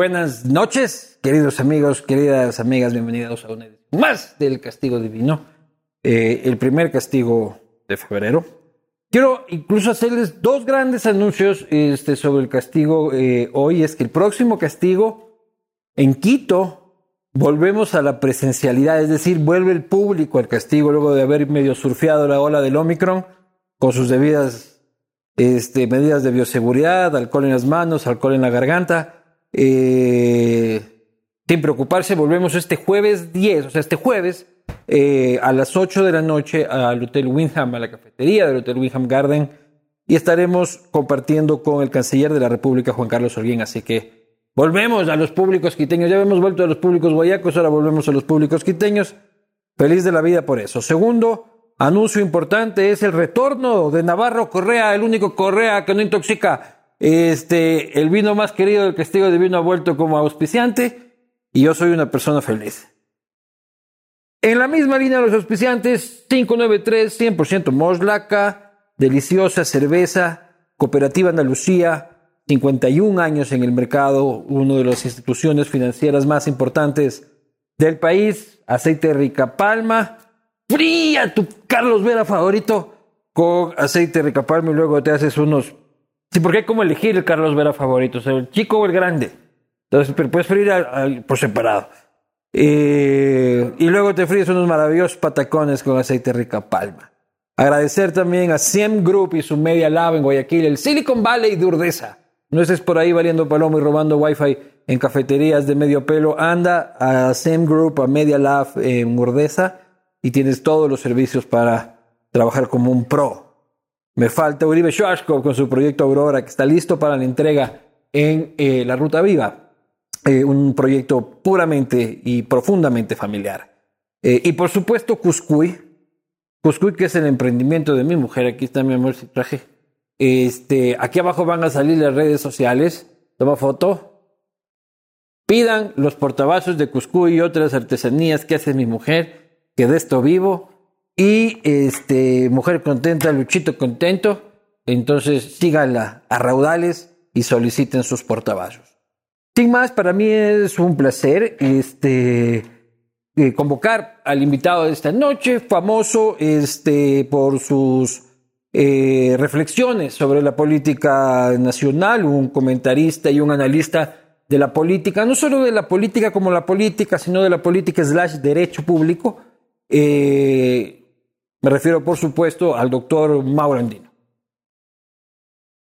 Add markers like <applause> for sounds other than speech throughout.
buenas noches, queridos amigos, queridas amigas, bienvenidos a una edición más del Castigo Divino, eh, el primer castigo de febrero. Quiero incluso hacerles dos grandes anuncios este, sobre el castigo eh, hoy. Es que el próximo castigo en Quito volvemos a la presencialidad, es decir, vuelve el público al castigo luego de haber medio surfeado la ola del Omicron con sus debidas este, medidas de bioseguridad, alcohol en las manos, alcohol en la garganta. Eh, sin preocuparse, volvemos este jueves 10, o sea, este jueves eh, a las 8 de la noche al Hotel Windham, a la cafetería del Hotel Windham Garden, y estaremos compartiendo con el canciller de la República, Juan Carlos Holguín. Así que volvemos a los públicos quiteños. Ya hemos vuelto a los públicos guayacos, ahora volvemos a los públicos quiteños. Feliz de la vida por eso. Segundo, Anuncio importante es el retorno de Navarro Correa, el único Correa que no intoxica. Este, el vino más querido del castigo de vino ha vuelto como auspiciante y yo soy una persona feliz. En la misma línea los auspiciantes, 593, 100% Moslaca, deliciosa cerveza, Cooperativa Andalucía, 51 años en el mercado, una de las instituciones financieras más importantes del país, aceite rica palma, fría tu Carlos Vera favorito con aceite rica palma y luego te haces unos... Sí, porque hay como elegir el Carlos Vera favorito, o el chico o el grande. Entonces, pero puedes freír por separado. Eh, y luego te fríes unos maravillosos patacones con aceite rica palma. Agradecer también a Siem Group y su Media Lab en Guayaquil, el Silicon Valley de Urdesa. No estés por ahí valiendo palomo y robando wifi en cafeterías de medio pelo. Anda a Siem Group, a Media Lab en Urdesa y tienes todos los servicios para trabajar como un pro. Me falta Uribe Schwarzkopf con su proyecto Aurora, que está listo para la entrega en eh, la Ruta Viva. Eh, un proyecto puramente y profundamente familiar. Eh, y por supuesto, Cuscuy. Cuscuy, que es el emprendimiento de mi mujer. Aquí está mi amor, si traje. Este, aquí abajo van a salir las redes sociales. Toma foto. Pidan los portavasos de Cuscuy y otras artesanías que hace mi mujer, que de esto vivo y este, Mujer Contenta, Luchito Contento. Entonces síganla a raudales y soliciten sus portavasos. Sin más, para mí es un placer este, eh, convocar al invitado de esta noche, famoso este, por sus eh, reflexiones sobre la política nacional, un comentarista y un analista de la política, no solo de la política como la política, sino de la política slash derecho público. Eh, me refiero, por supuesto, al doctor Mauro Andino.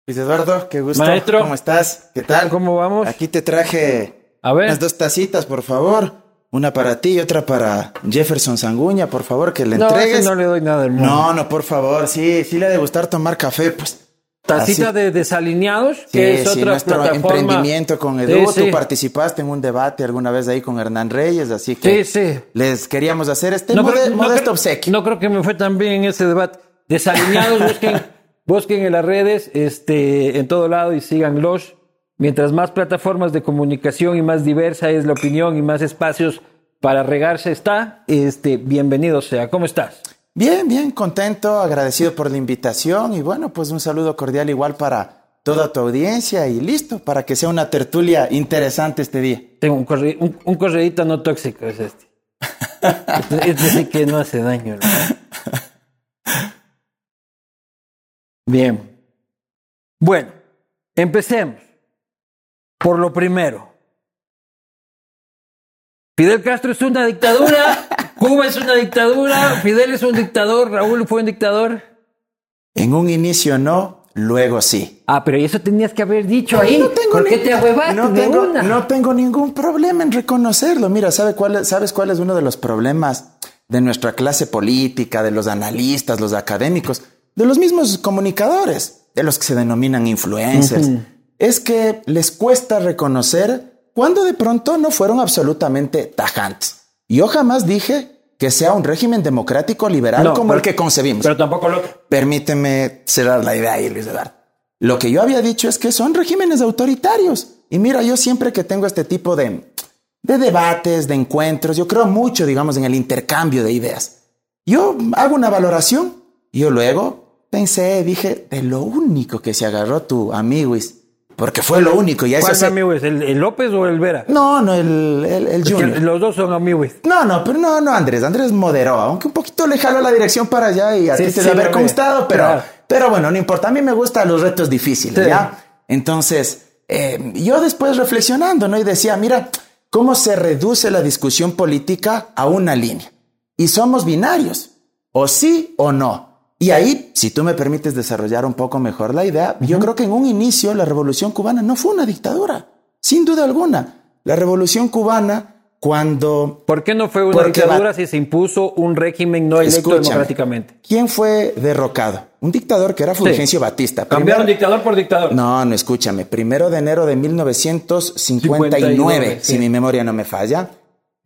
Luis Eduardo, qué gusto. Maestro. ¿Cómo estás? ¿Qué tal? ¿Cómo vamos? Aquí te traje A ver. unas dos tacitas, por favor. Una para ti y otra para Jefferson Sanguña, por favor, que le No, entregues. ese no le doy nada del mundo. no, no, por favor. Sí, sí le ha de gustar tomar café, pues. Tacita Así- de desalineados, Sí, que es sí, otra nuestro plataforma. emprendimiento con Edu. Sí. Tú participaste en un debate alguna vez ahí con Hernán Reyes, así que les queríamos hacer este No mode- creo, no modesto creo- obsequio. no creo que me fue tan bien en ese debate. Desalineados, <laughs> busquen, busquen en las redes, este, en todo lado y síganlos. Mientras más plataformas de comunicación y más diversa es la opinión y más espacios para regarse está, este, bienvenido sea. ¿Cómo estás? Bien, bien, contento, agradecido por la invitación y bueno, pues un saludo cordial igual para toda tu audiencia y listo, para que sea una tertulia interesante este día. Tengo un, corre, un, no tóxico, es este. Este, <laughs> este sí que no hace daño. ¿no? Bien. Bueno, empecemos. Por lo primero. Fidel Castro es una dictadura. Cuba es una dictadura. Fidel es un dictador. Raúl fue un dictador. En un inicio no, luego sí. Ah, pero eso tenías que haber dicho ahí. No tengo ¿Por qué ni- te ahuevaste no tengo, una? no tengo ningún problema en reconocerlo. Mira, ¿sabe cuál, es- ¿sabes cuál es uno de los problemas de nuestra clase política, de los analistas, los académicos, de los mismos comunicadores, de los que se denominan influencers? Es que les cuesta reconocer cuando de pronto no fueron absolutamente tajantes. Yo jamás dije que sea un régimen democrático liberal No, como pero- el que concebimos. Pero tampoco lo. Permíteme cerrar la idea ahí, Luis Eduardo. Lo que yo había dicho es que son regímenes autoritarios. Y mira, yo siempre que tengo este tipo de, de debates, de encuentros. Yo creo mucho, digamos, en el intercambio de ideas. Yo hago una valoración yo luego pensé, dije, de lo único que se agarró tu amigo porque fue lo único. Y ¿Cuál es? ¿El, López o el Vera? No, no, el, el, el Junior. Los dos son amigos. No, no, pero no, no, Andrés. Andrés moderó, aunque un poquito le jaló la dirección para allá y a Sí, ti te sí, haber constado, pero, Claro. pero bueno, no importa. A mí me gustan los retos difíciles, Sí. ¿ya? Entonces, eh, yo después reflexionando, ¿no? Y decía, mira, cómo se reduce la discusión política a una línea. Y somos binarios, o sí o no. Y ahí, si tú me permites desarrollar un poco mejor la idea, yo creo que en un inicio la revolución cubana no fue una dictadura, sin duda alguna. La revolución cubana, cuando ¿Por qué no fue una dictadura va- si se impuso un régimen no electo democráticamente? ¿Quién fue derrocado? Un dictador que era Fulgencio Batista. Cambiaron dictador por dictador. No, no, escúchame. Primero de enero de 1959, 59, si sí. mi memoria no me falla,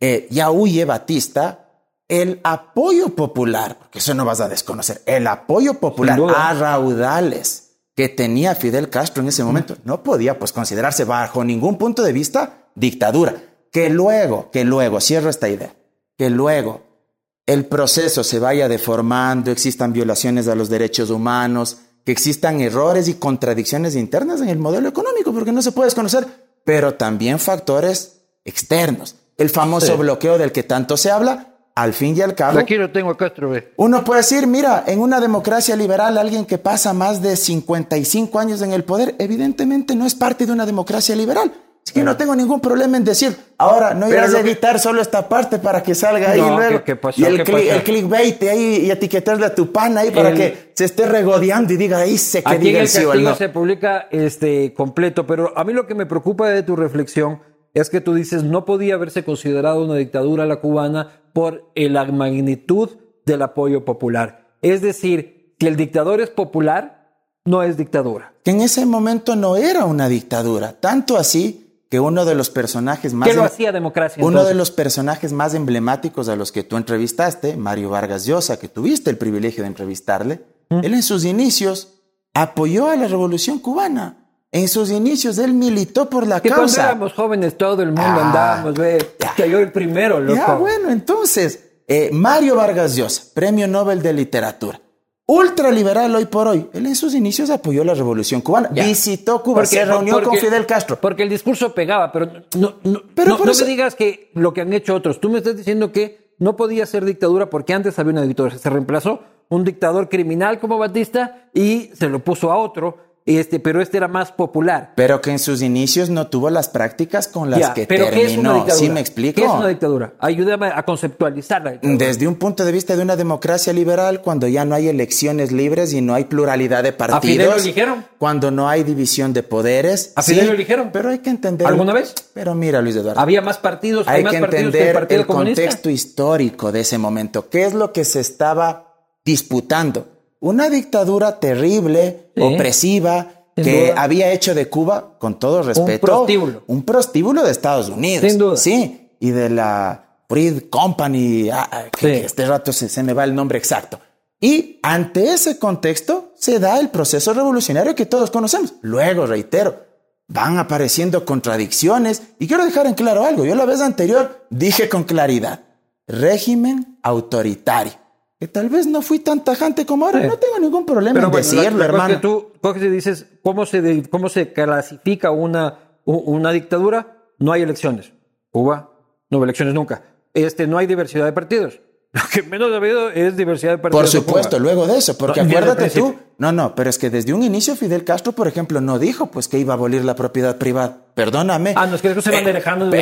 eh, ya huye Batista el apoyo popular, porque eso no vas a desconocer, el apoyo popular a raudales que tenía Fidel Castro en ese momento no podía pues considerarse bajo ningún punto de vista dictadura. Que luego, que luego, cierro esta idea, que luego el proceso se vaya deformando, existan violaciones a los derechos humanos, que existan errores y contradicciones internas en el modelo económico, porque no se puede desconocer, pero también factores externos. El famoso Sí. bloqueo del que tanto se habla, al fin y al cabo, Aquí lo tengo a Castro, ve. uno puede decir, mira, en una democracia liberal, alguien que pasa más de 55 años en el poder, evidentemente no es parte de una democracia liberal. Así que no tengo ningún problema en decir, ahora no irás a que- editar solo esta parte para que salga ahí No, luego. ¿qué- qué pasó? y el, ¿Qué cli- pasó? el clickbait ahí y etiquetarle a tu pana ahí para El- que se esté regodeando y diga ahí se que Aquí en diga el sí o castigo no. se publica este completo, pero a mí lo que me preocupa de tu reflexión es que tú dices no podía haberse considerado una dictadura la cubana por la magnitud del apoyo popular. Es decir, si el dictador es popular, no es dictadura. Que en ese momento no era una dictadura, tanto así que uno de los personajes más ¿Qué lo em- hacía democracia? Uno entonces? de los personajes más emblemáticos a los que tú entrevistaste, Mario Vargas Llosa, que tuviste el privilegio de entrevistarle, él en sus inicios apoyó a la revolución cubana. En sus inicios él militó por la Que cuando causa. éramos jóvenes todo el mundo Ah, andábamos, ve, yo el primero, loco. Ya, bueno, entonces, eh, Mario Vargas Llosa, Premio Nobel de Literatura, ultraliberal hoy por hoy, él en sus inicios apoyó la revolución cubana, Ya. visitó Cuba, se reunió con porque- Fidel Castro. Porque el discurso pegaba, pero no, no, Pero no- por no eso- me digas que lo que han hecho otros. Tú me estás diciendo que no podía ser dictadura porque antes había una dictadura. Se reemplazó un dictador criminal como Batista y se lo puso a otro, este, pero este era más popular. Pero que en sus inicios no tuvo las prácticas con las que pero ¿qué es una terminó. dictadura? ¿Sí me explico? ¿Qué es una dictadura? Ayúdame a conceptualizar la dictadura. Desde un punto de vista de una democracia liberal, cuando ya no hay elecciones libres y no hay pluralidad de partidos. Fidel lo eligieron? Cuando no hay división de poderes. ¿A Fidel lo eligieron? Pero hay que entender. ¿Alguna vez? Pero mira, Luis Eduardo. Había más partidos, hay, hay más que partidos que el entender Partido el contexto histórico de ese momento. ¿Qué es lo que se estaba disputando? Una dictadura terrible, Sí. opresiva, que había hecho de Cuba, con todo respeto, prostíbulo. un prostíbulo de Estados Unidos. Sin duda. Sí, y de la Breed Company, ah, ah, que, Sí. que este rato se, se me va el nombre exacto. Y ante ese contexto se da el proceso revolucionario que todos conocemos. Luego, reitero, van apareciendo contradicciones y quiero dejar en claro algo. Yo la vez anterior dije con claridad, régimen autoritario. Que tal vez no fui tan tajante como ahora. Sí. No tengo ningún problema Pero en bueno, decirlo, la hermano. que tú coges y dices, ¿cómo se, cómo se clasifica una, una dictadura? No hay elecciones. Cuba no hubo elecciones nunca. Este, no hay diversidad de partidos. Lo que menos ha habido es diversidad de partidos. Por en supuesto, luego de eso, porque No, acuérdate tú. No, no, pero es que desde un inicio Fidel Castro, por ejemplo, no dijo pues que iba a abolir la propiedad privada. Perdóname. Ah, no, es que eso se van Eh, dejando, eh, por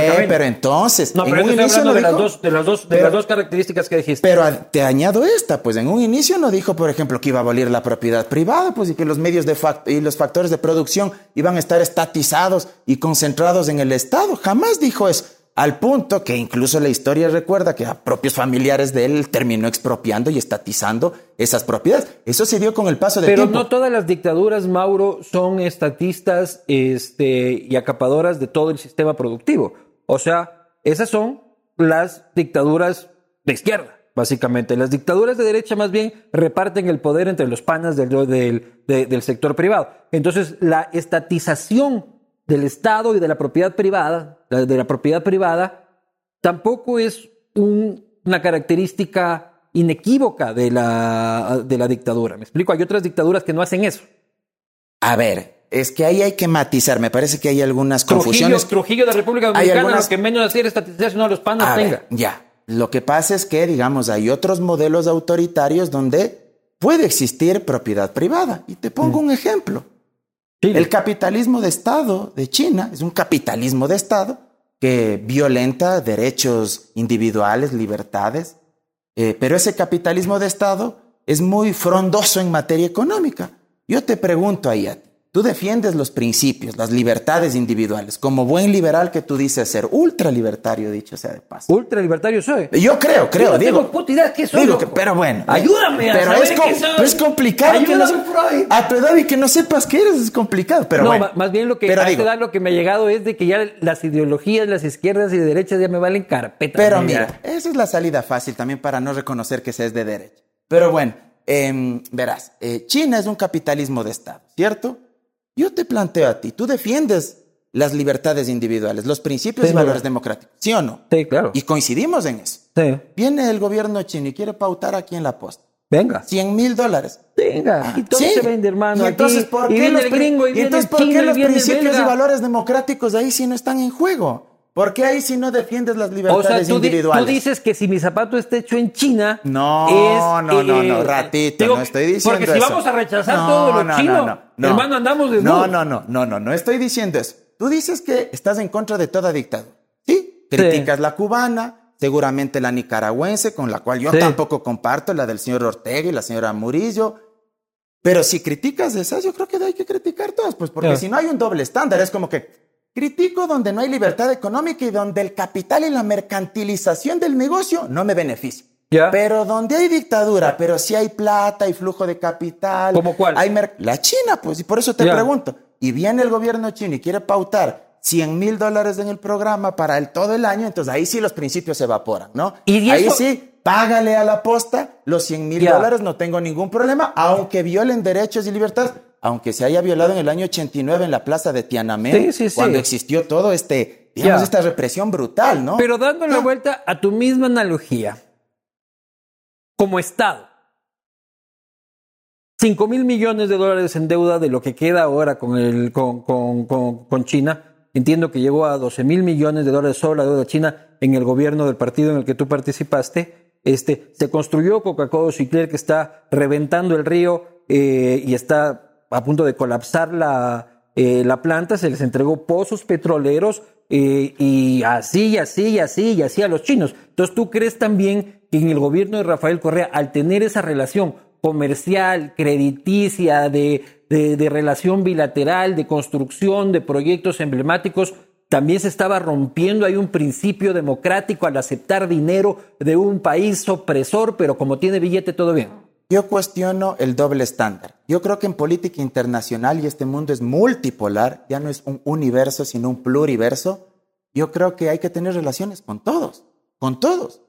el camino. Pero entonces, No, en pero un te estoy inicio no de las, dos, de, las dos, de Pero- las dos características que dijiste. Pero a- te añado esta, pues en un inicio no dijo, por ejemplo, que iba a abolir la propiedad privada, pues y que los medios de fact y los factores de producción iban a estar estatizados y concentrados en el Estado. Jamás dijo eso. Al punto que incluso la historia recuerda que a propios familiares de él terminó expropiando y estatizando esas propiedades. Eso se dio con el paso del Pero tiempo. no todas las dictaduras, Mauro, son estatistas este, y acapadoras de todo el sistema productivo. O sea, esas son las dictaduras de izquierda, básicamente. Las dictaduras de derecha más bien reparten el poder entre los panas del, del, de- del sector privado. Entonces, la estatización del Estado y de la propiedad privada, de la propiedad privada, tampoco es una característica inequívoca de la, de la dictadura. Me explico, hay otras dictaduras que no hacen eso. A ver, es que ahí hay que matizar. Me parece que hay algunas confusiones. Trujillo, de República Dominicana, lo que menos hacer estatizar no los panos tenga. ya. Lo que pasa es que, digamos, hay otros modelos autoritarios donde puede existir propiedad privada. Y te pongo mm. un ejemplo. El capitalismo de Estado de China es un capitalismo de Estado que violenta derechos individuales, libertades, eh, pero ese capitalismo de Estado es muy frondoso en materia económica. Yo te pregunto ahí a ti, Tú defiendes los principios, las libertades individuales, como buen liberal que tú dices ser, ultra libertario, dicho sea de paso. Ultra libertario soy. Yo creo, creo, Yo digo. Tengo puta idea que soy. Digo que, pero bueno. Ayúdame a pero saber es, qué soy. Pero es complicado. Ayúdame, que Freud. A tu edad y que no sepas qué eres es complicado. Pero no, bueno. más bien lo que pero a digo, edad lo que me ha llegado es de que ya las ideologías, las izquierdas y de derechas ya me valen carpeta. Pero mira, esa es la salida fácil también para no reconocer que se es de derecha. Pero bueno, eh, verás, eh, China es un capitalismo de Estado, ¿cierto? Yo te planteo a ti, tú defiendes las libertades individuales, los principios y valores democráticos, ¿sí o no? Sí, claro. Y coincidimos en eso. Sí. Viene el gobierno chino y quiere pautar aquí en la posta. Venga. 100 mil dólares. Venga. Ah, y todo sí. se vende, hermano. Y entonces, ¿por qué los, el pri- gringo, y y viene entonces, el ¿por chino, qué y los viene el principios y valores democráticos ahí sí no están en juego? ¿Por qué ahí sí no defiendes las O libertades sea, tú, di- individuales? tú dices que si mi zapato está hecho en China. No, es, no, no, eh, no, ratito, digo, no estoy diciendo Porque si eso. vamos a rechazar No, todo lo no, chino, no, no, no. hermano, andamos de No, no, no, no, no, no estoy diciendo eso. Tú dices que estás en contra de toda dictadura. ¿Sí? Criticas la cubana, seguramente la nicaragüense, con la cual yo Sí. tampoco comparto, la del señor Ortega y la señora Murillo. Pero si criticas esas, yo creo que hay que criticar todas, pues porque si no hay un doble estándar, es como que critico donde no hay libertad económica y donde el capital y la mercantilización del negocio no me beneficia. Pero donde hay dictadura, pero si hay plata y flujo de capital. ¿Cómo cuál? Hay la China, pues, y por eso te pregunto. Y viene el gobierno chino y quiere pautar 100 mil dólares en el programa para el todo el año, entonces ahí sí los principios se evaporan, ¿no? Y ahí sí, págale a la posta los 100 mil dólares, no tengo ningún problema, aunque violen derechos y libertades, aunque se haya violado en el año 89 en la plaza de Tiananmen, Sí, sí, sí. cuando existió todo este, digamos, esta represión brutal, ¿no? Pero dando la vuelta a tu misma analogía, como Estado, 5 mil millones de dólares en deuda de lo que queda ahora con, el, con, con, con, con China. Entiendo que llegó a 12 mil millones de dólares sobre la deuda china en el gobierno del partido en el que tú participaste. Este, se construyó Coca-Cola Cicler que está reventando el río eh, y está a punto de colapsar la, eh, la planta. Se les entregó pozos petroleros eh, y así, y así, y así, y así a los chinos. Entonces, ¿tú crees también que en el gobierno de Rafael Correa, al tener esa relación comercial, crediticia, de, de, de relación bilateral, de construcción de proyectos emblemáticos, también se estaba rompiendo ahí un principio democrático al aceptar dinero de un país opresor, pero como tiene billete todo bien. Yo cuestiono el doble estándar. Yo creo que en política internacional, y este mundo es multipolar, ya no es un universo, sino un pluriverso, yo creo que hay que tener relaciones con todos, con todos.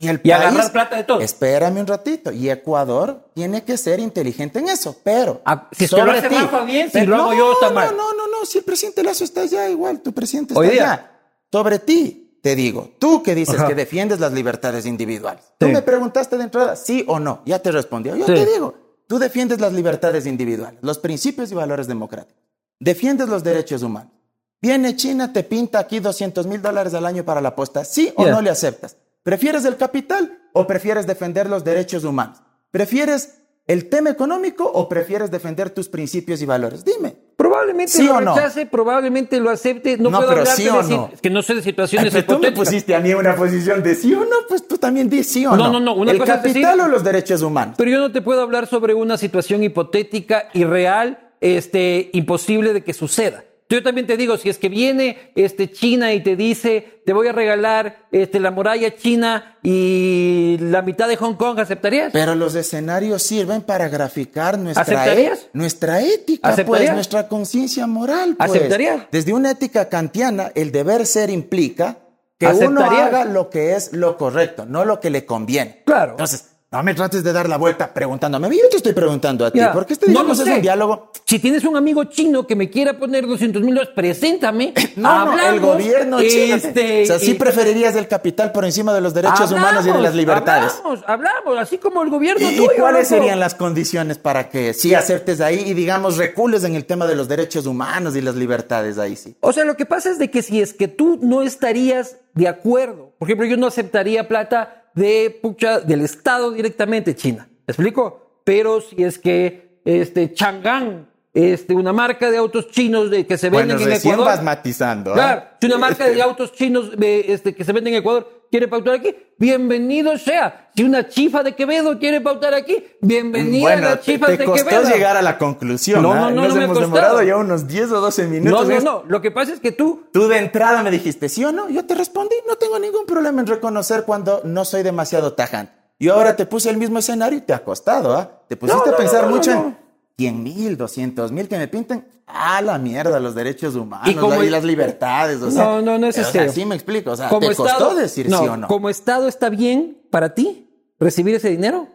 Y el Y país, agarrar plata de todos. Espérame un ratito. Y Ecuador tiene que ser inteligente en eso, pero Ah, si que lo hace Rafa bien, si lo hago yo, está no, mal. No, no, no, si el presidente Lazo está allá, igual, tu presidente está Hoy día. allá. Sobre ti, te digo, tú que dices Ajá. que defiendes las libertades individuales. Tú Sí. me preguntaste de entrada, sí o no, ya te respondió. Yo Sí. te digo, tú defiendes las libertades individuales, los principios y valores democráticos. Defiendes los derechos humanos. Viene China, te pinta aquí 200 mil dólares al año para la posta. ¿Sí o no le aceptas? ¿Prefieres el capital o prefieres defender los derechos humanos? ¿Prefieres el tema económico o prefieres defender tus principios y valores? Dime. Probablemente ¿Sí lo o no? rechace, probablemente lo acepte. No, No, puedo pero hablarte sí o de no. que no sé de situaciones Ay, pero tú me pusiste a mí una posición de sí o no, pues tú también di sí o No, no. no, no, una ¿El cosa capital decir- o los derechos humanos? Pero yo no te puedo hablar sobre una situación hipotética y real, este, imposible de que suceda. Yo también te digo, si es que viene este China y te dice, te voy a regalar este, la muralla china y la mitad de Hong Kong, ¿aceptarías? Pero los escenarios sirven para graficar nuestra, e- nuestra ética, pues, nuestra conciencia moral. Pues. ¿Aceptarías? Desde una ética kantiana, el deber ser implica que uno haga lo que es lo correcto, no lo que le conviene. Claro. Entonces, No me trates de dar la vuelta preguntándome. A mí yo te estoy preguntando a ti. Ya. ¿Por qué este No lo es un diálogo? Si tienes un amigo chino que me quiera poner 200 mil dólares, preséntame. <clears throat> No, no, el hablamos, gobierno chino. este, o sea, sí preferirías el capital por encima de los derechos humanos y de las Hablamos, libertades. Hablamos, hablamos, así como el gobierno ¿Y, y cuáles loco. serían las condiciones para que sí aceptes ahí y digamos recules en el tema de los derechos humanos y las libertades ahí sí? O sea, lo que pasa es de que si es que tú no estarías de acuerdo, por ejemplo, yo no aceptaría plata de pucha, del Estado directamente, China. ¿Me explico? Pero si es que este Chang'an, este, una marca de autos chinos de, que se Bueno, venden en Ecuador. vas matizando. ¿ah? Claro, si una marca de autos chinos eh, este, que se venden en Ecuador quiere pautar aquí, bienvenido sea. Si una chifa de Quevedo quiere pautar aquí, bienvenida Bueno, la te, chifa te de costó Quevedo. llegar a la conclusión. No, ¿ah? no, no, Nos no hemos demorado ya unos 10 o 12 No, minutos. no, ¿ves? no. Lo que pasa es que tú Tú de entrada me dijiste, ¿sí o no? Yo te respondí, no tengo ningún problema en reconocer cuando no soy demasiado tajante. Y ahora te puse el mismo escenario y te ha costado, ¿ah? Te pusiste No, no, a pensar no, no, mucho no. en 100 mil, 200 mil que me pinten. Ah, la mierda, los derechos humanos Y como- y las libertades. O sea, No, no, no es o sea, serio. sí me explico. O sea, como ¿te costó Estado, decir no, sí o no? como Estado está bien para ti recibir ese dinero.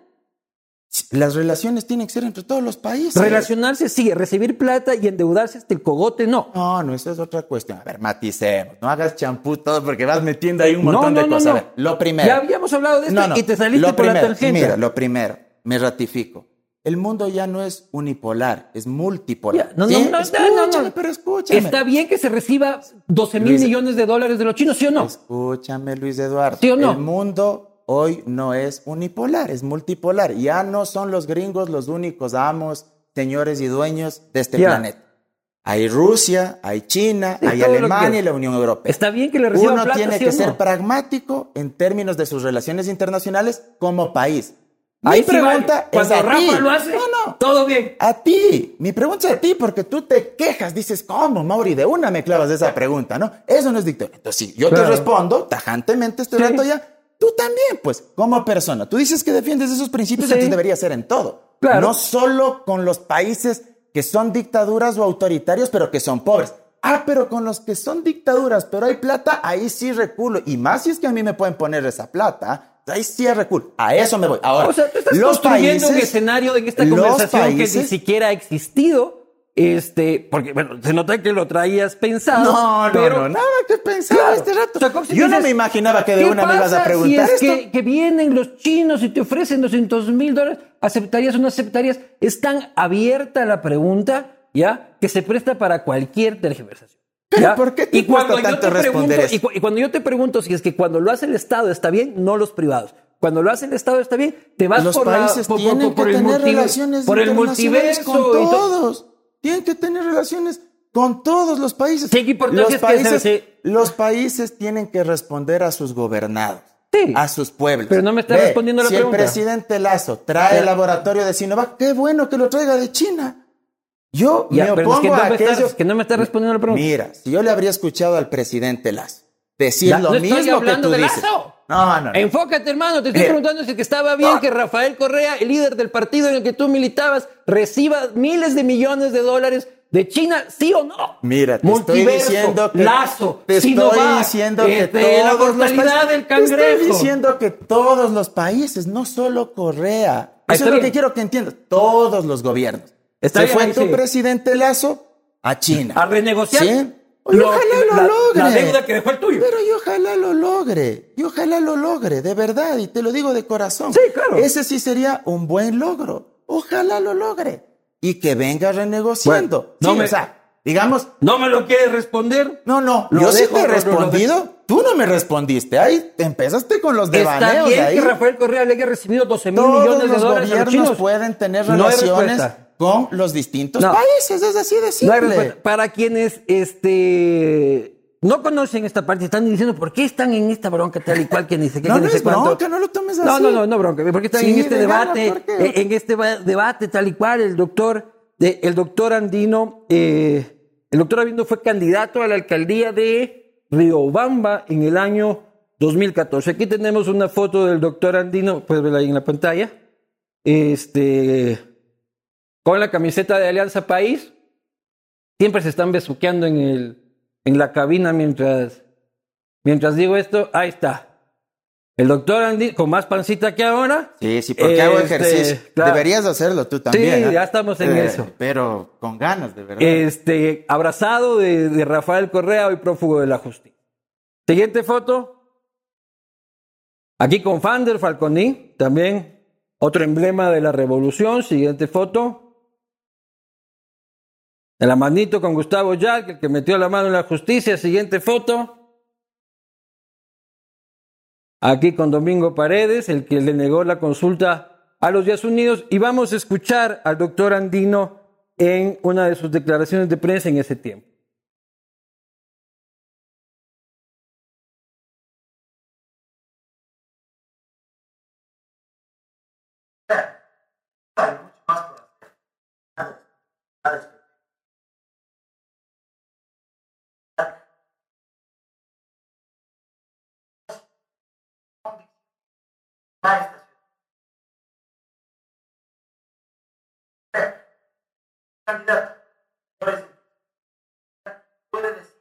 Las relaciones tienen que ser entre todos los países. Relacionarse sí, recibir plata y endeudarse hasta el cogote no. No, no, esa es otra cuestión. A ver, maticemos. No hagas champú todo porque vas metiendo ahí un montón no, de cosas. A no. ver, lo primero. Ya habíamos hablado de esto y te saliste por la primero, tangente. Mira, lo primero, me ratifico. El mundo ya no es unipolar, es multipolar. Ya, no, ¿Sí? no, no, no, escúchame, no, no. pero escúchame. ¿Está bien que se reciba 12 mil millones de dólares de los chinos, sí o no? Escúchame, Luis Eduardo. ¿Sí o no? El mundo hoy no es unipolar, es multipolar. Ya no son los gringos los únicos amos, señores y dueños de este Ya. planeta. Hay Rusia, hay China, Sí, hay Alemania y la Unión Europea. ¿Está bien que le reciban Uno plata, tiene sí que o ser no? pragmático en términos de sus relaciones internacionales como país. Mi Ahí sí pregunta es Cuando a Rafa ti. lo hace, No, no. todo bien. A ti. Mi pregunta es a ti porque tú te quejas. Dices, ¿cómo, Mauri? De una me clavas esa <laughs> pregunta, ¿no? Eso no es dictadura. Entonces, sí, yo Claro. te respondo tajantemente, este Sí. rato ya. Tú también, pues, como persona. Tú dices que defiendes esos principios, Sí. entonces debería ser en todo. Claro. No solo con los países que son dictaduras o autoritarios, pero que son pobres. Ah, pero con los que son dictaduras, pero hay plata, ahí sí reculo. Y más si es que a mí me pueden poner esa plata, ahí sí reculo. A eso me voy. Ahora, O sea, tú estás los construyendo un países- escenario en esta conversación que ni países- siquiera ha existido. Este, porque, bueno, se nota que lo traías pensado. No, no, pero, no, nada que pensaba Claro. este rato. O sea, como si Yo no me imaginaba que de ¿qué una me ibas a preguntar si es esto. Que, que vienen los chinos y te ofrecen 200 mil dólares, ¿aceptarías o no aceptarías? Es tan abierta la pregunta, ¿ya? Que se presta para cualquier tergiversación. Pero ¿ya? ¿por qué te y cuando cuesta yo tanto te responder pregunto, eso? y, cu- y cuando yo te pregunto si es que cuando lo hace el Estado está bien, no los privados. Cuando lo hace el Estado está bien, te vas Los por, la- países por, por- tienen por que el tener relaciones por el multiverso con todos. Tienen que tener relaciones con todos los países. Sí, ¿qué importancia los países, se- los países tienen que responder a sus gobernados. Sí. A sus pueblos. Pero no me está Ve, respondiendo la si pregunta. el presidente Lazo trae el laboratorio de Sinovac, qué bueno que lo traiga de China. Yo Ya, me opongo es que no a me estás- que no me estás respondiendo la pregunta. Mira, si yo le habría escuchado al presidente Lazo decir Ya, lo no estoy mismo que hablando tú de dices. Lazo. No, no, no. Enfócate, hermano. Te estoy preguntando si que estaba bien que Rafael Correa, el líder del partido en el que tú militabas, reciba miles de millones de dólares de China, ¿sí o no? Mira, te Multiverso, estoy diciendo que Lazo, te estoy Sinovac, diciendo que este, la todos los países, del te estoy diciendo que todos los países, no solo Corea. Ah, Eso es lo bien. que quiero que entiendas. Todos los gobiernos. Está Se bien, fue tu sí. presidente Lazo a China. A renegociar. ¿Sí? Y lo- ojalá lo la, logre. la deuda que dejó el tuyo. Pero y ojalá lo logre, y ojalá lo logre, de verdad, y te lo digo de corazón. Sí, claro. Ese sí sería un buen logro. Ojalá lo logre. Y que venga renegociando. Bueno, no Sí, me- o sea, digamos, ¿No me lo quieres responder? no, no, Lo yo sí te he no, no, lo respondido. Tú no me respondiste. Ahí te empezaste con los Está devaneos bien ahí. que Rafael Correa le haya recibido 12 mil millones de los dólares a los gobiernos chinos. pueden tener relaciones. Con los distintos No. países. Es así de simple. Para quienes este, no conocen esta parte, están diciendo por qué están en esta bronca tal y cual que ni sé qué, <laughs> No, que ni no sé es cuánto. bronca, no lo tomes así. No, no, no, no bronca. ¿Por qué están Sí, en este debate? eh, En este ba- debate tal y cual, el doctor, de- el doctor Andino, eh, el doctor Andino fue candidato a la alcaldía de Riobamba en el año 2014. Aquí tenemos una foto del doctor Andino, puedes verla ahí en la pantalla. Este, con la camiseta de Alianza País. Siempre se están besuqueando en, el, en la cabina mientras, mientras digo esto. Ahí está. El doctor Andy, con más pancita que ahora. Sí, sí, porque hago Este, ejercicio. claro. Deberías hacerlo tú también. Sí, ya estamos en Eh, eso. Pero con ganas, de verdad. Este, abrazado de, de Rafael Correa, hoy prófugo de la justicia. Siguiente foto. Aquí con Fander Falconi, también otro emblema de la revolución. Siguiente foto. De la con Gustavo Yac, el que metió la mano en la justicia. Siguiente foto. Aquí con Domingo Paredes, el que le negó la consulta a los Días Unidos. Y vamos a escuchar al doctor Andino en una de sus declaraciones de prensa en ese tiempo. Candidato. Puede puede decir.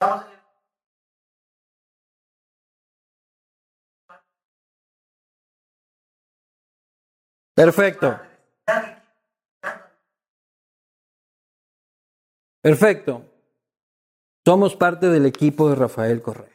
Vamos a Perfecto. Perfecto. Somos parte del equipo de Rafael Correa.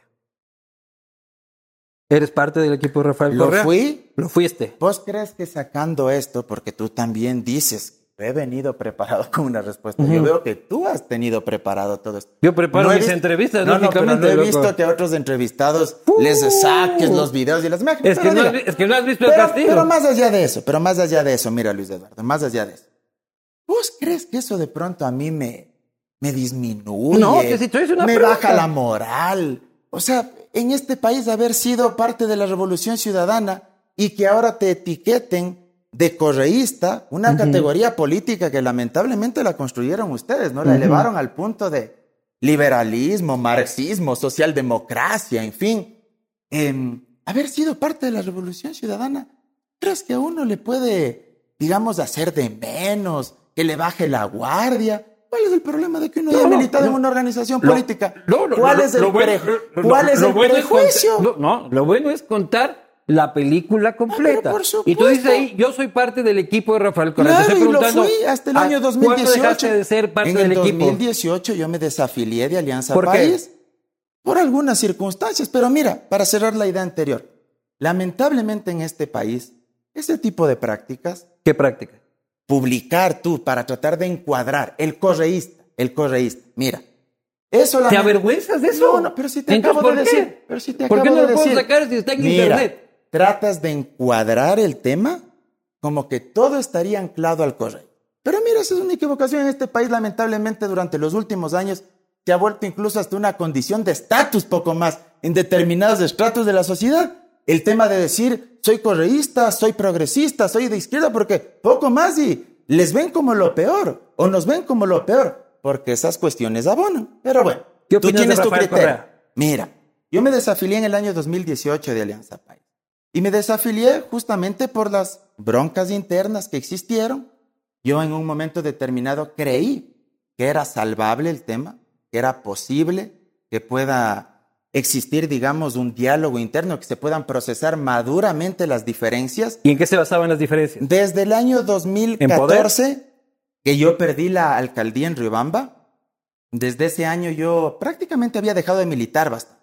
¿Eres parte del equipo de Rafael ¿Lo Correa? fui? Lo fuiste. ¿Vos crees que sacando esto, porque tú también dices, he venido preparado <laughs> con una respuesta, yo veo que tú has tenido preparado todo esto. Yo preparo mis visto- entrevistas, no, no, pero lógicamente, no he loco. visto que a otros entrevistados les saques los videos y las imágenes. Es que, no, has vi- es que no has visto el castigo. pero más allá de eso, pero más allá de eso, mira Luis Eduardo, más allá de eso. ¿Vos crees que eso de pronto a mí me, me disminuye? No, que si tú una Me pregunta. baja la moral. O sea, en este país haber sido parte de la revolución ciudadana y que ahora te etiqueten de correísta, una categoría política que lamentablemente la construyeron ustedes, ¿no? La elevaron al punto de liberalismo, marxismo, socialdemocracia, en fin. Em, haber sido parte de la revolución ciudadana, ¿crees que a uno le puede, digamos, hacer de menos, que le baje la guardia? ¿Cuál es el problema de que uno No, haya no, militado en no. una organización Lo- política? no, no, ¿Cuál no, es el, lo bueno- pre- lo- ¿cuál es lo el prejuicio? no, lo bueno es contar la película completa. por y tú dices ahí, yo soy parte del equipo de Rafael Correa. Claro, y lo fui hasta el ¿a- año ¿Cuándo 2018. dejaste de ser parte en del el equipo? 2018 yo me desafilié de Alianza ¿Por qué? País por algunas circunstancias. Pero mira, para cerrar la idea anterior, lamentablemente en este país, ese tipo de prácticas, ¿Qué práctica? Publicar tú para tratar de encuadrar el correísta, el correísta, mira, eso ¿Te lament- avergüenzas de eso? No, no, pero si te Entonces, acabo de ¿por qué? decir. Pero si te ¿Por qué acabo no de lo puedo sacar si está en Mira, internet? Tratas de encuadrar el tema como que todo estaría anclado al correo. Pero mira, esa es una equivocación en este país, lamentablemente, durante los últimos años se ha vuelto incluso hasta una condición de estatus poco más en determinados estratos de la sociedad. El tema de decir, soy correísta, soy progresista, soy de izquierda, porque poco más y les ven como lo peor, o nos ven como lo peor, porque esas cuestiones abonan. Pero bueno, ¿Qué tú tienes tu criterio. Correa? Mira, yo me desafilié en el año 2018 de Alianza País. Y me desafilié justamente por las broncas internas que existieron. Yo en un momento determinado creí que era salvable el tema, que era posible que pueda existir, digamos, un diálogo interno, que se puedan procesar maduramente las diferencias. ¿Y en qué se basaban las diferencias? Desde el año ¿En 2014, que yo perdí la alcaldía en Riobamba, desde ese año yo prácticamente había dejado de militar bastante.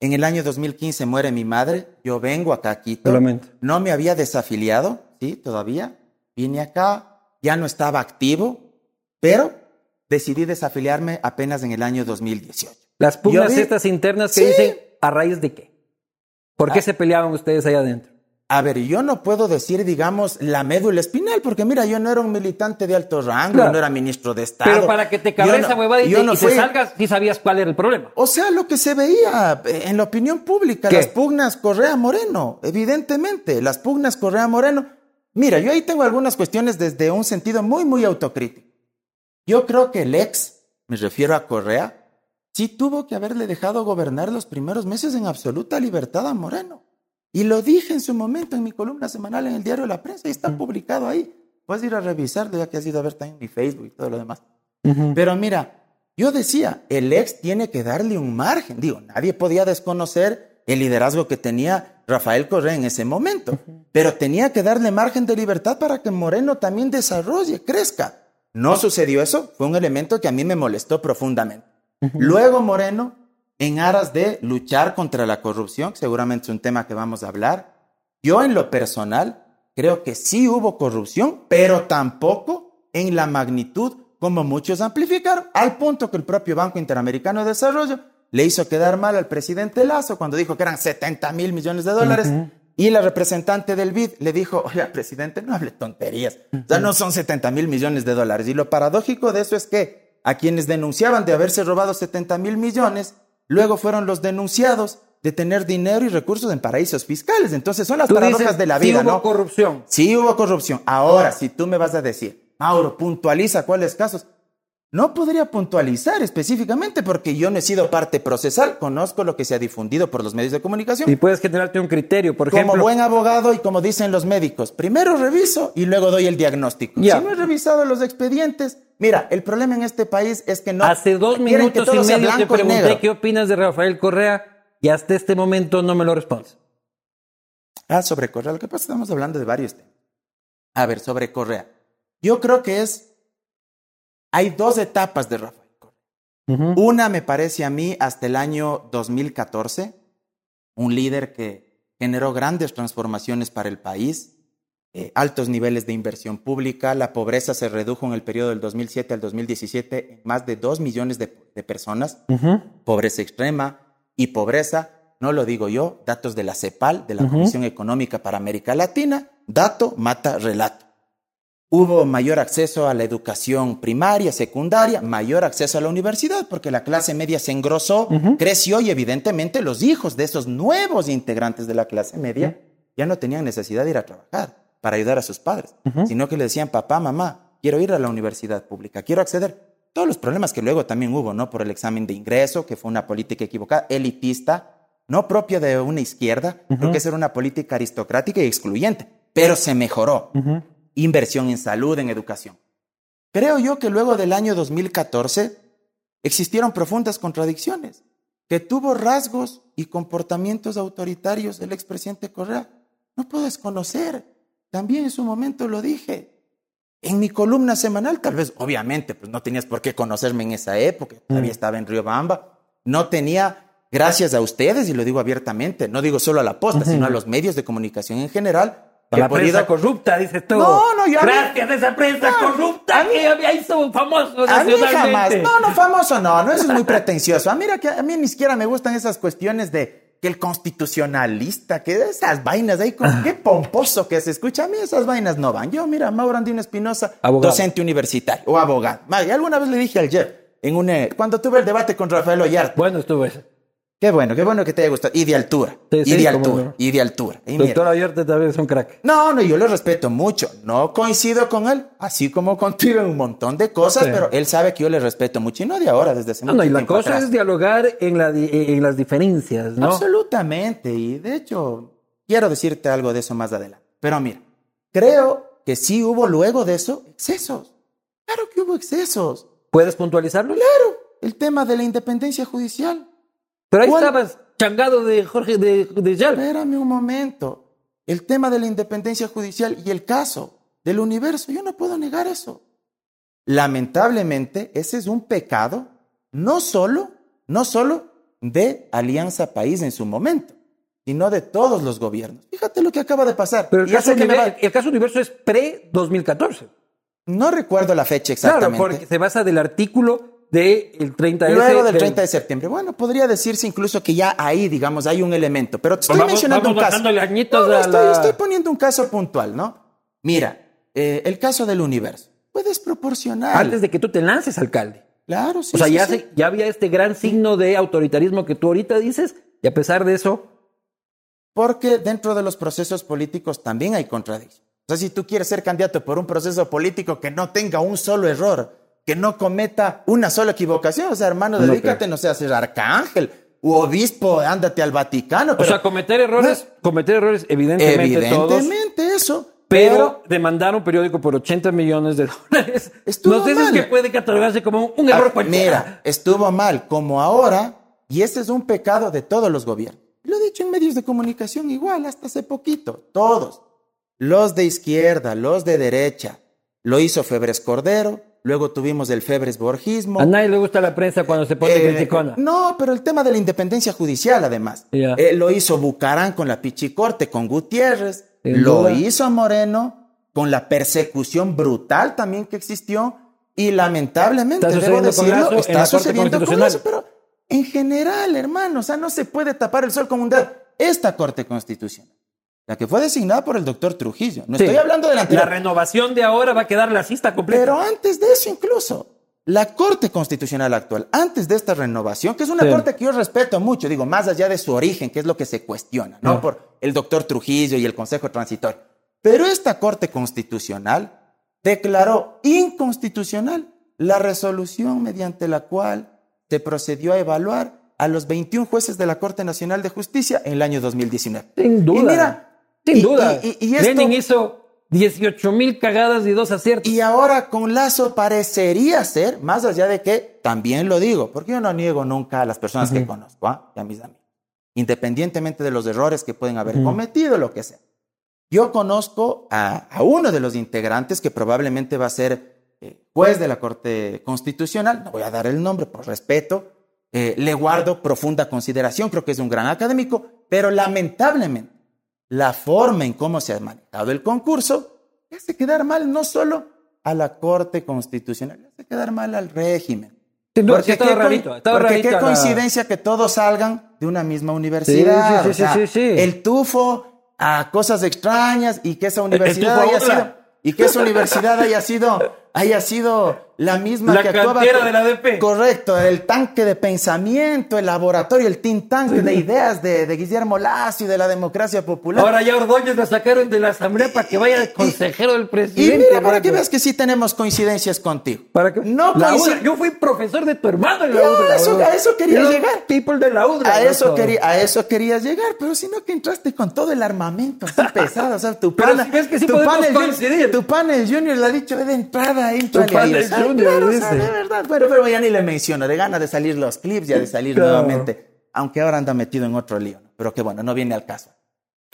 En el año 2015 muere mi madre, yo vengo acá a Quito, lamento. no me había desafiliado, sí, todavía, vine acá, ya no estaba activo, pero decidí desafiliarme apenas en el año 2018. Las pugnas vi- estas internas que Sí. dicen, ¿a raíz de qué? ¿Por qué Ah. se peleaban ustedes allá adentro? A ver, yo no puedo decir, digamos, la médula espinal, porque mira, yo no era un militante de alto rango, Claro. no era ministro de Estado. Pero para que te Yo cabeza no- huevada y, te, no y te fui- salgas, sí sabías cuál era el problema. O sea, lo que se veía eh, en la opinión pública, ¿Qué? las pugnas Correa Moreno, evidentemente, las pugnas Correa Moreno. Mira, yo ahí tengo algunas cuestiones desde un sentido muy, muy autocrítico. Yo creo que el ex, me refiero a Correa, sí tuvo que haberle dejado gobernar los primeros meses en absoluta libertad a Moreno. Y lo dije en su momento en mi columna semanal en el diario La Prensa y está publicado ahí. Puedes ir a revisarlo ya que has ido a ver también mi Facebook y todo lo demás. Pero mira, yo decía, el ex tiene que darle un margen. Digo, nadie podía desconocer el liderazgo que tenía Rafael Correa en ese momento, pero tenía que darle margen de libertad para que Moreno también desarrolle, crezca. No sucedió eso, fue un elemento que a mí me molestó profundamente. Luego Moreno, en aras de luchar contra la corrupción, seguramente es un tema que vamos a hablar, yo en lo personal creo que sí hubo corrupción, pero tampoco en la magnitud como muchos amplificaron, al punto que el propio Banco Interamericano de Desarrollo le hizo quedar mal al presidente Lazo cuando dijo que eran 70 mil millones de dólares. Y la representante del BID le dijo, oye, presidente, no hable tonterías. O sea, no son 70 mil millones de dólares. Y lo paradójico de eso es que a quienes denunciaban de haberse robado 70 mil millones, luego fueron los denunciados de tener dinero y recursos en paraísos fiscales. Entonces son las paradojas dices, de la sí vida, hubo ¿no? corrupción. Sí hubo corrupción. Ahora, si tú me vas a decir, Mauro, puntualiza cuáles casos. No podría puntualizar específicamente porque yo no he sido parte procesal. Conozco lo que se ha difundido por los medios de comunicación. Y puedes generarte un criterio, por como ejemplo. buen abogado y como dicen los médicos, primero reviso y luego doy el diagnóstico. Si no he revisado los expedientes, mira, el problema en este país es que no Hace dos que minutos y medio te pregunté qué opinas de Rafael Correa y hasta este momento no me lo respondes. Ah, sobre Correa. Lo que pasa es que estamos hablando de varios temas. A ver, sobre Correa. Yo creo que es. Hay dos etapas de Rafael Correa. Una me parece a mí hasta el año 2014, un líder que generó grandes transformaciones para el país, eh, altos niveles de inversión pública, la pobreza se redujo en el periodo del 2007 al 2017 en más de 2 millones de, de personas, pobreza extrema y pobreza, no lo digo yo, datos de la CEPAL, de la Comisión Económica para América Latina, dato mata relato. Hubo mayor acceso a la educación primaria, secundaria, mayor acceso a la universidad, porque la clase media se engrosó, creció y evidentemente los hijos de esos nuevos integrantes de la clase media ya no tenían necesidad de ir a trabajar para ayudar a sus padres, sino que le decían, papá, mamá, quiero ir a la universidad pública, quiero acceder. Todos los problemas que luego también hubo, ¿no? Por el examen de ingreso, que fue una política equivocada, elitista, no propia de una izquierda, creo que esa era una política aristocrática y excluyente, pero se mejoró inversión en salud, en educación. Creo yo que luego del año 2014 existieron profundas contradicciones, que tuvo rasgos y comportamientos autoritarios del expresidente Correa. No puedo desconocer. También en su momento lo dije. En mi columna semanal, tal vez, obviamente, pues no tenías por qué conocerme en esa época, todavía estaba en Riobamba, no tenía, gracias a ustedes, y lo digo abiertamente, no digo solo a la posta, sino a los medios de comunicación en general, la prensa corrupta, dices tú. No, no, yo Gracias a esa prensa No, corrupta a mí- que había hizo famoso A mí jamás. No, no, famoso no, no, eso es muy pretencioso. A mí, mira que a mí ni siquiera me gustan esas cuestiones de que el constitucionalista, que esas vainas ahí, con, qué pomposo que se escucha. A mí esas vainas no van. Yo, mira, Mauro Andino Espinosa, docente universitario o abogado. Alguna vez le dije al Jeff, en un, eh, cuando tuve el debate con Rafael Ollarte, Bueno, estuvo eso. Qué bueno, qué bueno que te haya gustado. Y de altura, Sí, y sí, de altura, no. y de altura. Y mira, Doctor Ayarte también es un crack. no, no, yo lo respeto mucho. No coincido con él, así como contigo en un montón de cosas, Sí. pero él sabe que yo le respeto mucho y no de ahora, desde hace No, mucho no, y la tiempo cosa atrás. es dialogar en, la, di- en las diferencias, ¿no? Absolutamente. Y de hecho, quiero decirte algo de eso más adelante. Pero mira, creo que sí hubo luego de eso excesos. Claro que hubo excesos. ¿Puedes puntualizarlo? Claro, el tema de la independencia judicial. Pero ahí ¿Cuál? estabas changado de Jorge de, de Yalva. Espérame un momento. El tema de la independencia judicial y el caso del universo, yo no puedo negar eso. Lamentablemente, ese es un pecado, no solo, no solo de Alianza País en su momento, sino de todos los gobiernos. Fíjate lo que acaba de pasar. Pero el caso, sé que me univer- va- el caso universo es pre-2014. No recuerdo la fecha Claro, exactamente. porque se basa del artículo del 30S. Luego del 30 de septiembre. Bueno, podría decirse incluso que ya ahí, digamos, hay un elemento. Pero te estoy Vamos- mencionando vamos un caso. No, estoy, la- estoy poniendo un caso puntual, ¿no? Mira, eh, el caso del universo. Puedes proporcionar. Antes de que tú te lances, alcalde. Claro, sí. o sea, sí, ya, sí. se- ya había este gran signo de autoritarismo que tú ahorita dices, y a pesar de eso, Porque dentro de los procesos políticos también hay contradicciones. O sea, si tú quieres ser candidato por un proceso político que no tenga un solo error, que no cometa una sola equivocación, o sea, hermano, No dedícate, no sé, a ser arcángel, u obispo, ándate al Vaticano. O sea, cometer errores, cometer errores, evidentemente, todos. evidentemente eso. Pero, demandar un periódico por 80 millones de dólares. Estuvo no sé si es mal. que puede catalogarse como un, un Ah, error cualquiera. Mira, estuvo mal como ahora, y ese es un pecado de todos los gobiernos. Lo he dicho en medios de comunicación igual, hasta hace poquito, todos. Los de izquierda, los de derecha. Lo hizo Febres Cordero, luego tuvimos el Febres Borgismo. A nadie le gusta la prensa cuando se pone Eh, criticona. No, pero el tema de la independencia judicial, además. Eh, lo hizo Bucarán con la Pichicorte, con Gutiérrez. Lo hizo Moreno con la persecución brutal también que existió. Y lamentablemente, Está debo con decirlo, está sucediendo con eso. Pero en general, hermano, o sea, no se puede tapar el sol con un dedo. Esta Corte Constitucional, la que fue designada por el doctor Trujillo. No Sí. estoy hablando de la La anterior. renovación de ahora va a quedar la cista completa. Pero antes de eso incluso, la Corte Constitucional actual, antes de esta renovación, que es una Sí. corte que yo respeto mucho, digo, más allá de su origen, que es lo que se cuestiona, ¿no? Ah. Por el doctor Trujillo y el Consejo Transitorio. Pero esta Corte Constitucional declaró inconstitucional la resolución mediante la cual se procedió a evaluar a los 21 jueces de la Corte Nacional de Justicia en el año 2019. Sin duda. Y mira, Sin y- duda. y- y- y esto- Lenin hizo 18 mil cagadas y dos aciertos. y ahora con Lazo parecería ser, más allá de que también lo digo, porque yo no niego nunca a las personas que conozco ¿ah? y a mis amigos, independientemente de los errores que pueden haber cometido, lo que sea. Yo conozco a, a uno de los integrantes que probablemente va a ser eh, juez de la Corte Constitucional, no voy a dar el nombre por respeto, eh, le guardo profunda consideración, creo que es un gran académico, pero lamentablemente la forma en cómo se ha manejado el concurso le hace quedar mal no solo a la Corte Constitucional, le hace quedar mal al régimen. Sin duda, sí, estaba qué, coi- rarito, estaba porque qué la- coincidencia que todos salgan de una misma universidad. sí, sí, o sea. El tufo a cosas extrañas y que esa universidad haya sido, y que esa universidad haya sido haya sido la misma La que actuaba co- de la ADP. Correcto, el tanque de pensamiento, el laboratorio, el think tank de ideas de, de Guillermo Lazo y de la democracia popular. Ahora ya Ordóñez lo sacaron de la asamblea para que vaya de consejero del y presidente. mira, para que veas que sí tenemos coincidencias contigo. Para que... No la UDRA. Yo fui profesor de tu hermano en la No, UDRA, eso- a eso quería Y llegar. People de la UDRA. A eso, quería, a eso querías llegar, pero si no que entraste con todo el armamento así <laughs> pesado. O sea, tu Pero pana, si ves que sí tu el junior- coincidir. tu pana el Junior le ha dicho de entrada, entra Tu el Junior, claro, o sea, de verdad. Bueno, pero ya ni le menciono, de ganas de salir los clips, ya de salir Claro. nuevamente. Aunque ahora anda metido en otro lío, ¿no? pero que bueno, no viene al caso.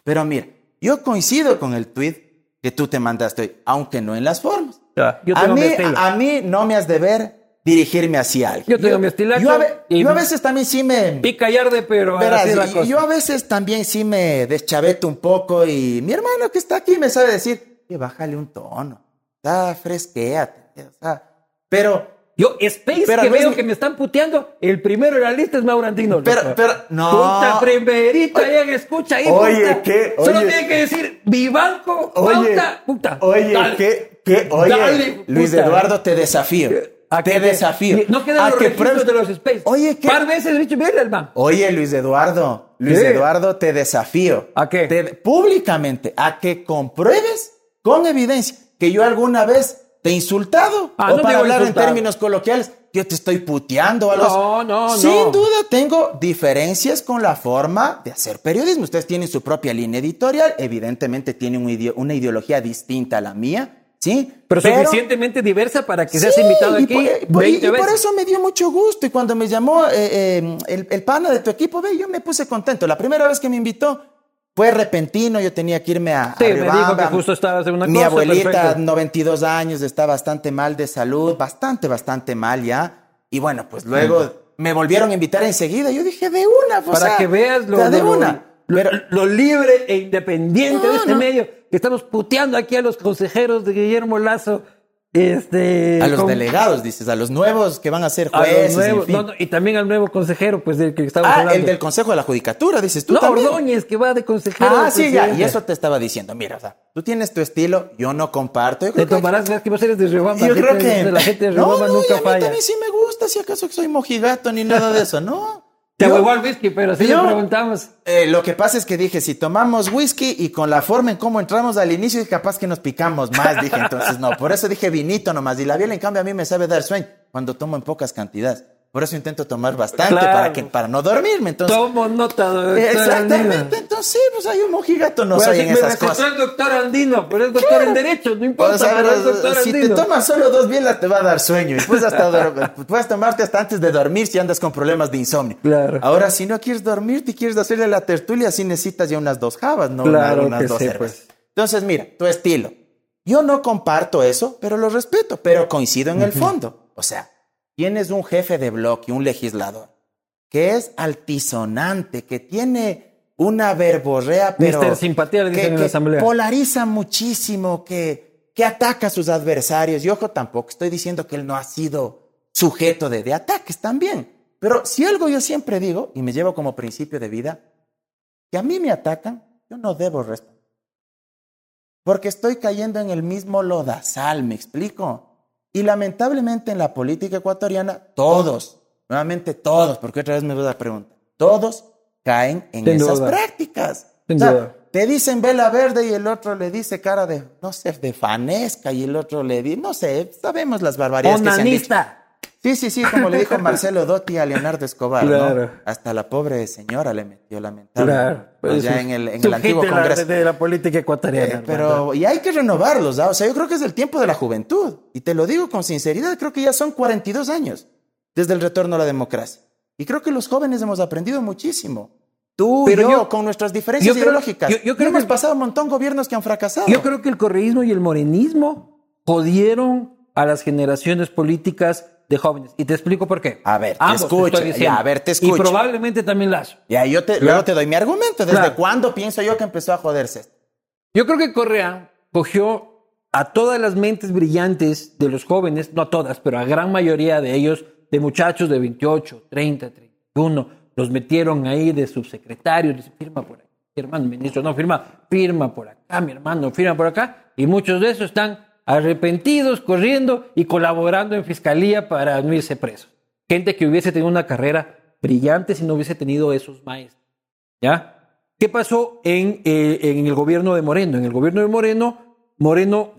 Pero mira, yo coincido con el tweet que tú te mandaste hoy, aunque no en las formas. Ya, yo a, tengo mí, mi estilo. a mí no me has de ver dirigirme hacia alguien. Yo tengo mi estilacho Yo a, ve- yo a veces también sí me... Pica y arde, pero Verás, así es la y- cosa. yo a veces también sí me deschaveto un poco y mi hermano que está aquí me sabe decir, que bájale un tono, está o sea, pero, Yo, Space, Pero que no veo que me están puteando, el primero en la lista es Mauro Andino. Pero- loco. pero- no. Puta, primerito, ahí escucha ahí. Oye, puta. ¿qué? Solo Oye. tiene que decir, Vivanco, oye, puta, puta. oye, Dale. ¿qué, qué? Oye, Dale, Luis puta. Eduardo, te desafío. A te que desafío. No quedan los que de los Space. Oye, ¿qué? Par veces dicho, mira, hermano. Oye, Luis Eduardo, Luis ¿Qué? Eduardo, te desafío. ¿A qué? Te- públicamente, a que compruebes con evidencia que yo alguna vez te he insultado. Ah, o no para a hablar en términos coloquiales, yo te estoy puteando o algo No, no, Sin no. duda tengo diferencias con la forma de hacer periodismo. Ustedes tienen su propia línea editorial, evidentemente tienen un ide- una ideología distinta a la mía, ¿sí? Pero, suficientemente diversa para que seas Sí, invitado y aquí por- y por, 20 y por veces. eso me dio mucho gusto. Y cuando me llamó eh, eh, el, el pana de tu equipo, ve, yo me puse contento. La primera vez que me invitó fue repentino. Yo tenía que irme a. Sí, a me dijo que justo estabas en una Mi cosa, abuelita, perfecto. 92 años, está bastante mal de salud, bastante, bastante mal ya. Y bueno, pues luego me volvieron a invitar enseguida. Yo dije, de una, pues. para ah, que veas lo, de lo- una. lo- Pero- lo libre e independiente No, de este no. medio. Que estamos puteando aquí a los consejeros de Guillermo Lazo. Este, a los con- delegados, dices, a los nuevos que van a ser a los jueces. en nuevos- fin. no, no, y también al nuevo consejero, pues del que estamos Ah, hablando. el del Consejo de la Judicatura, dices tú no, también. Ordóñez, que va de consejero. Ah, sí, ya. Y eso te estaba diciendo. Mira, o sea, tú tienes tu estilo, yo no comparto. Yo Te que- tomarás, ¿sabes que vos eres de Riobamba? yo creo que... La gente de no, Riobamba no, y nunca a mí falla. también sí me gusta, si acaso que soy mojigato ni nada de eso, ¿no? <laughs> Te huevó al whisky, pero sí yo- le preguntamos. Eh, lo que pasa es que dije, si tomamos whisky y con la forma en cómo entramos al inicio, es capaz que nos picamos más, dije. Entonces, no, por eso dije vinito nomás. Y la biela, en cambio, a mí me sabe dar sueño cuando tomo en pocas cantidades. Por eso intento tomar bastante Claro. para, que, para no dormirme. Entonces, Tomo nota, doctor exactamente. Andino. Entonces, sí, pues hay un mojigato, no soy en esas cosas. el doctor Andino, pero es doctor en Derecho, no importa, O sea, pero es doctor si te Andino. tomas solo dos bielas te va a dar sueño y puedes, hasta <laughs> puedes tomarte hasta antes de dormir si andas con problemas de insomnio. Claro. Ahora, si no quieres dormir y quieres hacerle la tertulia, sí necesitas ya unas dos jabas, no Claro Una- unas dos sí, pues. Entonces, mira, tu estilo. Yo no comparto eso, pero lo respeto, pero coincido en el fondo. O sea, tienes un jefe de bloque, un legislador, que es altisonante, que tiene una verborrea, pero... Mister Simpatía le dicen que- en la que asamblea. polariza muchísimo, que, que ataca a sus adversarios. Y ojo, tampoco estoy diciendo que él no ha sido sujeto de, de ataques también. Pero si algo yo siempre digo, y me llevo como principio de vida, que a mí me atacan, yo no debo responder. Porque estoy cayendo en el mismo lodazal, ¿me explico? Y lamentablemente en la política ecuatoriana, todos, nuevamente todos, porque otra vez me voy a dar pregunta, todos caen en Sin esas duda. prácticas. Sin O sea, duda. te dicen vela verde y el otro le dice cara de, no sé, de fanesca y el otro le dice, no sé, sabemos las barbaridades que se han dicho. Sí, sí, sí, como le dijo <laughs> Marcelo Dotti a Leonardo Escobar, ¿no? Claro. Hasta la pobre señora le metió lamentable. Claro. Pues ya Su- en el, en el antiguo de la- Congreso. De, la política ecuatoriana. Eh, pero, y hay que renovarlos, ¿ah? O sea, yo creo que es el tiempo de la juventud. Y te lo digo con sinceridad, creo que ya son 42 años desde el retorno a la democracia. Y creo que los jóvenes hemos aprendido muchísimo. Tú y Pero yo, yo- con nuestras diferencias yo creo- ideológicas. yo- creo hemos que- pasado un montón de gobiernos que han fracasado. Yo creo que el correísmo y el morenismo jodieron a las generaciones políticas de jóvenes. Y te explico por qué. A ver, te Ambos escucho. diciendo. Ya, a ver, te Y escucho. probablemente también Lazo. Ya, yo te, Claro. luego te doy mi argumento. ¿Desde Claro. cuándo pienso yo que empezó a joderse? Yo creo que Correa cogió a todas las mentes brillantes de los jóvenes, no a todas, pero a gran mayoría de ellos, de muchachos de 28, 30, 31, los metieron ahí de subsecretarios, dice, firma por aquí, hermano, ministro, no, firma, firma por acá, mi hermano, firma por acá, y muchos de esos están arrepentidos, corriendo y colaborando en fiscalía para no irse presos. Gente que hubiese tenido una carrera brillante si no hubiese tenido esos maestros. ¿Ya? ¿Qué pasó en, eh, en el gobierno de Moreno? En el gobierno de Moreno, Moreno,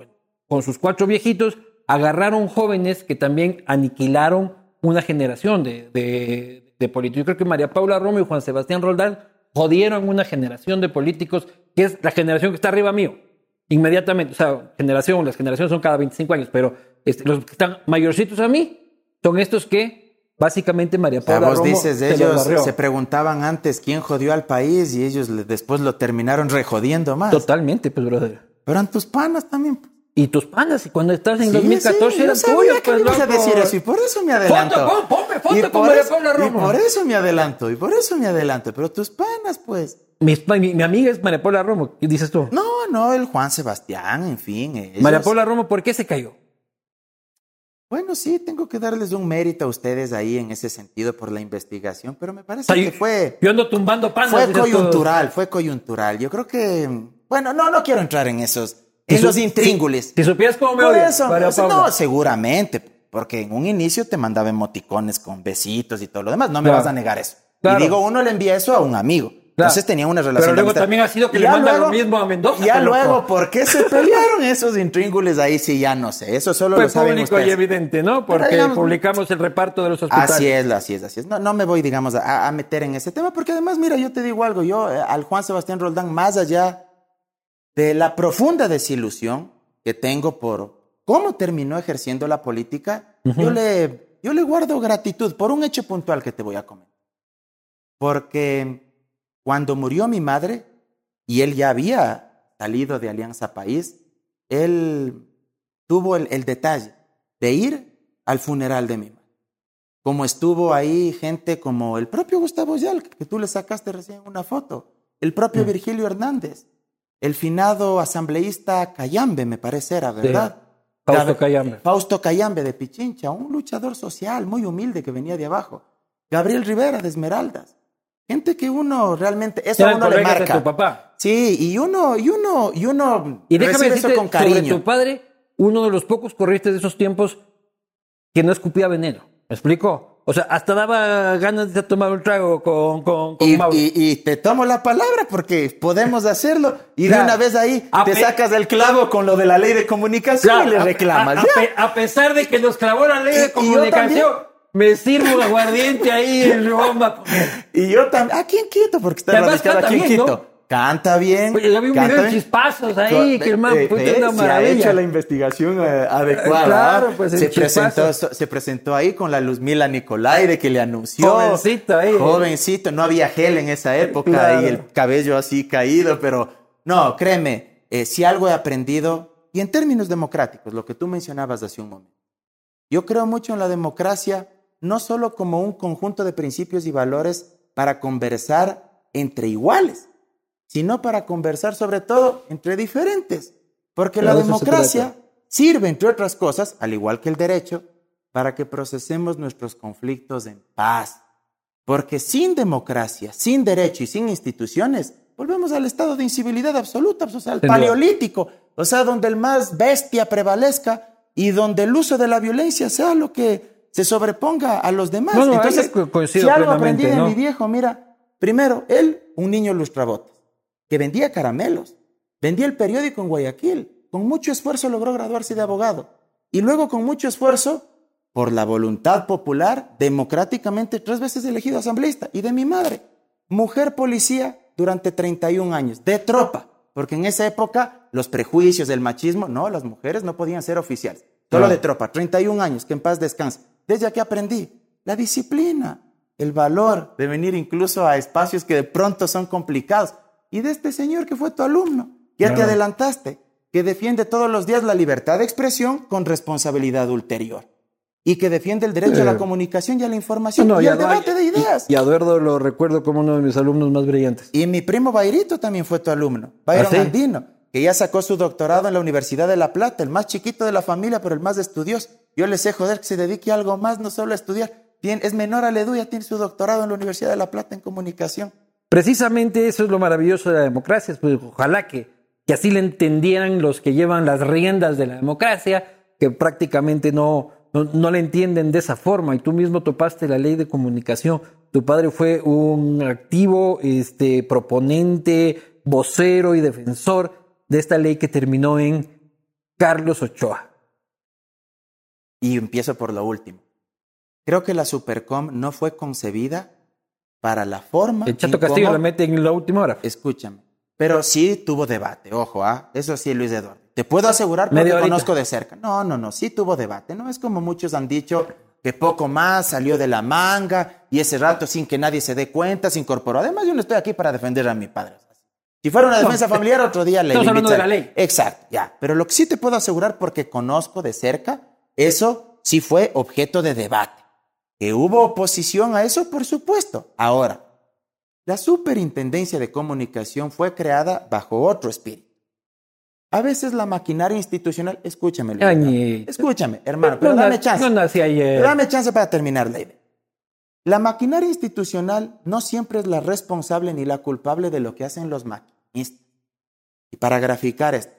con sus cuatro viejitos, agarraron jóvenes que también aniquilaron una generación de, de, de políticos. Yo creo que María Paula Romo y Juan Sebastián Roldán jodieron una generación de políticos que es la generación que está arriba mío. Inmediatamente, o sea, generación, las generaciones son cada 25 años, pero este, los que están mayorcitos a mí son estos que básicamente María O sea, Paula vos Romo dices, se ellos se preguntaban antes quién jodió al país y ellos después lo terminaron rejodiendo más. Totalmente, pues, brother. Pero en tus panas también. Y tus panas, y cuando estás en Sí, 2014 sí, eran tuyos, pues, ibas a loco. decir eso y por eso me adelanto. Foto, pon- ponme foto Y con por María eso- Paula Y Romo. por eso me adelanto, y por eso me adelanto. Pero tus panas, pues. Mi, mi, mi amiga es María Paula Romo. ¿Qué dices tú? No, no, el Juan Sebastián, en fin. ellos- María Paula Romo, ¿por qué se cayó? Bueno, sí, tengo que darles un mérito a ustedes ahí en ese sentido por la investigación, pero me parece que fue, Yo ando tumbando panas. fue coyuntural, fue coyuntural. Yo creo que, bueno, no, no quiero entrar en esos, en los. Si supieras cómo me Por eso, María Paula. no, seguramente, porque en un inicio te mandaba emoticones con besitos y todo lo demás. No me Claro. vas a negar eso. Claro. Y digo, uno le envía eso a un amigo. Claro. Entonces tenía una Pero relación. de luego amistad. también ha sido que Y le ya manda lo mismo a Mendoza, Ya luego, ¿por qué se pelearon esos intríngulis ahí? Sí, ya no sé. Eso solo Fue lo saben público y evidente, ¿no? Porque digamos- publicamos el reparto de los hospitales. Así es, así es, así es. No, no me voy, digamos, a, a meter en ese tema, porque además, mira, yo te digo algo, yo eh, al Juan Sebastián Roldán, más allá de la profunda desilusión que tengo por cómo terminó ejerciendo la política, yo, le, yo le guardo gratitud por un hecho puntual que te voy a comentar. Porque cuando murió mi madre, y él ya había salido de Alianza País, él tuvo el, el detalle de ir al funeral de mi madre. Como estuvo ahí gente como el propio Gustavo Yal, que tú le sacaste recién una foto, el propio Virgilio Hernández, el finado asambleísta Cayambe, me parece era, ¿verdad? Fausto Cayambe. Fausto Cayambe de Pichincha, un luchador social muy humilde que venía de abajo. Gabriel Rivera de Esmeraldas. Gente que uno realmente, eso a uno le de marca. tu papá. Sí, y uno, y uno, y uno Y déjame recibe decirte eso con sobre cariño. tu padre, uno de los pocos corristas de esos tiempos que no escupía veneno. ¿Me explico? O sea, hasta daba ganas de tomar un trago con, con, con Y, Mauro. y- y te tomo la palabra porque podemos hacerlo. Y de una vez ahí A te sacas del clavo con lo de la ley de comunicación Claro, y le reclamas. A, a pesar de que nos clavó la ley de comunicación, me sirvo aguardiente ahí en Roma. Y yo también, aquí en Quito, porque está radicado aquí en Quito. ¿no? Canta bien. Oye, yo vi un video de chispazos ahí, que el man Eh, fue eh, una se ha maravilla. hecho la investigación eh, adecuada. claro, ¿ah? pues, se, presentó, se presentó ahí con la Luzmila Nicolaide que le anunció. Jovencito ahí. Jovencito, no había gel en esa época Claro. y el cabello así caído, pero no, créeme, eh, si algo he aprendido, y en términos democráticos, lo que tú mencionabas hace un momento, yo creo mucho en la democracia, no solo como un conjunto de principios y valores para conversar entre iguales, sino para conversar sobre todo entre diferentes. Porque la democracia sirve, entre otras cosas, al igual que el derecho, para que procesemos nuestros conflictos en paz. Porque sin democracia, sin derecho y sin instituciones, volvemos al estado de incivilidad absoluta, o sea, al paleolítico, o sea, donde el más bestia prevalezca y donde el uso de la violencia sea lo que se sobreponga a los demás. No, no, Entonces, si algo aprendí de ¿no? mi viejo, mira, primero, él, un niño lustrabotas, que vendía caramelos, vendía el periódico en Guayaquil, con mucho esfuerzo logró graduarse de abogado, y luego con mucho esfuerzo, por la voluntad popular, democráticamente tres veces elegido asambleísta, y de mi madre, mujer policía durante 31 años, de tropa, porque en esa época los prejuicios del machismo, no, las mujeres no podían ser oficiales, solo de tropa, 31 años, que en paz descanse. Desde que aprendí la disciplina, el valor de venir incluso a espacios que de pronto son complicados. Y de este señor que fue tu alumno, ya te adelantaste, que defiende todos los días la libertad de expresión con responsabilidad ulterior. Y que defiende el derecho a la Eh. comunicación y a la información No, y y al debate de y- ideas. Y, a Eduardo lo recuerdo como uno de mis alumnos más brillantes. Y mi primo Bairito también fue tu alumno, Byron ¿Ah, sí? Andino, que ya sacó su doctorado en la Universidad de La Plata, el más chiquito de la familia, pero el más estudioso. Yo le sé joder que se dedique a algo más, no solo a estudiar. Tiene- es menor al Edu, ya tiene su doctorado en la Universidad de La Plata en comunicación. Precisamente eso es lo maravilloso de la democracia. Pues ojalá que, que así le entendieran los que llevan las riendas de la democracia, que prácticamente no, no, no le entienden de esa forma. Y tú mismo topaste la ley de comunicación. Tu padre fue un activo este, proponente, vocero y defensor de esta ley que terminó en Carlos Ochoa. Y empiezo por lo último. Creo que la Supercom no fue concebida para la forma. El Chato en Castillo cómo- la mete en la última hora. Escúchame. Pero sí tuvo debate, ojo, ¿ah? Eso sí, Luis Eduardo. Te puedo asegurar porque conozco de cerca. No, no, no, sí tuvo debate. No es como muchos han dicho que poco más salió de la manga y ese rato sin que nadie se dé cuenta se incorporó. Además, yo no estoy aquí para defender a mi padre. Si fuera una No, defensa familiar, otro día le estamos hablando de la ley. Exacto, ya. Pero lo que sí te puedo asegurar porque conozco de cerca, eso sí fue objeto de debate. ¿Que hubo oposición a eso? Por supuesto. Ahora, la superintendencia de comunicación fue creada bajo otro espíritu. A veces la maquinaria institucional, escúchame, Luis, Añito. escúchame, hermano, pero No dame chance. No nací ayer. Pero dame chance para terminar la idea. La maquinaria institucional no siempre es la responsable ni la culpable de lo que hacen los maquinistas. Y para graficar esto,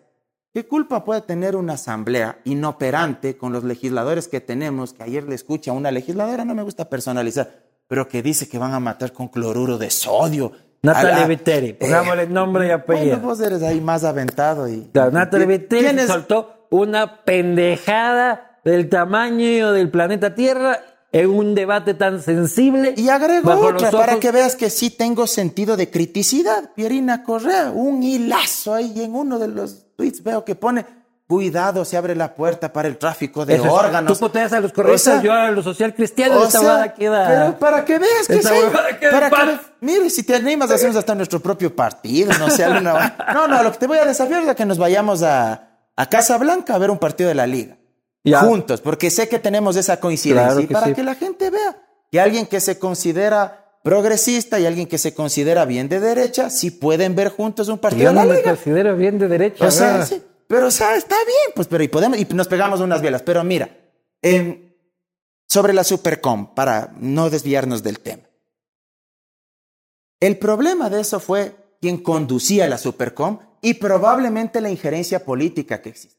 ¿qué culpa puede tener una asamblea inoperante con los legisladores que tenemos? Que ayer le escucha a una legisladora, no me gusta personalizar, pero que dice que van a matar con cloruro de sodio. Natalia Viteri, pongámosle nombre y apellido. Bueno, vos eres ahí más aventado y... Claro, Natalia Viteri soltó una pendejada del tamaño del planeta Tierra en un debate tan sensible. Y agrego otra para ojos- que veas que sí tengo sentido de criticidad. Pierina Correa, un hilazo ahí en uno de los tweets veo que pone, cuidado, se abre la puerta para el tráfico de Eso órganos. Tú poteas a los correístas, O sea, yo a los social cristianos, esta sea, queda... Pero para que veas que sí. Para que mire, si te animas, hacemos hasta nuestro propio partido, no sé, alguna... <laughs> No, no, lo que te voy a desafiar es a que nos vayamos a, a Casa Blanca a ver un partido de la Liga. Ya. Juntos, porque sé que tenemos esa coincidencia. Claro y para sí. que la gente vea que alguien que se considera progresista y alguien que se considera bien de derecha, sí pueden ver juntos un partido Yo de no la me Liga. considero bien de derecha. O sea, sí, pero o sea, está bien, pues, pero y podemos, y nos pegamos unas velas. Pero mira, sobre la Supercom, para no desviarnos del tema. El problema de eso fue quien conducía la Supercom y probablemente la injerencia política que existe.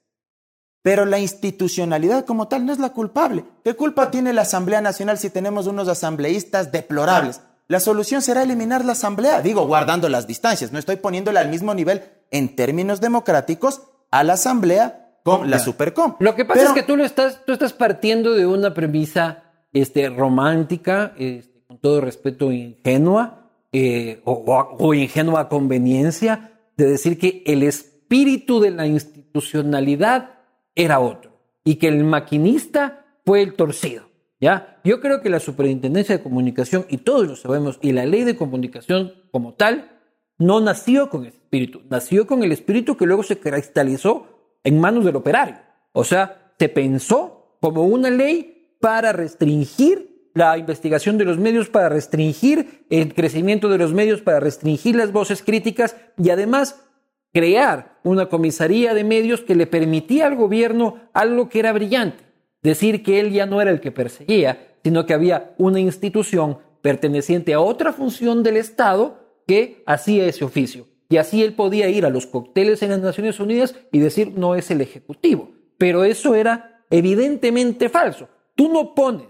Pero la institucionalidad como tal no es la culpable. ¿Qué culpa tiene la Asamblea Nacional si tenemos unos asambleístas deplorables? La solución será eliminar la Asamblea, digo, guardando las distancias. No estoy poniéndole al mismo nivel en términos democráticos a la Asamblea con la Supercom. Lo que pasa Pero- es que tú, lo estás, tú estás partiendo de una premisa este, romántica, este, con todo respeto, ingenua eh, o, o- o ingenua conveniencia de decir que el espíritu de la institucionalidad era otro y que el maquinista fue el torcido. ¿ya? Yo creo que la Superintendencia de Comunicación, y todos lo sabemos, y la ley de comunicación como tal, no nació con ese espíritu, nació con el espíritu que luego se cristalizó en manos del operario. O sea, se pensó como una ley para restringir la investigación de los medios, para restringir el crecimiento de los medios, para restringir las voces críticas y además crear una comisaría de medios que le permitía al gobierno algo que era brillante, decir que él ya no era el que perseguía, sino que había una institución perteneciente a otra función del Estado que hacía ese oficio. Y así él podía ir a los cócteles en las Naciones Unidas y decir no es el Ejecutivo. Pero eso era evidentemente falso. Tú no pones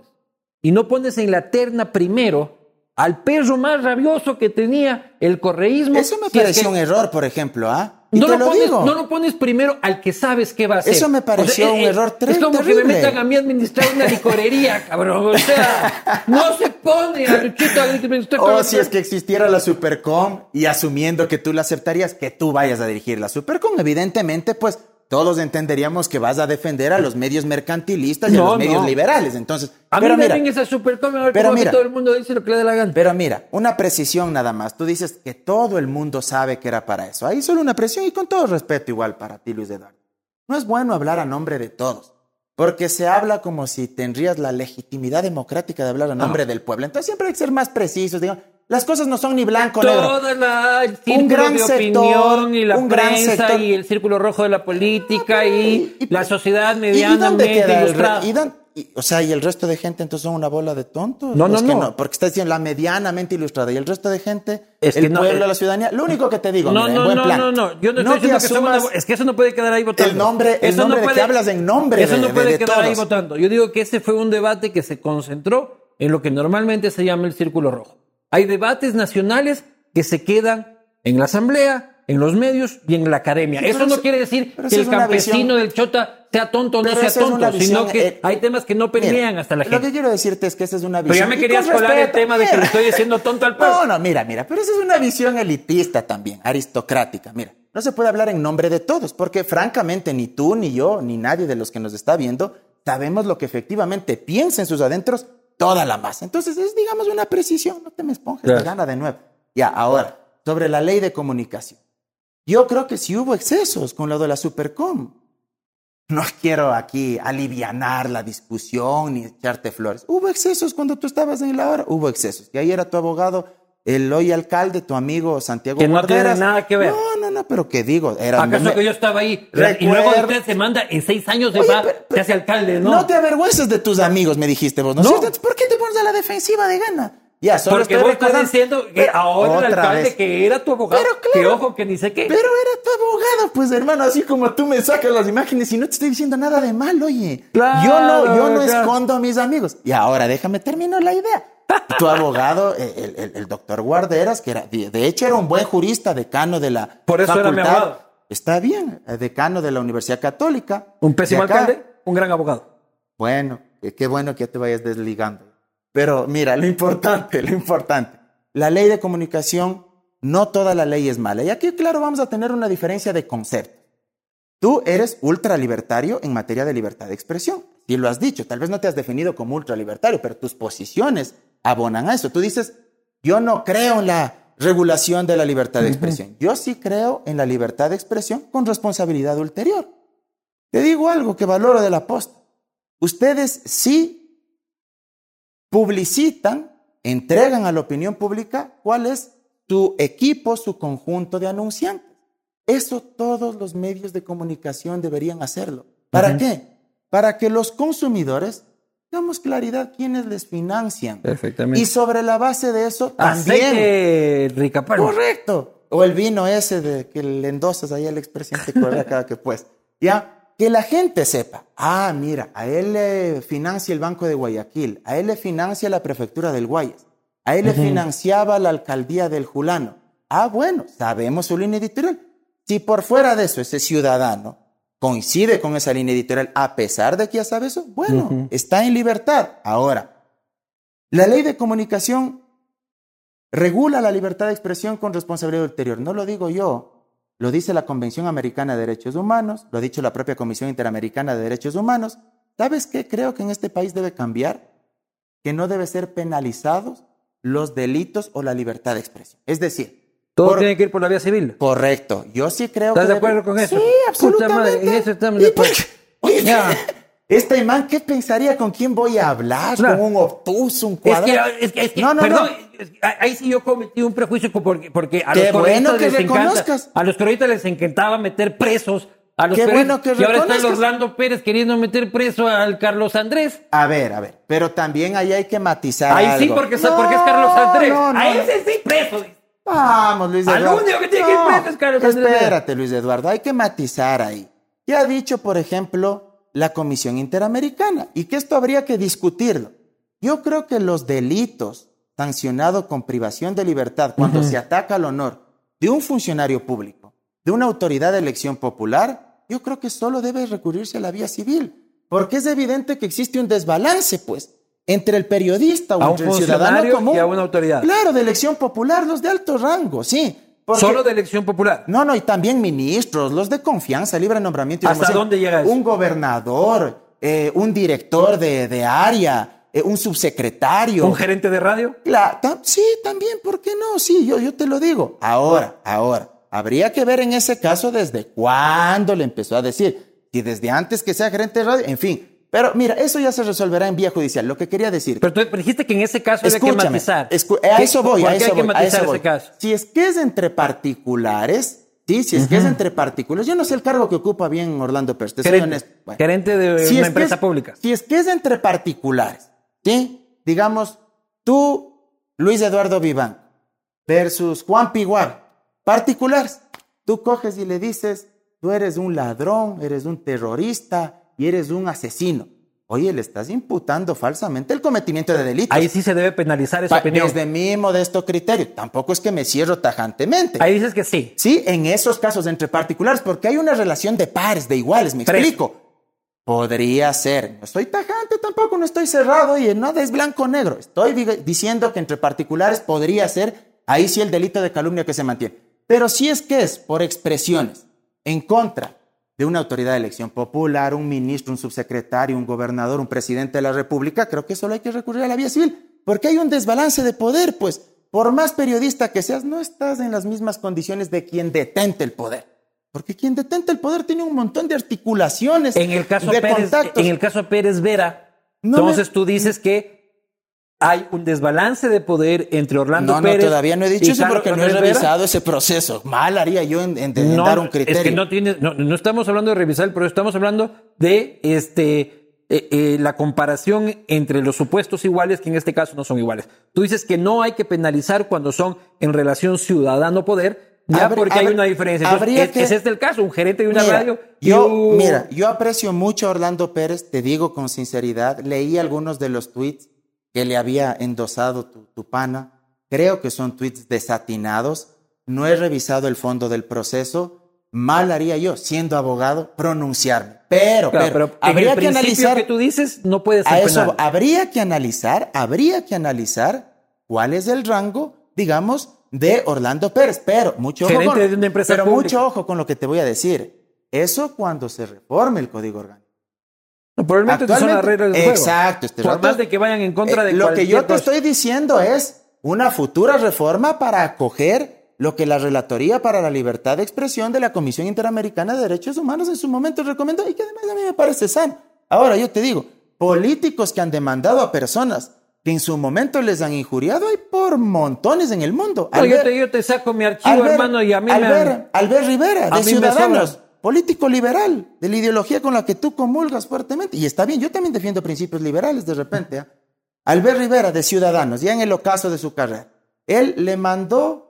y no pones en la terna primero al perro más rabioso que tenía el correísmo. Eso me si es pareció que- un error, por ejemplo, ¿ah? No lo, pones, digo. no lo pones primero al que sabes qué va a hacer. Eso me pareció un error Es tre- como que me terrible. metan a mí a administrar una licorería, <laughs> cabrón. O sea, no se pone a Luchito a administrar O si es que existiera la Supercom y asumiendo que tú la aceptarías, que tú vayas a dirigir la Supercom, evidentemente, pues todos entenderíamos que vas a defender a los medios mercantilistas y a los medios no. liberales. Entonces, A pero mí me mira, ven esa supercom pero mira. todo el mundo dice lo que le da la gana. pero mira, una precisión nada más. Tú dices que todo el mundo sabe que era para eso. Ahí solo una presión y con todo respeto igual para ti, Luis Eduardo. No es bueno hablar a nombre de todos, porque se habla como si tendrías la legitimidad democrática de hablar a nombre del pueblo. Entonces siempre hay que ser más precisos. Digamos, las cosas no son ni blanco o negro. Toda la el círculo gran de sector, opinión y la un gran prensa sector. y el círculo rojo de la política y, Y- y- la sociedad ¿Y- ¿Y, dónde medianamente queda y dónde- y- o sea, y el resto de gente entonces son una bola de tontos. No, no, que no. Porque está diciendo la medianamente ilustrada y el resto de gente, Es el que no, pueblo, eh, la ciudadanía. Lo único que te digo, No, mira, en no, buen no, plan. no, no. Yo no, no estoy diciendo que somos una- Es que eso no puede quedar ahí votando. el nombre, el Eso nombre no de que hablas en nombre Eso de, no de- puede de quedar ahí votando. Yo digo que ese fue un debate que se concentró en lo que normalmente se llama el círculo rojo. Hay debates nacionales que se quedan en la asamblea, en los medios y en la academia. Eso pero no quiere decir pero que el campesino visión- del chota sea tonto o no Pero sea tonto, sino que eh, hay temas que no permean Mira, hasta la Lo gente. que quiero decirte es que esa es una Pero visión. ya me querías colar el tema de que le estoy diciendo tonto al pueblo. No, no, mira, mira, pero esa es una visión elitista también, aristocrática. Mira, no se puede hablar en nombre de todos, porque francamente ni tú, ni yo, ni nadie de los que nos está viendo sabemos lo que efectivamente piensa en sus adentros toda la masa. Entonces es, digamos, una precisión, no te me esponjes Gracias. gana de nuevo. Ya, ahora, sobre la ley de comunicación. Yo creo que sí hubo excesos con lo de la Supercom. No quiero aquí alivianar la discusión ni echarte flores. Hubo excesos cuando tú estabas en la hora. Hubo excesos. Y ahí era tu abogado, el hoy alcalde, tu amigo Santiago Que no tiene Guarderas. nada que ver. No, no, no, pero que digo, era ¿Acaso me- que yo estaba ahí? Y luego usted se manda, en seis años se Oye, va, pero- se hace alcalde, ¿no? No te avergüences de tus amigos, me dijiste vos. ¿no? No. ¿Por qué te pones a la defensiva de gana? Ya, solo Porque estoy vos estás recordando- diciendo que Pero- ahora el alcalde vez. que era tu abogado, Pero que claro. ojo, que ni sé qué. Pero era tu abogado, pues hermano, así como tú me sacas las imágenes y no te estoy diciendo nada de mal, oye. Claro, yo no, yo no claro. escondo a mis amigos. Y ahora déjame terminar la idea. Tu abogado, el, el- el doctor Guarderas, que era, de hecho era un buen jurista, decano de la Por eso era mi facultad. abogado. Está bien, eh, decano de la Universidad Católica. Un pésimo alcalde, un gran abogado. Bueno, eh, qué bueno que ya te vayas desligando. Pero mira, lo importante, lo importante. La ley de comunicación, no toda la ley es mala. Y aquí, claro, vamos a tener una diferencia de concepto. Tú eres ultralibertario en materia de libertad de expresión. Y lo has dicho, tal vez no te has definido como ultralibertario, pero tus posiciones abonan a eso. Tú dices, yo no creo en la regulación de la libertad de expresión. Yo sí creo en la libertad de expresión con responsabilidad ulterior. Te digo algo que valoro de la posta. Ustedes sí publicitan, entregan a la opinión pública cuál es su equipo, su conjunto de anunciantes. Eso todos los medios de comunicación deberían hacerlo. ¿Para qué? Para que los consumidores damos claridad quiénes les financian. Perfectamente. Y sobre la base de eso también. Rica palma. Correcto. O el vino ese de que le endosas ahí al expresidente Correa cada que pues. <laughs> Ya, que la gente sepa. Ah, mira, a él le financia el Banco de Guayaquil, a él le financia la prefectura del Guayas, a él le financiaba la alcaldía del Julano. Ah, bueno, sabemos su línea editorial. Si por fuera de eso ese ciudadano coincide con esa línea editorial, a pesar de que ya sabe eso, bueno, está en libertad. Ahora, La ley de comunicación regula la libertad de expresión con responsabilidad ulterior. No lo digo yo, lo dice la Convención Americana de Derechos Humanos, lo ha dicho la propia Comisión Interamericana de Derechos Humanos. ¿Sabes qué creo que en este país debe cambiar? Que no debe ser penalizados los delitos o la libertad de expresión. Es decir, Todo por- tiene que ir por la vía civil. correcto. Yo sí creo ¿Estás que de acuerdo con eso? Sí, Puta absolutamente. madre, en eso estamos ¿Y de acuerdo. Ya. <laughs> Este imán, ¿qué pensaría con quién voy a hablar? No. ¿Con un obtuso, un Es que, cuadrado? es que, es que- no, no, perdón, no. es que ahí sí yo cometí un prejuicio porque, porque a Qué los bueno que les encanta, reconozcas. a los correístas les encantaba meter presos a los Qué periodistas. bueno que y ahora está el reconozcas. Orlando Pérez queriendo meter preso al Carlos Andrés. A ver, a ver. Pero también ahí hay que matizar Ahí sí, algo. porque, No, porque es Carlos Andrés. no, no, a no. ese sí preso. Vamos, Luis Al Eduardo. único que tiene que ir preso es Carlos Andrés. Espérate, Luis Eduardo. Hay que matizar ahí. ¿Qué ha dicho, por ejemplo, la Comisión Interamericana? Y que esto habría que discutirlo. Yo creo que los delitos sancionados con privación de libertad cuando se ataca al honor de un funcionario público, de una autoridad de elección popular, yo creo que solo debe recurrirse a la vía civil. Porque es evidente que existe un desbalance, pues, entre el periodista o A un entre el ciudadano común. y a una autoridad. Claro, de elección popular, los de alto rango, sí. Porque- Solo de elección popular. No, no, y también ministros, los de confianza, libre nombramiento. y ¿Hasta dónde llega eso? Un gobernador, eh, un director de, de área, eh, un subsecretario. Un gerente de radio. Ta- sí, también, ¿por qué no? Sí, yo, yo te lo digo. Ahora, ahora, habría que ver en ese caso desde cuándo le empezó a decir. Si desde antes que sea gerente de radio, en fin. Pero mira, eso ya se resolverá en vía judicial. Lo que quería decir. Pero tú dijiste que en ese caso había que matizar. a ¿Qué- eso voy, a eso hay que voy, a matizar eso ese caso? Si es que es entre particulares, sí, si es que es entre particulares, yo no sé el cargo que ocupa bien Orlando Pérez, te soy Gerente, honesto. Bueno. gerente de Si una es que empresa es- pública. Si es que es entre particulares, ¿sí? Digamos, tú, Luis Eduardo Viván, versus Juan Piguar, particulares. Tú coges y le dices, tú eres un ladrón, eres un terrorista y eres un asesino. Oye, le estás imputando falsamente el cometimiento de delitos. Ahí sí se debe penalizar esa Pa- opinión. Desde mi modesto criterio. Tampoco es que me cierro tajantemente. Ahí dices que sí. Sí, en esos casos entre particulares, porque hay una relación de pares, de iguales, me Tres. explico. Podría ser. No estoy tajante tampoco, no estoy cerrado y nada es blanco o negro. Estoy diciendo que entre particulares podría ser, ahí sí el delito de calumnia que se mantiene. Pero si es que es por expresiones en contra de una autoridad de elección popular, un ministro, un subsecretario, un gobernador, un presidente de la República, creo que solo hay que recurrir a la vía civil, porque hay un desbalance de poder, pues por más periodista que seas, no estás en las mismas condiciones de quien detente el poder. Porque quien detente el poder tiene un montón de articulaciones, En el caso de Pérez, contactos. en el caso Pérez Vera, No entonces me- tú dices que hay un desbalance de poder entre Orlando No, no, Pérez. todavía no he dicho eso porque no he revisado ese proceso. Mal haría yo en, en- No, dar un criterio. Es que no tiene, no, no estamos hablando de revisar, pero estamos hablando de este eh, eh, la comparación entre los supuestos iguales, que en este caso no son iguales. Tú dices que no hay que penalizar cuando son en relación ciudadano-poder, ya Habr- porque hay una diferencia. Entonces, es, que- es este el caso, un gerente de una Mira, radio. Yo, mira, yo aprecio mucho a Orlando Pérez, te digo con sinceridad. Leí algunos de los tweets que le había endosado tu, tu pana. Creo que son tweets desatinados. No he revisado el fondo del proceso. Mal haría yo, siendo abogado, pronunciarme. Pero, Claro, pero, habría que analizar. que tú dices no puede ser A eso habría que analizar, habría que analizar cuál es el rango, digamos, de Orlando Pérez. Pero mucho ojo, con, de una empresa pero pública. mucho ojo con lo que te voy a decir. Eso cuando se reforme el código orgánico. No, probablemente son las reglas del juego. Exacto, este Por más de que vayan en contra Eh, de Lo que yo te cosa. estoy diciendo es una futura reforma para acoger lo que la Relatoría para la Libertad de Expresión de la Comisión Interamericana de Derechos Humanos en su momento recomendó y que además a mí me parece sano. Ahora yo te digo, políticos que han demandado a personas que en su momento les han injuriado hay por montones en el mundo. No, yo, Albert- te, yo te saco mi archivo, Albert- hermano, y a mí Albert, me... Albert Rivera, de Ciudadanos. Político liberal, de la ideología con la que tú comulgas fuertemente. Y está bien, yo también defiendo principios liberales de repente. ¿ah? Albert Rivera, de Ciudadanos, ya en el ocaso de su carrera, él le mandó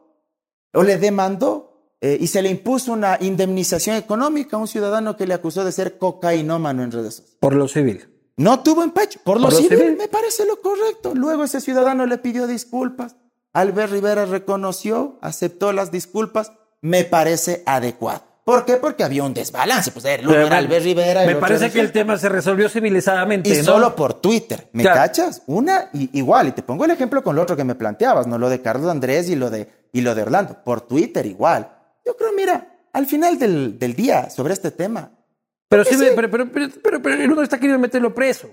o le demandó eh, y se le impuso una indemnización económica a un ciudadano que le acusó de ser cocainómano en redes sociales. Por lo civil. No tuvo empacho. Por lo, Por lo civil, civil. me parece lo correcto. Luego ese ciudadano le pidió disculpas. Albert Rivera reconoció, aceptó las disculpas. Me parece adecuado. ¿Por qué? Porque había un desbalance. Pues el uno Pero era Albert Rivera. Me parece que el tema se resolvió civilizadamente. Y ¿no? solo por Twitter, ¿me Claro. cachas? Una y, igual, y te pongo el ejemplo con lo otro que me planteabas, ¿no? Lo de Carlos Andrés y lo de, y lo de Orlando. Por Twitter igual. Yo creo, mira, al final del, del día sobre este tema, Pero sí, Sí. pero, pero, pero, pero el uno está queriendo meterlo preso.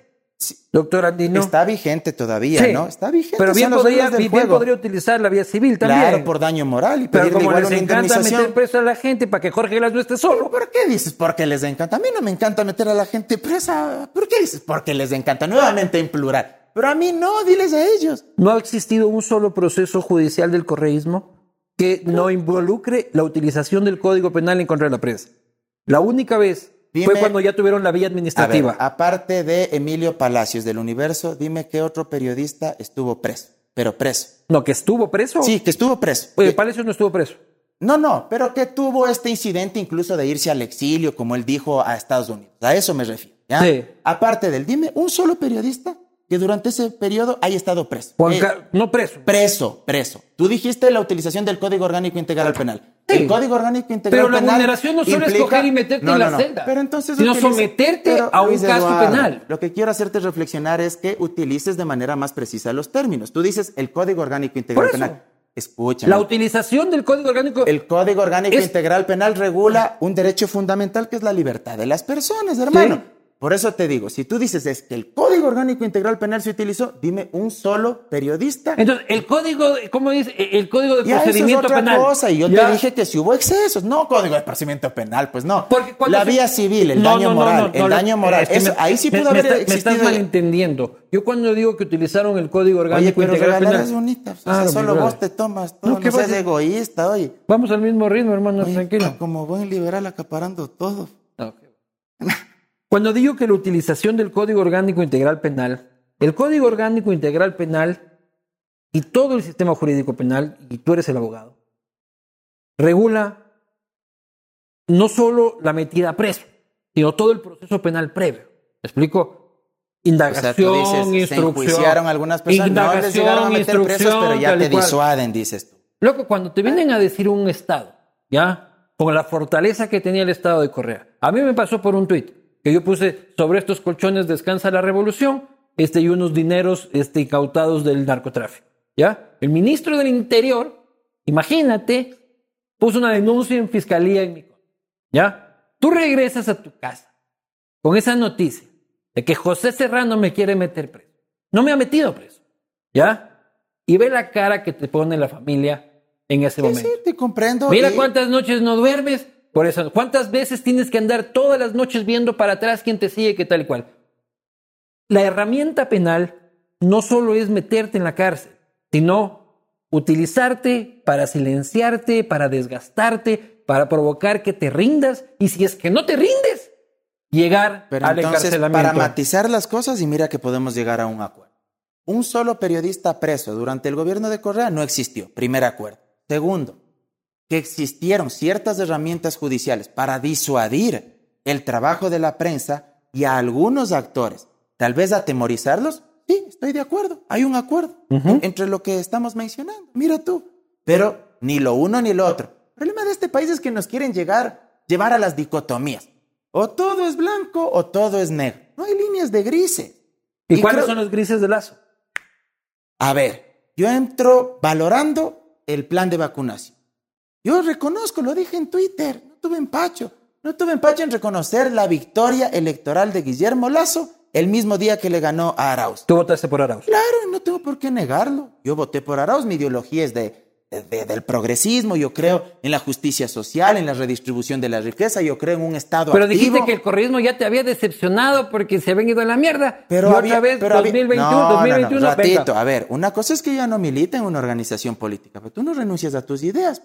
Doctor Andino. está vigente todavía, Sí. ¿no? Está vigente. Pero bien podría, bien podría utilizar la vía civil también. Claro, por daño moral y Pero pedirle como igual les una encanta meter preso a la gente para que Jorge Glass no esté solo. ¿Por qué dices porque les encanta? A mí no me encanta meter a la gente presa. ¿Por qué dices porque les encanta? Nuevamente en plural. Pero a mí no, diles a ellos. No ha existido un solo proceso judicial del correísmo que no involucre la utilización del Código Penal en contra de la prensa. La única vez fue Dime- cuando ya tuvieron la vía A ver, administrativa. aparte de Emilio Palacios del Universo, dime qué otro periodista estuvo preso. Pero preso. no, que estuvo preso. Sí, que estuvo preso. Oye, Que- Palacios no estuvo preso. No, no, pero que tuvo este incidente incluso de irse al exilio, como él dijo, a Estados Unidos. A eso me refiero. ¿ya? Sí. Aparte del, dime un solo periodista que durante ese periodo haya estado preso. Juan Eh, no preso. Preso, preso. Tú dijiste la utilización del Código Orgánico Integral Penal. Sí. El Código Orgánico Integral Pero la Penal. vulneración no solo es implica- coger y meterte No, en la no. celda, Pero entonces sino utiliza- someterte Pero, a un Luis caso Eduardo, penal. Lo que quiero hacerte reflexionar es que utilices de manera más precisa los términos. Tú dices el Código Orgánico Integral. Penal. Escúchame. La utilización del Código Orgánico. El Código Orgánico Es- Integral Penal regula un derecho fundamental que es la libertad de las personas, hermano. Sí. Por eso te digo, si tú dices es que el Código Orgánico Integral Penal se utilizó, dime un solo periodista. Entonces, el código, ¿cómo dice? El código de Ya, eso es procedimiento otra penal. cosa. Y yo Ya. te dije que si hubo excesos, no código de procedimiento penal, pues no. Porque la se- vía civil, el No, daño no, no, moral, el daño no, moral. es que eso- me- ahí sí me- pudo me haber está- Me existido. estás malentendiendo. Yo cuando digo que utilizaron el Código Oye, Orgánico pero Integral Penal. es bonita. pues, o Ah, sea, solo vos te tomas todo. No, No, ¿qué seas egoísta, oye. Vamos al mismo ritmo, hermano, Oye, tranquilo. Como buen liberal acaparando todo. Ah, ok. <laughs> Cuando digo que la utilización del Código Orgánico Integral Penal, el Código Orgánico Integral Penal y todo el sistema jurídico penal, y tú eres el abogado, regula no solo la metida a preso, sino todo el proceso penal previo. ¿Me explico? O sea, Indagación, dices, se instrucción. enjuiciaron algunas personas, no les llegaron a meter presos, pero ya te disuaden, dices tú. Loco, cuando te vienen a decir un Estado, ¿ya? Con la fortaleza que tenía el Estado de Correa. A mí me pasó por un tuit que yo puse sobre estos colchones descansa la revolución este, y unos dineros este, incautados del narcotráfico, ¿ya? El ministro del Interior, imagínate, puso una denuncia en fiscalía en mi contra, ¿ya? Tú regresas a tu casa con esa noticia de que José Serrano me quiere meter preso. No me ha metido preso, ¿ya? Y ve la cara que te pone la familia en ese Sí, momento. sí, te comprendo. Mira cuántas noches no duermes por eso. ¿Cuántas veces tienes que andar todas las noches viendo para atrás quién te sigue, qué tal y cual? La herramienta penal no solo es meterte en la cárcel, sino utilizarte para silenciarte, para desgastarte, para provocar que te rindas y si es que no te rindes, llegar Pero al entonces, encarcelamiento. para matizar las cosas, y mira que podemos llegar a un acuerdo. Un solo periodista preso durante el gobierno de Correa no existió. Primer acuerdo. Segundo, que existieron ciertas herramientas judiciales para disuadir el trabajo de la prensa y a algunos actores, tal vez atemorizarlos. Sí, estoy de acuerdo. Hay un acuerdo entre lo que estamos mencionando. Mira tú. Pero ni lo uno ni lo otro. El problema de este país es que nos quieren llegar, llevar a las dicotomías. O todo es blanco o todo es negro. No hay líneas de grises. ¿Y, y cuáles creo- son los grises de lazo? A ver, yo entro valorando el plan de vacunación. Yo reconozco, lo dije en Twitter, no tuve empacho. No tuve empacho en reconocer la victoria electoral de Guillermo Lazo el mismo día que le ganó a Arauz. Tú votaste por Arauz. Claro, no tengo por qué negarlo. Yo voté por Arauz, mi ideología es de, de- de- del progresismo, yo creo en la justicia social, en la redistribución de la riqueza, yo creo en un Estado Pero activo. dijiste que el correísmo ya te había decepcionado porque se habían ido a la mierda. Pero y otra había- vez, pero había- 2021, No, no, no, 2021, ratito, venga. a ver, una cosa es que ya no milita en una organización política, pero tú no renuncias a tus ideas.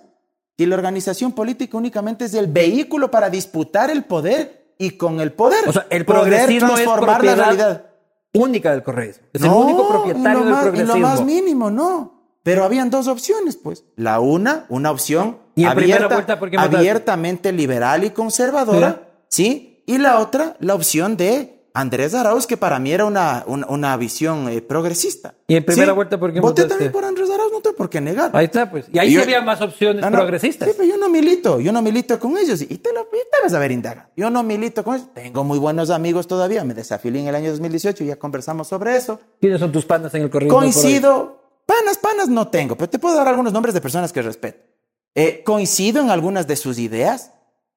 Si la organización política únicamente es el vehículo para disputar el poder y con el poder O sea, el progresismo es transformar la propiedad realidad. única del correísmo. Es el No, único en propietario lo del progresismo. lo más mínimo, no. Pero habían dos opciones, pues. La una, una opción Y abierta- vuelta, abiertamente liberal y conservadora, Mira. ¿sí? Y la otra, la opción de Andrés Arauz, que para mí era una, una, una visión eh, progresista. Y en primera Sí, vuelta, ¿por qué Voté votaste? también por Andrés Arauz, no tengo por qué negar. Ahí está, pues. Y ahí Y yo- había más opciones No, no, progresistas. Sí, pero yo no milito, yo no milito con ellos. Y te lo te vas a ver indaga. Yo no milito con ellos. Tengo muy buenos amigos todavía. Me desafilié en el año 2018 y ya conversamos sobre eso. ¿Quiénes son tus panas en el corrido? Coincido. Panas, panas no tengo, pero te puedo dar algunos nombres de personas que respeto. Eh, coincido en algunas de sus ideas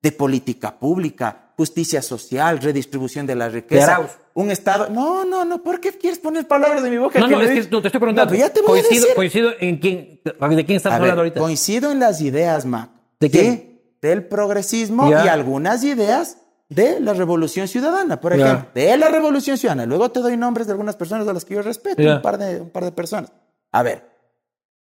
de política pública, justicia social, redistribución de la riqueza. Un Estado. No, no, no. ¿Por qué quieres poner palabras de mi boca? No, que no, es que no, te estoy preguntando. No, pero ya te voy a coincido, decir. coincido en quién, de quién A ver, hablando ahorita. Coincido en las ideas, Mac. ¿De quién? Del progresismo y algunas ideas de la revolución ciudadana, por ejemplo. De la revolución ciudadana. Luego te doy nombres de algunas personas a las que yo respeto, un, par de, un par de personas. A ver,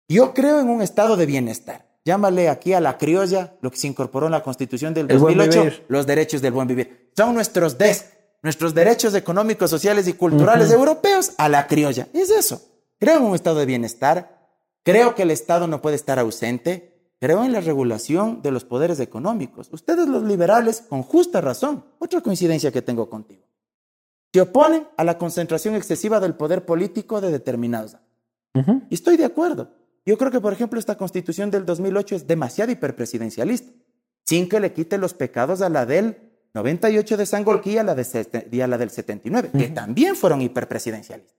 yo creo en un estado de bienestar. Llámale aquí a la criolla lo que se incorporó en la Constitución del El buen 2008, vivir. los derechos del buen vivir. Son nuestros DES, nuestros derechos económicos, sociales y culturales europeos a la criolla. Es eso. Creo en un estado de bienestar. Creo que el Estado no puede estar ausente. Creo en la regulación de los poderes económicos. Ustedes los liberales, con justa razón, otra coincidencia que tengo contigo, se oponen a la concentración excesiva del poder político de determinados. Y estoy de acuerdo. Yo creo que, por ejemplo, esta constitución del 2008 es demasiado hiperpresidencialista, sin que le quite los pecados a la del 98 de Sangolquí y a la, de y a la del 79, que también fueron hiperpresidencialistas.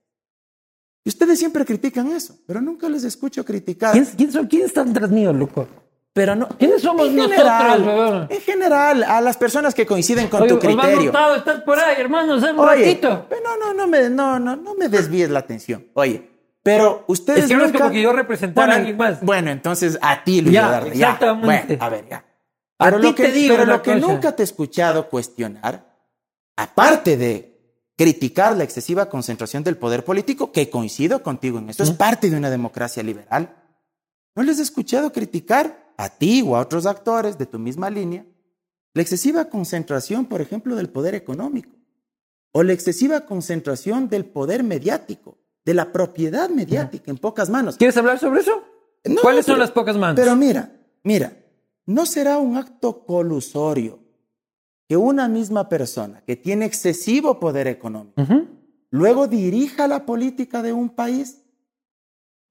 Y ustedes siempre critican eso, pero nunca les escucho criticar. ¿Quién, quién son, ¿Quién están tras mío, loco? Pero no. ¿Quiénes somos en nosotros, general, weón? En general, a las personas que coinciden con Oye, tu criterio. Hurtado, estás por ahí, hermano, un Oye, ratito. no, no, no me, no, no, no me desvíes la atención. Oye, pero ustedes Es que no es nunca- como que yo representara a alguien más. Bueno, entonces a ti, Luis Ya, exactamente. Bueno, a ver, ya. A Pero ti lo que, te digo pero lo que cosa. nunca te he escuchado cuestionar, aparte de criticar la excesiva concentración del poder político, que coincido contigo en eso, es parte de una democracia liberal, no les he escuchado criticar a ti o a otros actores de tu misma línea la excesiva concentración, por ejemplo, del poder económico o la excesiva concentración del poder mediático, de la propiedad mediática en pocas manos. ¿Quieres hablar sobre eso? No, ¿Cuáles son las pocas manos? Pero mira, mira, no será un acto colusorio que una misma persona que tiene excesivo poder económico luego dirija la política de un país.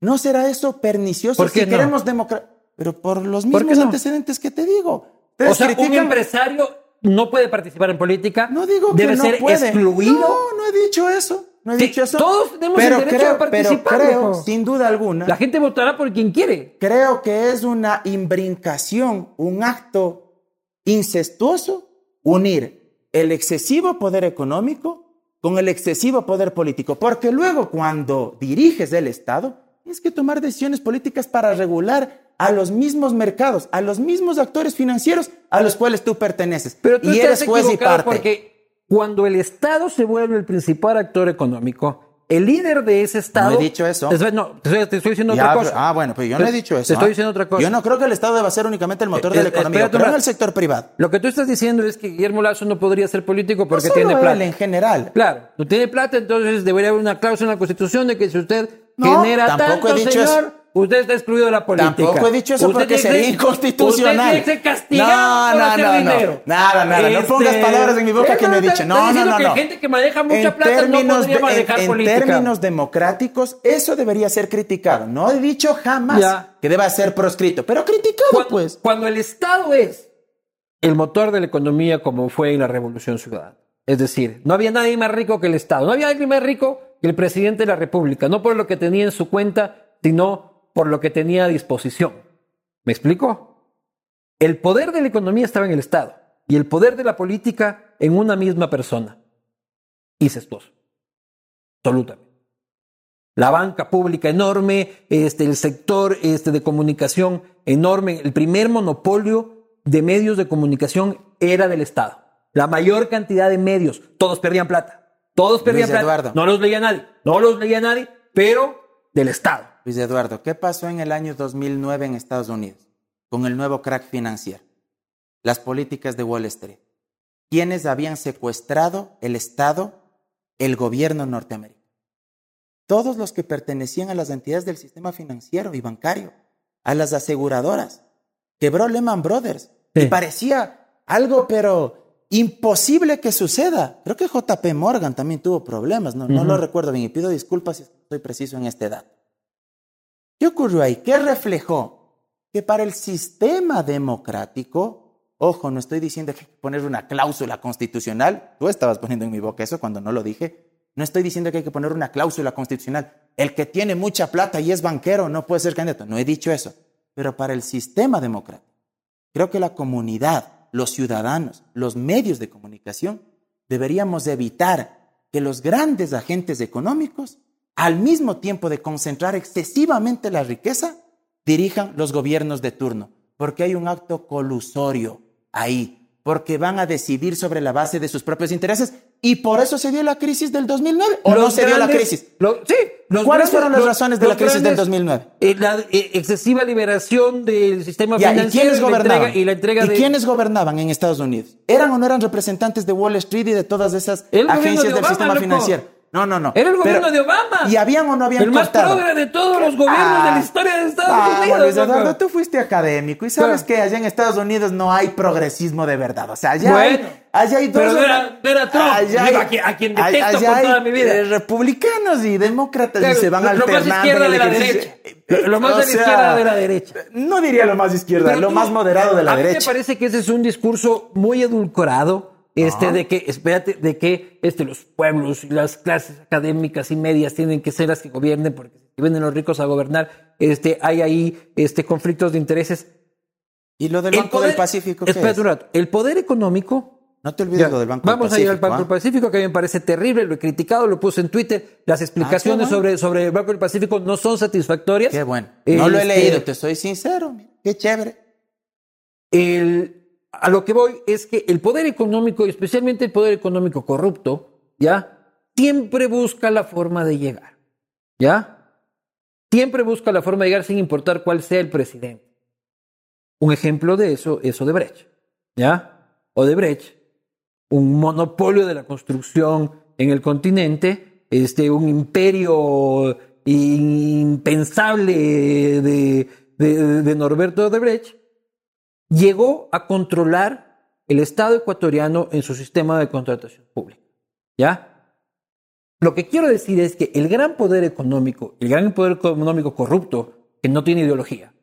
¿No será eso pernicioso ¿Por qué si no? queremos democracia? Pero por los ¿Por qué mismos no? antecedentes que te digo. O sea, un empresario no puede participar en política. No digo debe que no ser puede. excluido. No, no he dicho eso. No he Sí, dicho eso. todos tenemos pero el derecho creo, a participar, Pero creo, sin duda alguna, La gente votará por quien quiere. creo que es una imbrincación, un acto incestuoso unir el excesivo poder económico con el excesivo poder político, porque luego cuando diriges el Estado, tienes que tomar decisiones políticas para regular a los mismos mercados, a los mismos actores financieros a los cuales tú perteneces. Pero tú y estás eres juez y parte. porque cuando el Estado se vuelve el principal actor económico, el líder de ese Estado... No he dicho eso. Es- No, te estoy, te estoy diciendo Ya, otra pero- cosa. ah, bueno, pues yo no he dicho eso. Te estoy ¿ah? diciendo otra cosa. Yo no creo que el Estado deba ser únicamente el motor Eh, de la eh, economía, espérate un pero en el sector privado. Lo que tú estás diciendo es que Guillermo Lazo no podría ser político porque no tiene solo plata. él, en general. Claro, no tiene plata, entonces debería haber una cláusula en la Constitución de que si usted No, genera tampoco tanto, he dicho señor, eso. Usted está excluido de la política. Tampoco he dicho eso Usted porque sería ser- inconstitucional. Usted No, por no, hacer no, no. dinero. Nada, nada, no pongas palabras en mi boca que no he dicho. No, no, no, que no. gente que maneja mucha En plata no términos podría de- manejar en, en política. términos democráticos, eso debería ser criticado. No he dicho jamás Ya. que deba ser proscrito, pero criticado, cuando, pues. cuando el Estado es el motor de la economía como fue en la Revolución Ciudadana. Es decir, no había nadie más rico que el Estado. No había alguien más rico que el presidente de la República. No por lo que tenía en su cuenta, sino por lo que tenía a disposición. ¿Me explico? El poder de la economía estaba en el Estado y el poder de la política en una misma persona. Incestuoso. Absolutamente. La banca pública enorme, este, el sector este, de comunicación enorme, el primer monopolio de medios de comunicación era del Estado. La mayor cantidad de medios, todos perdían plata. Todos perdían Luis plata. Eduardo. No los leía nadie, no los leía nadie, pero del Estado. Luis Eduardo, ¿qué pasó en el año 2009 en Estados Unidos con el nuevo crack financiero? Las políticas de Wall Street. ¿Quiénes habían secuestrado el Estado, el gobierno norteamericano? Todos los que pertenecían a las entidades del sistema financiero y bancario, a las aseguradoras. Quebró Lehman Brothers. Sí. Y parecía algo, pero imposible que suceda. Creo que JP Morgan también tuvo problemas, no, no lo recuerdo bien y pido disculpas si estoy preciso en este dato. ¿Qué ocurrió ahí? ¿Qué reflejó? Que para el sistema democrático, ojo, no estoy diciendo que hay que poner una cláusula constitucional, tú estabas poniendo en mi boca eso cuando no lo dije, no estoy diciendo que hay que poner una cláusula constitucional, el que tiene mucha plata y es banquero no puede ser candidato, no he dicho eso, pero para el sistema democrático, creo que la comunidad, los ciudadanos, los medios de comunicación, deberíamos evitar que los grandes agentes económicos, al mismo tiempo de concentrar excesivamente la riqueza, dirijan los gobiernos de turno, porque hay un acto colusorio ahí, porque van a decidir sobre la base de sus propios intereses y por eso se dio la crisis del 2009 o no se dio la crisis. lo- sí, ¿Cuáles grandes- fueron las los- razones de la crisis del grandes- 2009? Eh, la eh, excesiva liberación del sistema Ya, ¿Y financiero quiénes y la gobernaban? entrega, y la entrega ¿Y de... quiénes gobernaban en Estados Unidos? ¿Eran o no eran representantes de Wall Street y de todas esas El agencias de del Obama, sistema loco. financiero? No, no, no. Era el Pero- gobierno de Obama. ¿Y habían o no habían El más progre de todos los gobiernos de la historia de Estados Vamos, Unidos. Luis. Eduardo, tú fuiste académico y sabes Claro. que allá en Estados Unidos no hay progresismo de verdad. O sea, allá, Bueno, hay, allá hay dos. pero era- era Trump. Allá hay- a quien- a quien allá detesto hay, toda mi vida. eh, republicanos y demócratas Claro, y se van lo- lo más alternando. izquierda de la derecha. Lo- más O de la sea, izquierda de la derecha. No diría lo más izquierda, Pero lo tú- más moderado de la a mí derecha. me parece que ese es un discurso muy edulcorado, este, de que, espérate, de que este, los pueblos y las clases académicas y medias tienen que ser las que gobiernen, porque si vienen los ricos a gobernar, este, hay ahí este, conflictos de intereses. ¿Y lo del El Banco poder- del Pacífico qué Espérate es? un rato. El poder económico No te olvides Ya, lo del Banco Vamos del a ir al Pacífico. Banco del ¿ah? Pacífico, que a mí me parece terrible, lo he criticado, lo puse en Twitter. Las explicaciones Ah, bueno. sobre, sobre el Banco del Pacífico no son satisfactorias. Qué bueno. No lo he Este, leído, te soy sincero. Qué chévere. el- a lo que voy es que el poder económico, y especialmente el poder económico corrupto, ¿ya? Siempre busca la forma de llegar, ¿ya? Siempre busca la forma de llegar sin importar cuál sea el presidente. Un ejemplo de eso es Odebrecht, ¿ya? Odebrecht, un monopolio de la construcción en el continente, este, un imperio impensable de, de, de Norberto Odebrecht, llegó a controlar el Estado ecuatoriano en su sistema de contratación pública. ¿Ya? Lo que quiero decir es que el gran poder económico, el gran poder económico corrupto, que no tiene ideología,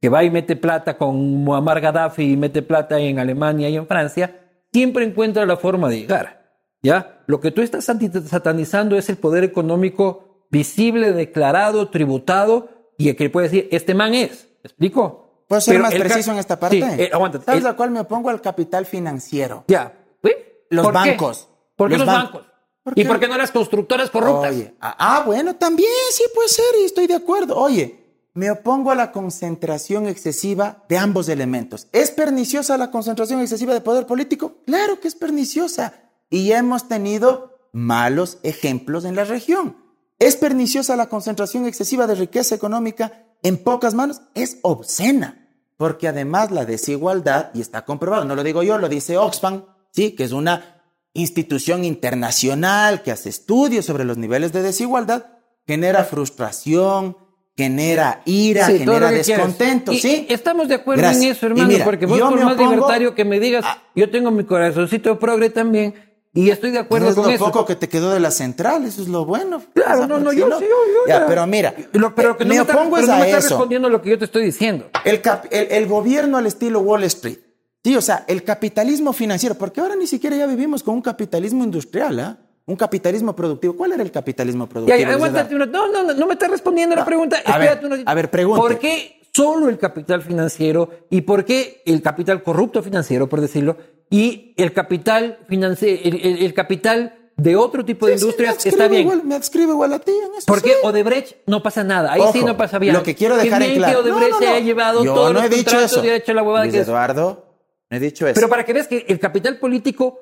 que va y mete plata con Muammar Gaddafi y mete plata en Alemania y en Francia, siempre encuentra la forma de llegar. ¿Ya? Lo que tú estás satanizando es el poder económico visible, declarado, tributado, y el que puede decir, este man es. ¿Me explico? ¿Puedo ser Pero más preciso en esta parte? Sí, eh, aguántate. ¿Sabes El- a cuál me opongo? Al capital financiero. ya. ¿Sí? Los ¿Por qué? bancos. ¿Por qué Los los, ban- bancos? ¿Por ¿Y por qué no las constructoras corruptas? Oye, ah, ah, bueno, también sí puede ser y estoy de acuerdo. Oye, me opongo a la concentración excesiva de ambos elementos. ¿Es perniciosa la concentración excesiva de poder político? Claro que es perniciosa. Y ya hemos tenido malos ejemplos en la región. ¿Es perniciosa la concentración excesiva de riqueza económica en pocas manos? Es obscena. Porque además la desigualdad, y está comprobado, no lo digo yo, lo dice Oxfam, sí, que es una institución internacional que hace estudios sobre los niveles de desigualdad, genera frustración, genera ira, Sí, genera descontento, ¿sí? Estamos de acuerdo Gracias. en eso, hermano, mira, porque vos por más libertario que me digas, a- yo tengo mi corazoncito progre también, y estoy de acuerdo No es con lo eso. poco que te quedó de la central, eso es lo bueno. Claro, no, no, yo sí, yo, yo Ya, ya. pero mira, Lo- pero que no me me, está, opongo pero es no a me está eso. respondiendo lo que yo te estoy diciendo. El, cap- el, el gobierno al estilo Wall Street. Sí, o sea, el capitalismo financiero, porque ahora ni siquiera ya vivimos con un capitalismo industrial, ¿ah? Un capitalismo productivo. ¿Cuál era el capitalismo Ya, productivo? ya, Luis aguántate una- no, no, no, no me estás respondiendo la pregunta. a ver, Espérate una- a ver, pregunte. ¿Por qué solo el capital financiero y por qué el capital corrupto financiero, por decirlo, y el capital financiero, el, el- el capital de otro tipo de Sí, industrias está bien? Igual, me adscribo igual a ti en eso. Porque sí. Odebrecht no pasa nada. Ahí sí no pasa bien. Lo que quiero dejar en claro. que Odebrecht No, no, se haya llevado Yo todos no los he dicho contratos y ha hecho la huevada Luis que. Eduardo, no he dicho eso. Pero para que veas que el capital político,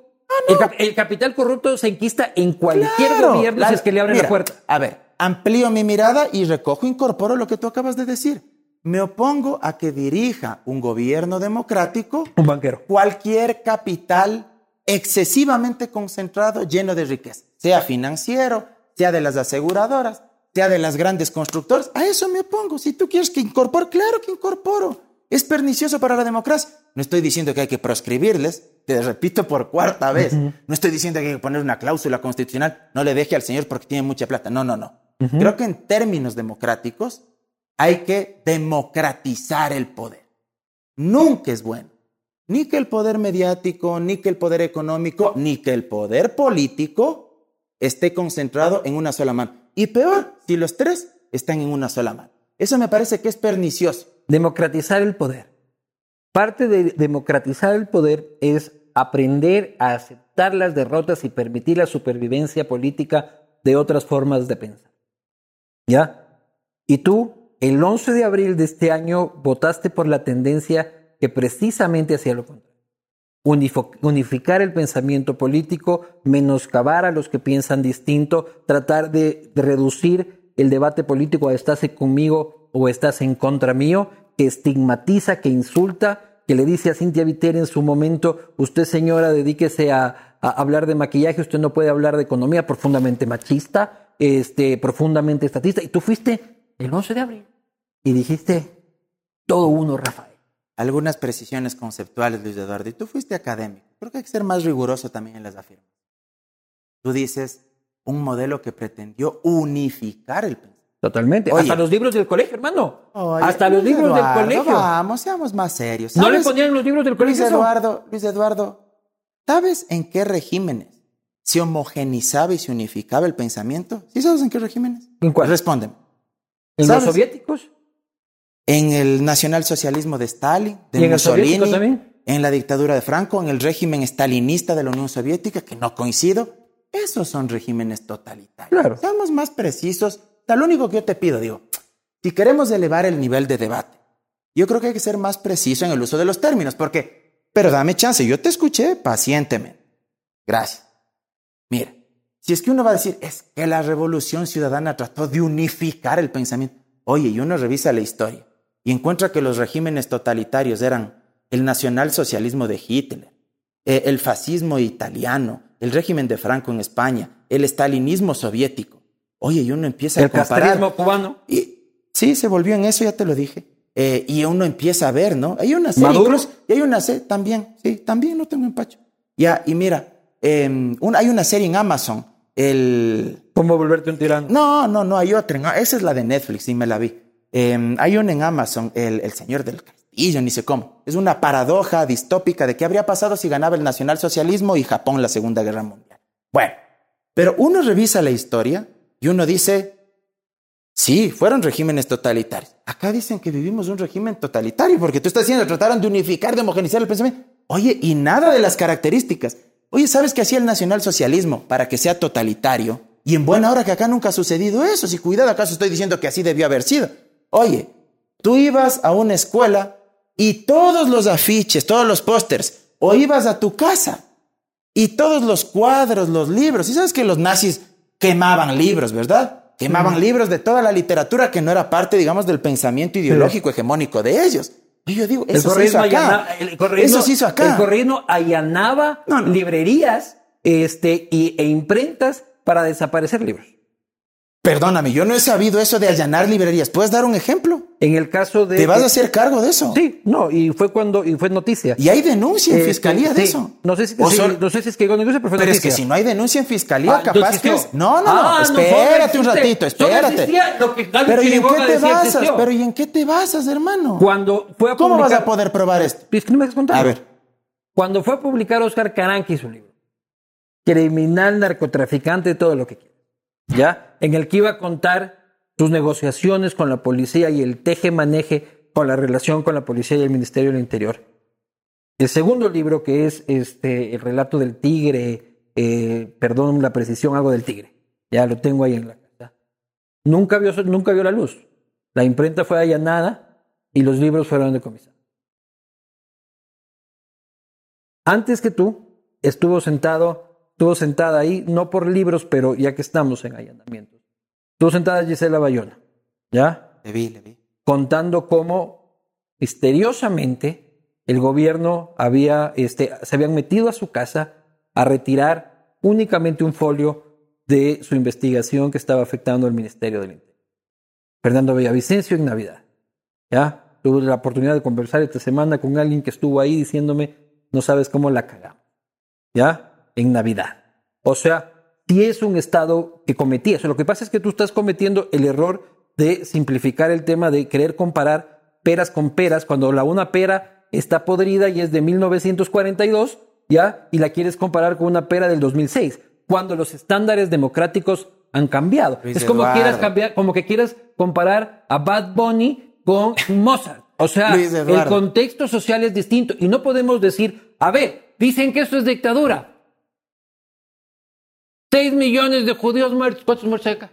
el, cap- el capital corrupto se enquista en cualquier Claro, gobierno si es que le abren mira, la puerta. A ver, amplío mi mirada y recojo, incorporo lo que tú acabas de decir. Me opongo a que dirija un gobierno democrático Un banquero. cualquier capital excesivamente concentrado, lleno de riqueza, sea financiero, sea de las aseguradoras, sea de las grandes constructoras. A eso me opongo. Si tú quieres que incorpore, claro que incorporo. Es pernicioso para la democracia. No estoy diciendo que hay que proscribirles, te repito por cuarta vez. No estoy diciendo que hay que poner una cláusula constitucional, no le deje al señor porque tiene mucha plata. No, no, no. Creo que en términos democráticos hay que democratizar el poder. Nunca es bueno. Ni que el poder mediático, ni que el poder económico, ni que el poder político esté concentrado en una sola mano. Y peor, si los tres están en una sola mano. Eso me parece que es pernicioso. Democratizar el poder. Parte de democratizar el poder es aprender a aceptar las derrotas y permitir la supervivencia política de otras formas de pensar. ¿Ya? Y tú, el 11 de abril de este año, votaste por la tendencia que precisamente hacía lo contrario. Unificar el pensamiento político, menoscabar a los que piensan distinto, tratar de, reducir el debate político a estás conmigo o estás en contra mío, que estigmatiza, que insulta, que le dice a Cintia Viteri en su momento, usted señora, dedíquese a, a hablar de maquillaje, usted no puede hablar de economía, profundamente machista, este, profundamente estatista, y tú fuiste el 11 de abril y dijiste, todo uno, Rafael. Algunas precisiones conceptuales, Luis Eduardo. Y tú fuiste académico. Creo que hay que ser más riguroso también en las afirmaciones. Tú dices un modelo que pretendió unificar el pensamiento. Totalmente. Oye. Hasta los libros del colegio, hermano. Oye, Hasta los Luis libros Eduardo, del colegio. Vamos, seamos más serios. ¿No le ponían los libros del Luis colegio? eso? Eduardo, Luis Eduardo, ¿sabes en qué regímenes se homogenizaba y se unificaba el pensamiento? ¿Sí sabes en qué regímenes? ¿En cuál? Respóndeme. ¿En los ¿Sabes? soviéticos? En el nacionalsocialismo de Stalin, de ¿Y en el Mussolini, soviético también? en la dictadura de Franco, en el régimen stalinista de la Unión Soviética, que no coincido. Esos son regímenes totalitarios. Claro. Seamos más precisos. Lo único que yo te pido, digo, si queremos elevar el nivel de debate, yo creo que hay que ser más preciso en el uso de los términos, porque, pero dame chance, yo te escuché pacientemente. Gracias. Mira, si es que uno va a decir, es que la revolución ciudadana trató de unificar el pensamiento. Oye, y uno revisa la historia y encuentra que los regímenes totalitarios eran el nacionalsocialismo de Hitler, eh, el fascismo italiano, el régimen de Franco en España, el estalinismo soviético. Oye, y uno empieza El a comparar. castrismo cubano. Y sí, se volvió en eso, ya te lo dije. Eh, y uno empieza a ver, ¿no? Hay una serie, incluso- y hay una serie también, sí, también no tengo empacho. Ya, y mira, eh, un- hay una serie en Amazon, el... ¿Cómo volverte un tirano? No, no, no, hay otra, en- esa es la de Netflix, y me la vi. Eh, hay una en Amazon, el, el Señor del Castillo, ni sé cómo. Es una paradoja distópica de qué habría pasado si ganaba el nacionalsocialismo y Japón la Segunda Guerra Mundial. Bueno, pero uno revisa la historia y uno dice, Sí, fueron regímenes totalitarios. Acá dicen que vivimos un régimen totalitario porque tú estás diciendo trataron de unificar, de homogeneizar el pensamiento. Oye, y nada de las características. Oye, ¿sabes qué hacía el nacionalsocialismo para que sea totalitario? Y en buena hora que acá nunca ha sucedido eso. Si cuidado, acaso estoy diciendo que así debió haber sido. Oye, tú ibas a una escuela y todos los afiches, todos los pósters, o ibas a tu casa y todos los cuadros, los libros. Y sabes que los nazis quemaban libros, ¿verdad? Quemaban libros de toda la literatura que no era parte, digamos, del pensamiento ideológico hegemónico de ellos. Y yo digo, El eso se hizo acá. allana- el eso se hizo acá. El correísmo allanaba No, no. librerías este, y, e imprentas para desaparecer libros. Perdóname, yo no he sabido eso de allanar librerías. ¿Puedes dar un ejemplo? En el caso de... ¿Te vas a hacer cargo de eso? Sí, no, y fue cuando, y fue noticia. Y hay denuncia en Eh, fiscalía de eso. No sé si, sí, no sé si es que llegó a negocio, pero fue Pero es que si no hay denuncia en fiscalía, Ah, capaz no que. No, no, no. Ah, no, espérate un ratito, espérate. lo que Pero ¿y en qué te basas? Pero ¿y en qué te basas, hermano? Cuando fue a ¿Cómo vas a poder probar esto? Es que no me dejas contar. A ver. Cuando fue a publicar Oscar Caranqui su libro, criminal, narcotraficante, todo lo que quiera, ¿ya? En el que iba a contar sus negociaciones con la policía y el teje-maneje con la relación con la policía y el Ministerio del Interior. El segundo libro, que es este, el relato del tigre, eh, perdón la precisión, algo del tigre, ya lo tengo ahí en la casa. Nunca vio, nunca vio la luz. La imprenta fue allanada y los libros fueron decomisados. Antes que tú, estuvo sentado, estuvo sentada ahí, no por libros, pero ya que estamos en allanamientos. Estuvo sentada Gisela Bayona, ¿ya? Le vi, le vi. Contando cómo misteriosamente el gobierno había, este, se habían metido a su casa a retirar únicamente un folio de su investigación que estaba afectando al Ministerio del Interior. Fernando Villavicencio en Navidad. ¿Ya? Tuve la oportunidad de conversar esta semana con alguien que estuvo ahí diciéndome, no sabes cómo la cagamos. ¿Ya? En Navidad. O sea, si es un Estado que cometía eso. Lo que pasa es que tú estás cometiendo el error de simplificar el tema de querer comparar peras con peras cuando la una pera está podrida y es de 1942, ¿ya? Y la quieres comparar con una pera del 2006, cuando los estándares democráticos han cambiado. Luis es como Eduardo. quieras cambiar, como que quieras comparar a Bad Bunny con Mozart. O sea, el contexto social es distinto y no podemos decir, a ver, dicen que esto es dictadura. Seis millones de judíos muertos. ¿Cuántos muertos hay acá?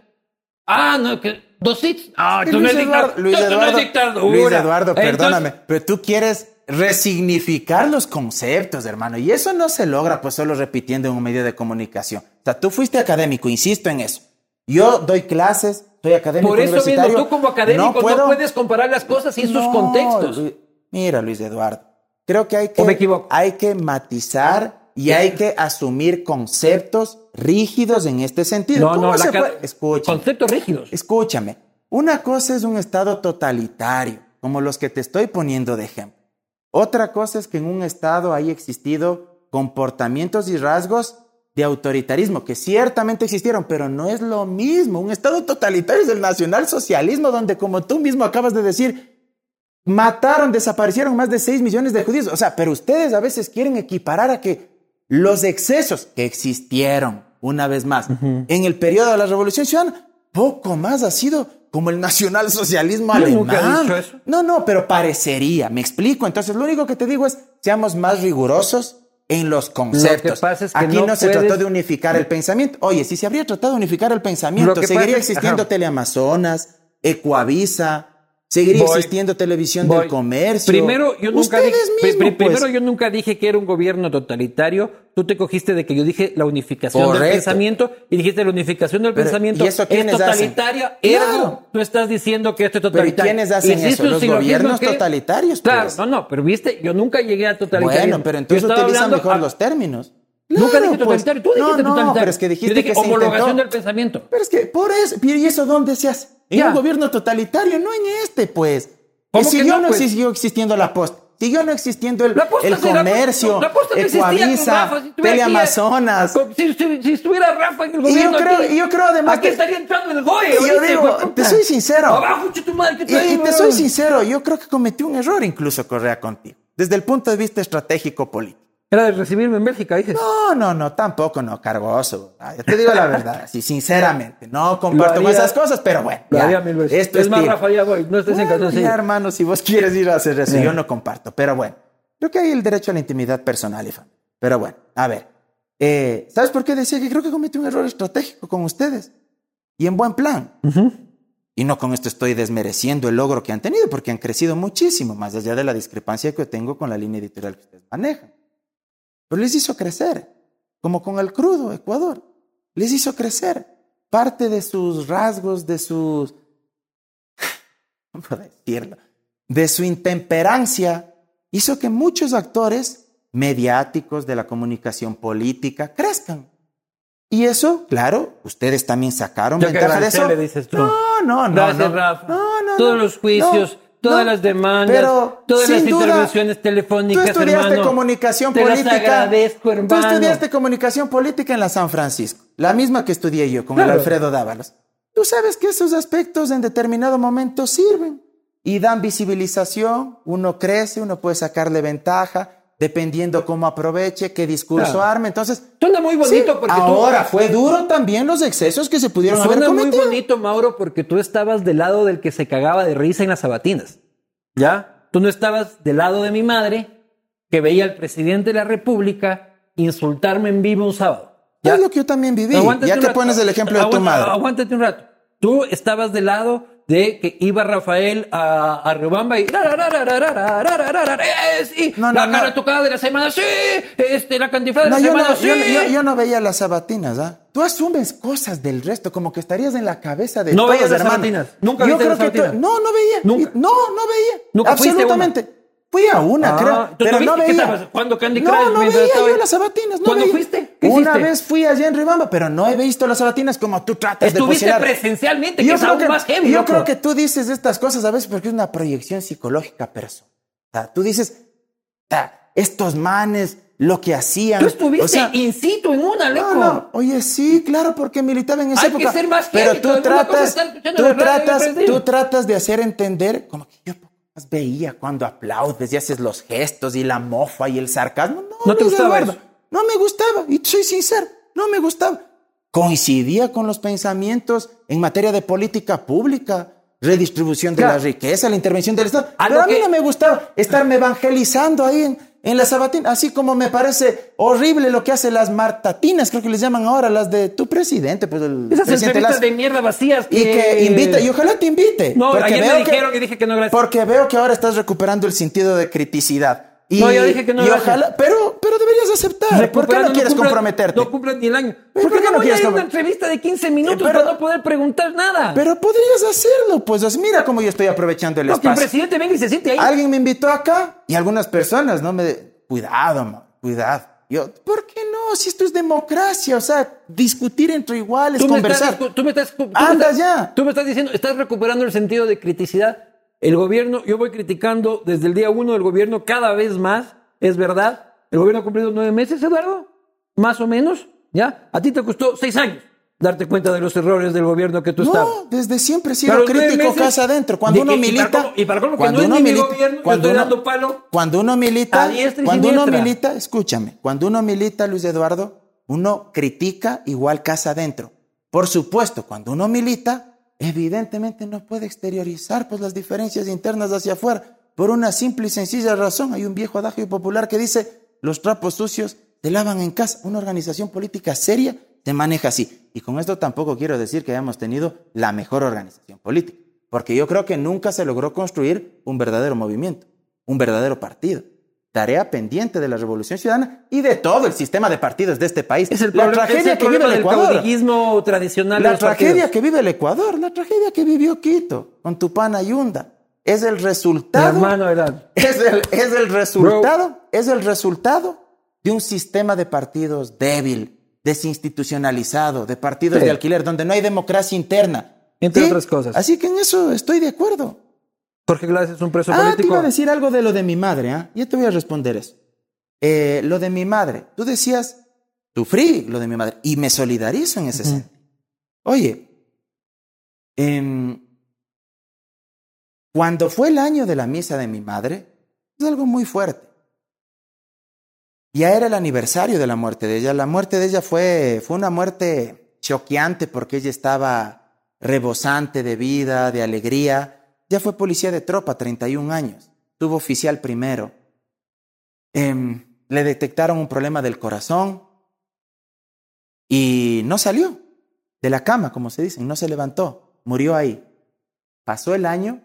Ah, no, que dos hits. Ah, no Luis Eduardo. Luis no Eduardo, dictadura. Luis Eduardo, Entonces, perdóname, pero tú quieres resignificar los conceptos, hermano, y eso no se logra pues solo repitiendo en un medio de comunicación. O sea, tú fuiste académico, insisto en eso. Yo doy clases, soy académico Por eso mismo, universitario. tú como académico no, puedo- puedes comparar las cosas en sus contextos. Luis- Mira, Luis Eduardo, creo que hay ¿O me que, equivoco? hay que matizar y hay que asumir conceptos rígidos en este sentido. No, ¿Cómo no, se puede? Escúchame. conceptos rígidos. Escúchame, una cosa es un estado totalitario, como los que te estoy poniendo de ejemplo. Otra cosa es que en un estado haya existido comportamientos y rasgos de autoritarismo, que ciertamente existieron, pero no es lo mismo. Un estado totalitario es el nacionalsocialismo, donde, como tú mismo acabas de decir, mataron, desaparecieron más de 6 millones de judíos. O sea, pero ustedes a veces quieren equiparar a que los excesos que existieron, una vez más, en el periodo de la Revolución Ciudadana, poco más ha sido como el nacionalsocialismo Yo alemán. nunca he dicho eso. No, no, pero parecería, me explico. Entonces, lo único que te digo es, seamos más rigurosos en los conceptos. pasa es que Aquí no no, se puedes- trató de unificar el pensamiento. Oye, si se habría tratado de unificar el pensamiento, Lo que seguiría es- existiendo. Teleamazonas, Ecuavisa, seguiría Voy. existiendo televisión Voy. del comercio. Primero, yo nunca dije, pues. primero yo nunca dije que era un gobierno totalitario. Tú te cogiste de que yo dije la unificación del pensamiento y dijiste la unificación del Pero, pensamiento ¿y eso es totalitaria. Claro. Tú estás diciendo que esto es Pero ¿y totalitario. quiénes hacen eso? Los gobiernos que- totalitarios, Claro, pues. no, no, pero viste, yo nunca llegué a totalitarismo. Bueno, pero entonces Yo utilizan mejor a- los términos. Nunca Claro, dije pues. totalitario, tú dijiste no, totalitario. No, pero es que Yo dijiste dije que homologación del pensamiento. Pero es que por eso, ¿y eso dónde se hace? En un gobierno totalitario, no en este, pues. ¿Cómo Y que siguió no, pues? siguió existiendo la posta. Siguió no existiendo el, La posta el la comercio, posta- la posta Ecuavisa, Rafa, si aquí, Teleamazonas. Si, si- si estuviera Rafa en el Y yo gobierno. creo- aquí, y yo creo además aquí que- estaría entrando el GOE. Y yo digo, puta. te soy sincero. Abajo, tu madre, ¿qué Y, te soy sincero, yo creo que cometí un error incluso Correa contigo, desde el punto de vista estratégico político. Era de recibirme en Bélgica, dices. No, no, no, tampoco, no, cargoso. Ah, Yo te digo la verdad, así, sinceramente. No comparto con esas cosas, pero bueno. Lo ya, haría mil veces. Esto es es más, tiro. Rafa, ya voy. No estés en Bueno, calzoncillo. ya, hermano, si vos quieres ir a hacer eso, yo no comparto. Pero bueno, creo que hay el derecho a la intimidad personal familia. Pero bueno, a ver. eh, ¿Sabes por qué decía que creo que cometí un error estratégico con ustedes? Y en buen plan. Y no con esto estoy desmereciendo el logro que han tenido, porque han crecido muchísimo, más allá de la discrepancia que tengo con la línea editorial que ustedes manejan. Pero les hizo crecer, como con el crudo Ecuador. Les hizo crecer. Parte de sus rasgos, de sus... ¿Cómo puedo decirlo? De su intemperancia, hizo que muchos actores mediáticos de la comunicación política crezcan. Y eso, claro, ustedes también sacaron Yo que ventaja de eso. le dices tú. No, no, no. Gracias, no. Rafa. No, no, Todos no. los juicios, todas no. las demandas, Pero, todas las duda, intervenciones telefónicas, Tú estudiaste hermano. comunicación Te las política. agradezco, hermano. Tú estudiaste comunicación política en la San Francisco, la misma que estudié yo con Claro. el Alfredo Dávalos. Tú sabes que esos aspectos en determinado momento sirven y dan visibilización. Uno crece, uno puede sacarle ventaja dependiendo cómo aproveche, qué discurso Claro. arme. Entonces, Suena muy bonito sí, porque tú- ahora fue duro también los excesos que se pudieron haber Suena muy cometido. bonito, Mauro, porque tú estabas del lado del que se cagaba de risa en las sabatinas. ¿Ya? Tú no estabas del lado de mi madre, que veía al presidente de la República insultarme en vivo un sábado. Es lo que yo también viví. Aguántate Ya que rato. pones el ejemplo de tu madre. Aguántate un rato. Tú estabas del lado de que iba Rafael a, a Riobamba y... Eh, sí, No, no, la no. cara tocada de la semana, sí, este, la cantiflada de la semana, no, sí. yo, yo- yo no veía las sabatinas, ¿ah? Tú asumes cosas del resto, como que estarías en la cabeza de No veías las hermano. sabatinas. Nunca yo viste creo las que tú- sabatinas. No, no veía. Nunca. No, no veía. Nunca Absolutamente. Fui a una, Ah, creo. ¿tú Pero no veía. jugando Candy no, Crush no mientras veía estaba yo las sabatinas. No ¿Cuándo veía. fuiste? ¿Qué Una hiciste? vez fui allá en Ribamba, pero no he visto las sabatinas como tú tratas de Estuviste presencialmente, que es creo aún más heavy, Yo loco. creo que tú dices estas cosas a veces porque es una proyección psicológica personal. O sea, tú dices, "Ta, estos manes, lo que hacían. Tú estuviste O sea, in situ en una, loco. no, no, oye, sí, claro, porque militaba en esa Hay que época. ser más pero tú tratas, tú tratas, tú tratas de hacer entender, como que yo veía cuando aplaudes y haces los gestos y la mofa y el sarcasmo. No, ¿No te gustaba eso? No me gustaba, y soy sincero, no me gustaba. Coincidía con los pensamientos en materia de política pública, redistribución de Claro. la riqueza, la intervención del Estado. A Pero a mí que- no me gustaba estarme evangelizando ahí en, en la sabatina, así como me parece horrible lo que hacen las martatinas, creo que les llaman ahora, las de tu presidente, pues el Esas presidente entrevistas de mierda vacías Y que invita, y ojalá te invite. No, porque ayer me veo que- dijeron que dije que no, gracias. Porque veo que ahora estás recuperando el sentido de criticidad. Y, No, yo dije que no, y gracias. ojalá, pero, pero deberías aceptar. ¿Por qué no quieres cumplen- comprometerte? No cumplen ni el año. ¿Por ¿Por qué qué no voy a quieres ir a una entrevista de 15 minutos pero- para no poder preguntar nada? Pero podrías hacerlo, pues. Mira cómo yo estoy aprovechando el no, que el espacio. presidente venga y se siente ahí. Alguien me invitó acá y algunas personas, ¿no? Me... Cuidado, man, cuidado. Yo, ¿por qué no? Si esto es democracia, o sea, discutir entre iguales, Tú me, conversar. estás, tú me estás- tú me Anda estás- ya. Tú me estás diciendo, estás recuperando el sentido de criticidad. El gobierno, yo voy criticando desde el día uno del gobierno cada vez más, es verdad. El gobierno ha cumplido nueve meses, Eduardo, más o menos, ¿ya? A ti te costó seis años darte cuenta de los errores del gobierno que tú estabas. No, desde siempre he sido crítico casa adentro. Cuando uno milita. y para cuando no es uno ni mi milita- yo cuando estoy uno- dando palo Cuando uno milita. a cuando uno milita, escúchame. Cuando uno milita, Luis Eduardo, uno critica igual casa adentro. Por supuesto, cuando uno milita, evidentemente no puede exteriorizar pues, las diferencias internas hacia afuera. Por una simple y sencilla razón. Hay un viejo adagio popular que dice: los trapos sucios se lavan en casa. Una organización política seria se maneja así. Y con esto tampoco quiero decir que hayamos tenido la mejor organización política, porque yo creo que nunca se logró construir un verdadero movimiento, un verdadero partido. Tarea pendiente de la Revolución Ciudadana y de todo el sistema de partidos de este país. Es el la problema, tragedia es el que vive el Ecuador. caudillismo tradicional. de La los tragedia partidos. que vive el Ecuador, la tragedia que vivió Quito con Tupana Yunda, es el Mi resultado hermano era. es el, es el resultado, es el resultado de un sistema de partidos débil, desinstitucionalizado, de partidos Sí. de alquiler, donde no hay democracia interna. Entre otras cosas. Así que en eso estoy de acuerdo. Jorge Glass es un preso Ah, te político. iba a decir algo de lo de mi madre, ¿ah? Ya te voy a responder eso. Eh, lo de mi madre. Tú decías, sufrí lo de mi madre. Y me solidarizo en ese sentido. Oye, em, cuando fue el año de la misa de mi madre, es algo muy fuerte. Ya era el aniversario de la muerte de ella. La muerte de ella fue, fue una muerte choqueante porque ella estaba rebosante de vida, de alegría. Ya fue policía de tropa, 31 años. Tuvo oficial primero. Em, le detectaron un problema del corazón y no salió de la cama, como se dice, no se levantó, murió ahí. Pasó el año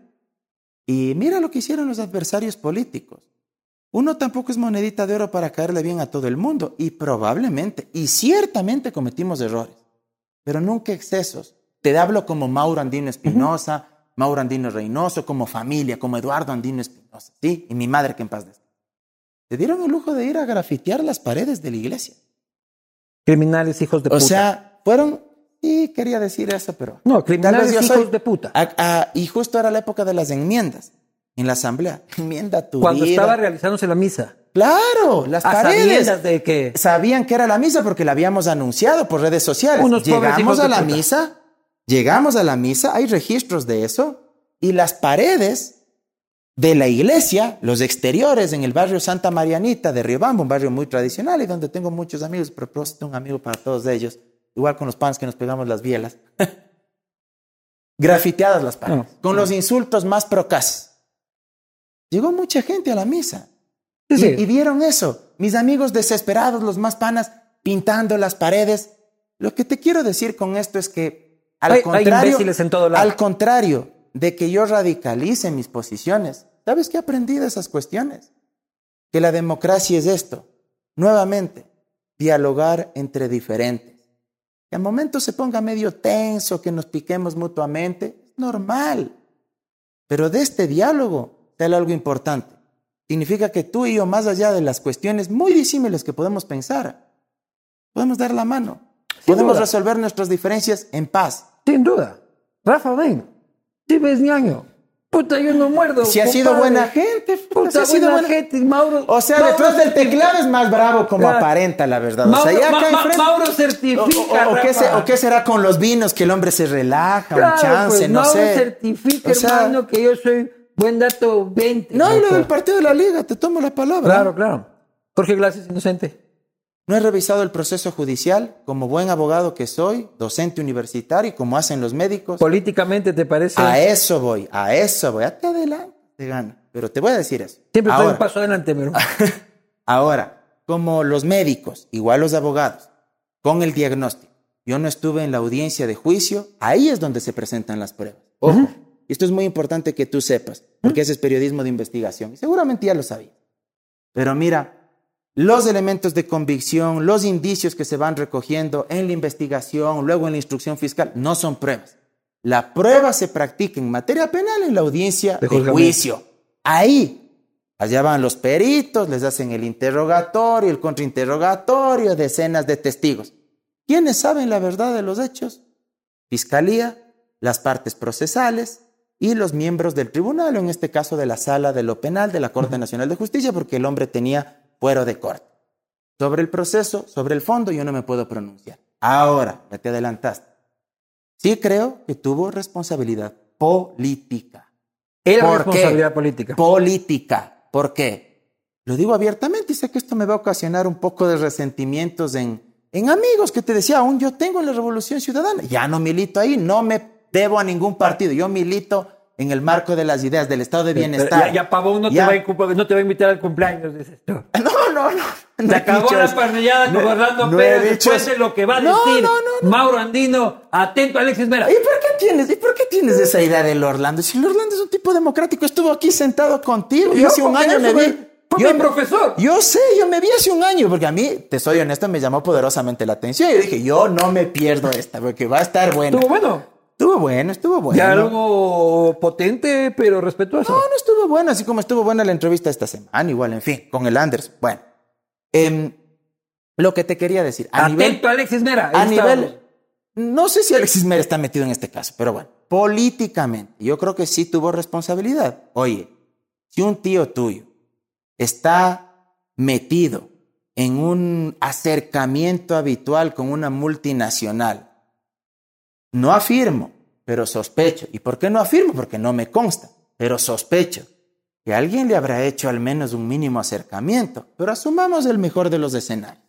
y mira lo que hicieron los adversarios políticos. Uno tampoco es monedita de oro para caerle bien a todo el mundo y probablemente y ciertamente cometimos errores, pero nunca excesos. Te hablo como Mauro Andino Espinosa, Mauro Andino Reynoso, como familia, como Eduardo Andino Espinosa, ¿sí? Y mi madre que en paz descanse. Se dieron el lujo de ir a grafitear las paredes de la iglesia. Criminales hijos de O puta. sea, fueron, sí, quería decir eso, pero... no, criminales hijos soy- de puta. Ah, ah, y justo era la época de las enmiendas en la asamblea. <laughs> Enmienda tu Cuando vida. estaba realizándose la misa. Claro, las A paredes. de que. Sabían que era la misa porque la habíamos anunciado por redes sociales. Unos pobres hijos llegamos de a la puta. misa, llegamos a la misa, hay registros de eso, y las paredes de la iglesia, los exteriores en el barrio Santa Marianita de Riobamba, un barrio muy tradicional y donde tengo muchos amigos, a propósito, un amigo para todos ellos, igual con los panes que nos pegamos las bielas. <laughs> Grafiteadas las paredes, No. con los insultos más procaces. Llegó mucha gente a la misa. Sí, Y, y vieron eso. Mis amigos desesperados, los más panas, pintando las paredes. Lo que te quiero decir con esto es que, al Hay- hay contrario, imbéciles en todo lado. al contrario de que yo radicalice mis posiciones, ¿sabes qué aprendí de esas cuestiones? Que la democracia es esto. Nuevamente, dialogar entre diferentes. Que al momento se ponga medio tenso, que nos piquemos mutuamente, es normal. Pero de este diálogo sale algo importante. Significa que tú y yo, más allá de las cuestiones muy disímiles que podemos pensar, podemos dar la mano. Podemos resolver nuestras diferencias en paz. Sin duda. Rafa, ven. Sí ves ñaño. Puta, yo no muerdo. Si ha sido buena gente, puta, Puta, si ha sido buena buena- gente, Mauro. O sea, Mauro detrás del certifica- teclado es más bravo como Claro. aparenta, la verdad. Mauro, o sea, ya Ma- acá Ma- enfrente- Mauro certifica. o- o qué se- Rafa. o qué será con los vinos que el hombre se relaja, Claro, un chance, pues, no Mauro sé. certifica, O sea, hermano, que yo soy buen dato 20. No, y lo del partido de la liga, te tomo la palabra. Claro, claro. Jorge Glass es inocente. No he revisado el proceso judicial como buen abogado que soy, docente universitario y como hacen los médicos. Políticamente, ¿te parece? A eso voy, a eso voy. Hasta adelante, te gana. Pero te voy a decir eso. Siempre estoy Ahora, un paso adelante, pero. <laughs> Ahora, como los médicos, igual los abogados, con el diagnóstico, yo no estuve en la audiencia de juicio, ahí es donde se presentan las pruebas. Ojo, y esto es muy importante que tú sepas, porque ese es periodismo de investigación, y seguramente ya lo sabías. Pero mira, los elementos de convicción, los indicios que se van recogiendo en la investigación, luego en la instrucción fiscal, no son pruebas. La prueba se practica en materia penal en la audiencia De juicio. Ahí. Allá van los peritos, les hacen el interrogatorio, el contrainterrogatorio, decenas de testigos. ¿Quiénes saben la verdad de los hechos? Fiscalía, las partes procesales y los miembros del tribunal, o en este caso de la sala de lo penal de la Corte Nacional de Justicia, porque el hombre tenía fuero de corte. Sobre el proceso, sobre el fondo, yo no me puedo pronunciar. Ahora, ya te adelantaste. Sí creo que tuvo responsabilidad política. Era ¿Por responsabilidad qué? política. Política. ¿Por qué? Lo digo abiertamente y sé que esto me va a ocasionar un poco de resentimientos en, en amigos que te decía, aún yo tengo en la Revolución Ciudadana. Ya no milito ahí, no me debo a ningún partido. Yo milito en el marco de las ideas del estado de bienestar. Ya, ya Pavón no te, va a, incu- no te va a invitar al cumpleaños, dices tú. <laughs> No, no, no. no Se he acabó la parrillada No- con Orlando no Pérez dicho después de lo que va a No, decir no, no, no. Mauro Andino. Atento a Alexis Mera. ¿Y por qué tienes, y por qué tienes esa idea del Orlando? Si el Orlando es un tipo democrático, estuvo aquí sentado contigo. Yo, hace un año me vi. Yo profesor. Yo sé, yo me vi hace un año, porque a mí, te soy honesto, me llamó poderosamente la atención. Yo dije, yo no me pierdo esta, porque va a estar buena. Estuvo bueno. Estuvo bueno, estuvo bueno. Algo potente, pero respetuoso. No, no estuvo bueno, así como estuvo buena la entrevista esta semana, igual, en fin, con el Anders. Bueno, em, lo que te quería decir, a Atento nivel, a Alexis Mera. a nivel, no sé si Alexis Mera está metido en este caso, pero bueno, políticamente, yo creo que sí tuvo responsabilidad. Oye, si un tío tuyo está metido en un acercamiento habitual con una multinacional, no afirmo, pero sospecho. ¿Y por qué no afirmo? Porque no me consta, pero sospecho que alguien le habrá hecho al menos un mínimo acercamiento. Pero asumamos el mejor de los escenarios.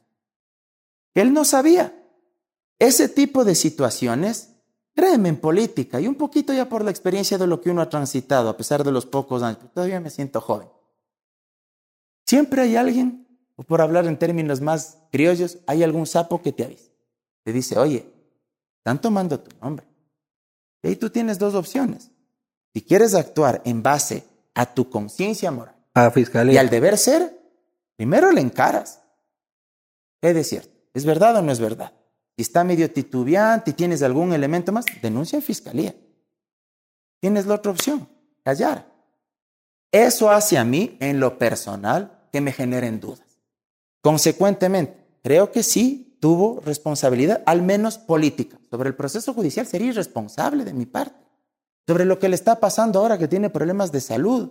Él no sabía. Ese tipo de situaciones, créeme en política y un poquito ya por la experiencia de lo que uno ha transitado, a pesar de los pocos años, todavía me siento joven. Siempre hay alguien, o por hablar en términos más criollos, hay algún sapo que te avisa. Te dice, oye, están tomando tu nombre. Y ahí tú tienes dos opciones. Si quieres actuar en base a tu conciencia moral A y fiscalía. al deber ser, primero le encaras. ¿Qué cierto? ¿Es verdad o no es verdad? Si está medio titubeante y tienes algún elemento más, denuncia en fiscalía. Tienes la otra opción, callar. Eso hace a mí, en lo personal, que me generen dudas. Consecuentemente, creo que sí tuvo responsabilidad, al menos política. Sobre el proceso judicial sería irresponsable de mi parte. Sobre lo que le está pasando ahora que tiene problemas de salud.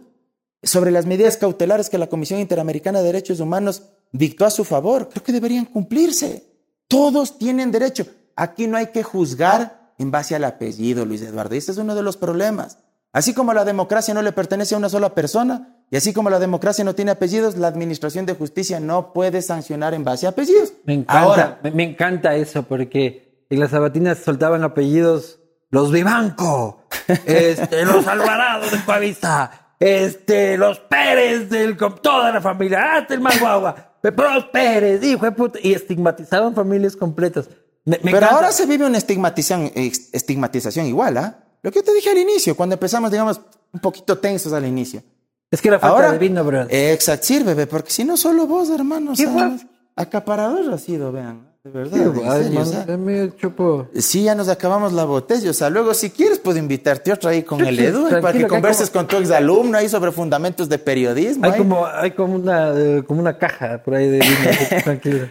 Sobre las medidas cautelares que la Comisión Interamericana de Derechos Humanos dictó a su favor. Creo que deberían cumplirse. Todos tienen derecho. Aquí no hay que juzgar en base al apellido, Luis Eduardo. Y ese es uno de los problemas. Así como la democracia no le pertenece a una sola persona, y así como la democracia no tiene apellidos, la Administración de Justicia no puede sancionar en base a apellidos. Me encanta, Ahora, me, me encanta eso porque en las sabatinas soltaban apellidos los Vivanco, <laughs> este, los Alvarado de Coavista, este, los Pérez del toda la familia, hasta el más guagua, Pros Pérez, hijo de puta, y estigmatizaban familias completas. Me, me Pero encanta. ahora se vive una estigmatización, igual, ¿ah? Lo que te dije al inicio, cuando empezamos, digamos, un poquito tensos al inicio. Es que la falta Ahora, de vino, bro. Exacto, sirve, ve, porque si no solo vos, hermano, ¿Qué fue? acaparador ha sido, vean, de verdad. Sí, guay, serio, o mano, sea. dame chupo. Sí, ya nos acabamos la botella. O sea, luego si quieres puedo invitarte otra ahí con Sí, el sí, Edu para que converses como- con tu exalumno ahí sobre fundamentos de periodismo. Hay ahí. como, hay como una, eh, como una caja por ahí de vino, <laughs> tranquilo.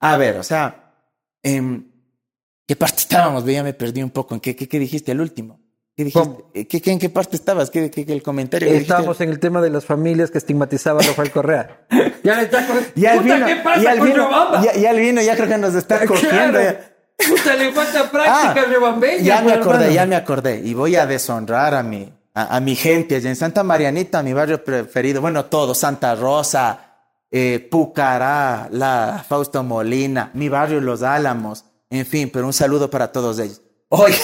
A ver, o sea, em, ¿qué parte estábamos? Ya me perdí un poco. ¿En qué, qué, qué dijiste al último? ¿Qué dijiste? ¿Cómo? ¿Qué, qué- en qué parte estabas? ¿Qué, qué- qué- el comentario? Estábamos en el tema de las familias que estigmatizaban a Rafael Correa. <laughs> ya le está Ya el Puta, vino, ¿qué pasa ya con vino, ya, vino, ya creo que nos está <laughs> cogiendo. Claro. Puta, le falta Ah, práctica riobambeña, ya me acordé, hermano. ya me acordé. Y voy a deshonrar a mi, a, a mi gente allá en Santa Marianita, mi barrio preferido. Bueno, todo, Santa Rosa, eh, Pucará, la Fausto Molina, mi barrio Los Álamos. En fin, pero un saludo para todos ellos. Oye,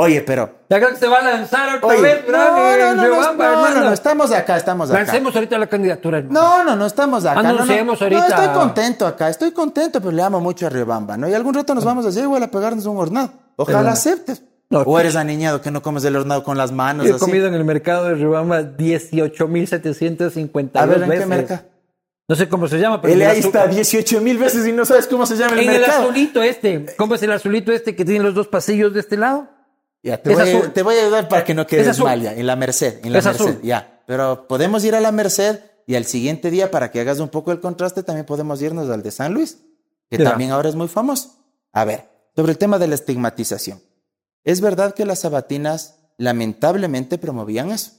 oye, pero... Ya creo que se va a lanzar otra Oye, vez, no, no, En no, no, no, no, no, estamos acá, estamos acá. Lancemos ahorita la candidatura, hermano. No, no, no estamos acá. no, no. Anunciemos No, ahorita. estoy contento acá, estoy contento, pero le amo mucho a Riobamba, ¿no? Y algún rato nos vamos a hacer igual a pegarnos un hornado. Ojalá Pero- aceptes. No, o eres aniñado que no comes el hornado con las manos He así. comido en el mercado de Riobamba 18.752 A ver, ¿en veces. qué mercado? No sé cómo se llama, pero Él en el ahí está 18 mil veces y no sabes cómo se llama el En el mercado. azulito este. ¿Cómo es el azulito este que tiene los dos pasillos de este lado? Ya, te, Es voy, a- azul. te voy a ayudar para que no quedes azul. mal ya. En la Merced, en la Es Merced, azul. ya. Pero podemos ir a la Merced y al siguiente día, para que hagas un poco el contraste, también podemos irnos al de San Luis, que Ya. también ahora es muy famoso. A ver, sobre el tema de la estigmatización. Es verdad que las sabatinas lamentablemente promovían eso.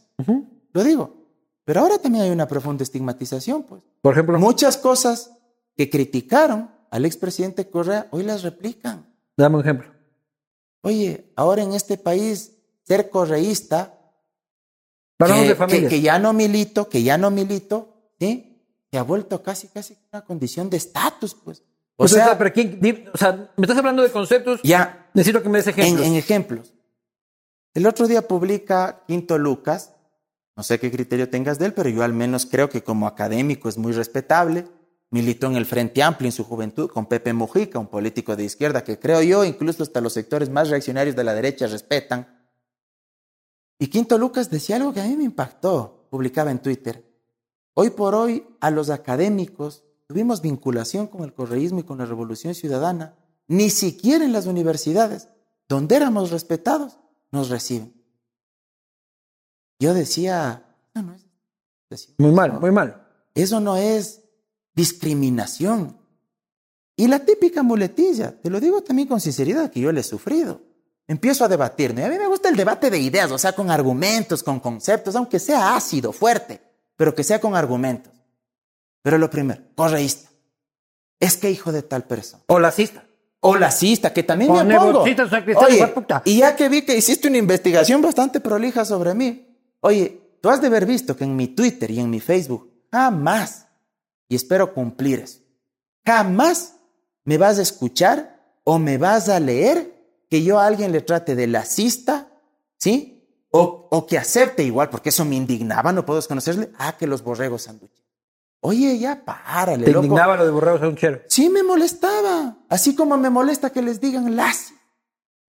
Lo digo. Pero ahora también hay una profunda estigmatización, pues. Por ejemplo, Muchas cosas que criticaron al expresidente Correa hoy las replican. dame un ejemplo. Oye, ahora en este país, ser correísta, que, de familias. que- que ya no milito, que ya no milito, ¿sí? Se ha vuelto casi, casi una condición de estatus, pues. O O sea, sea, pero ¿quién- o sea, me estás hablando de conceptos. ya, Necesito que me des en, ejemplos. en ejemplos. El otro día publica Quinto Lucas, no sé qué criterio tengas de él, pero yo al menos creo que como académico es muy respetable. Militó en el Frente Amplio en su juventud con Pepe Mujica, un político de izquierda que creo yo, incluso hasta los sectores más reaccionarios de la derecha respetan. Y Quinto Lucas decía algo que a mí me impactó, publicaba en Twitter. Hoy por hoy a los académicos tuvimos vinculación con el correísmo y con la revolución ciudadana. Ni siquiera en las universidades, donde éramos respetados, nos reciben. Yo decía, no, no es decía, Muy mal, muy mal. eso no es discriminación. Y la típica muletilla, te lo digo también con sinceridad, que yo le he sufrido. Empiezo a debatirme. A mí me gusta el debate de ideas, o sea, con argumentos, con conceptos, aunque sea ácido, fuerte, pero que sea con argumentos. Pero lo primero, correísta. Es que hijo de tal persona. O lacista. O lacista, que también O me opongo. Oye, puta. y ya que vi que hiciste una investigación bastante prolija sobre mí, oye, tú has de haber visto que en mi Twitter y en mi Facebook, jamás, y espero cumplir eso, jamás me vas a escuchar o me vas a leer que yo a alguien le trate de lacista, ¿sí? O, o que acepte igual, porque eso me indignaba, no puedo desconocerle, ah, que los borregos sándwiches. Oye, ya párale, Te loco. indignaba lo de un chero. Sí me molestaba, así como me molesta que les digan las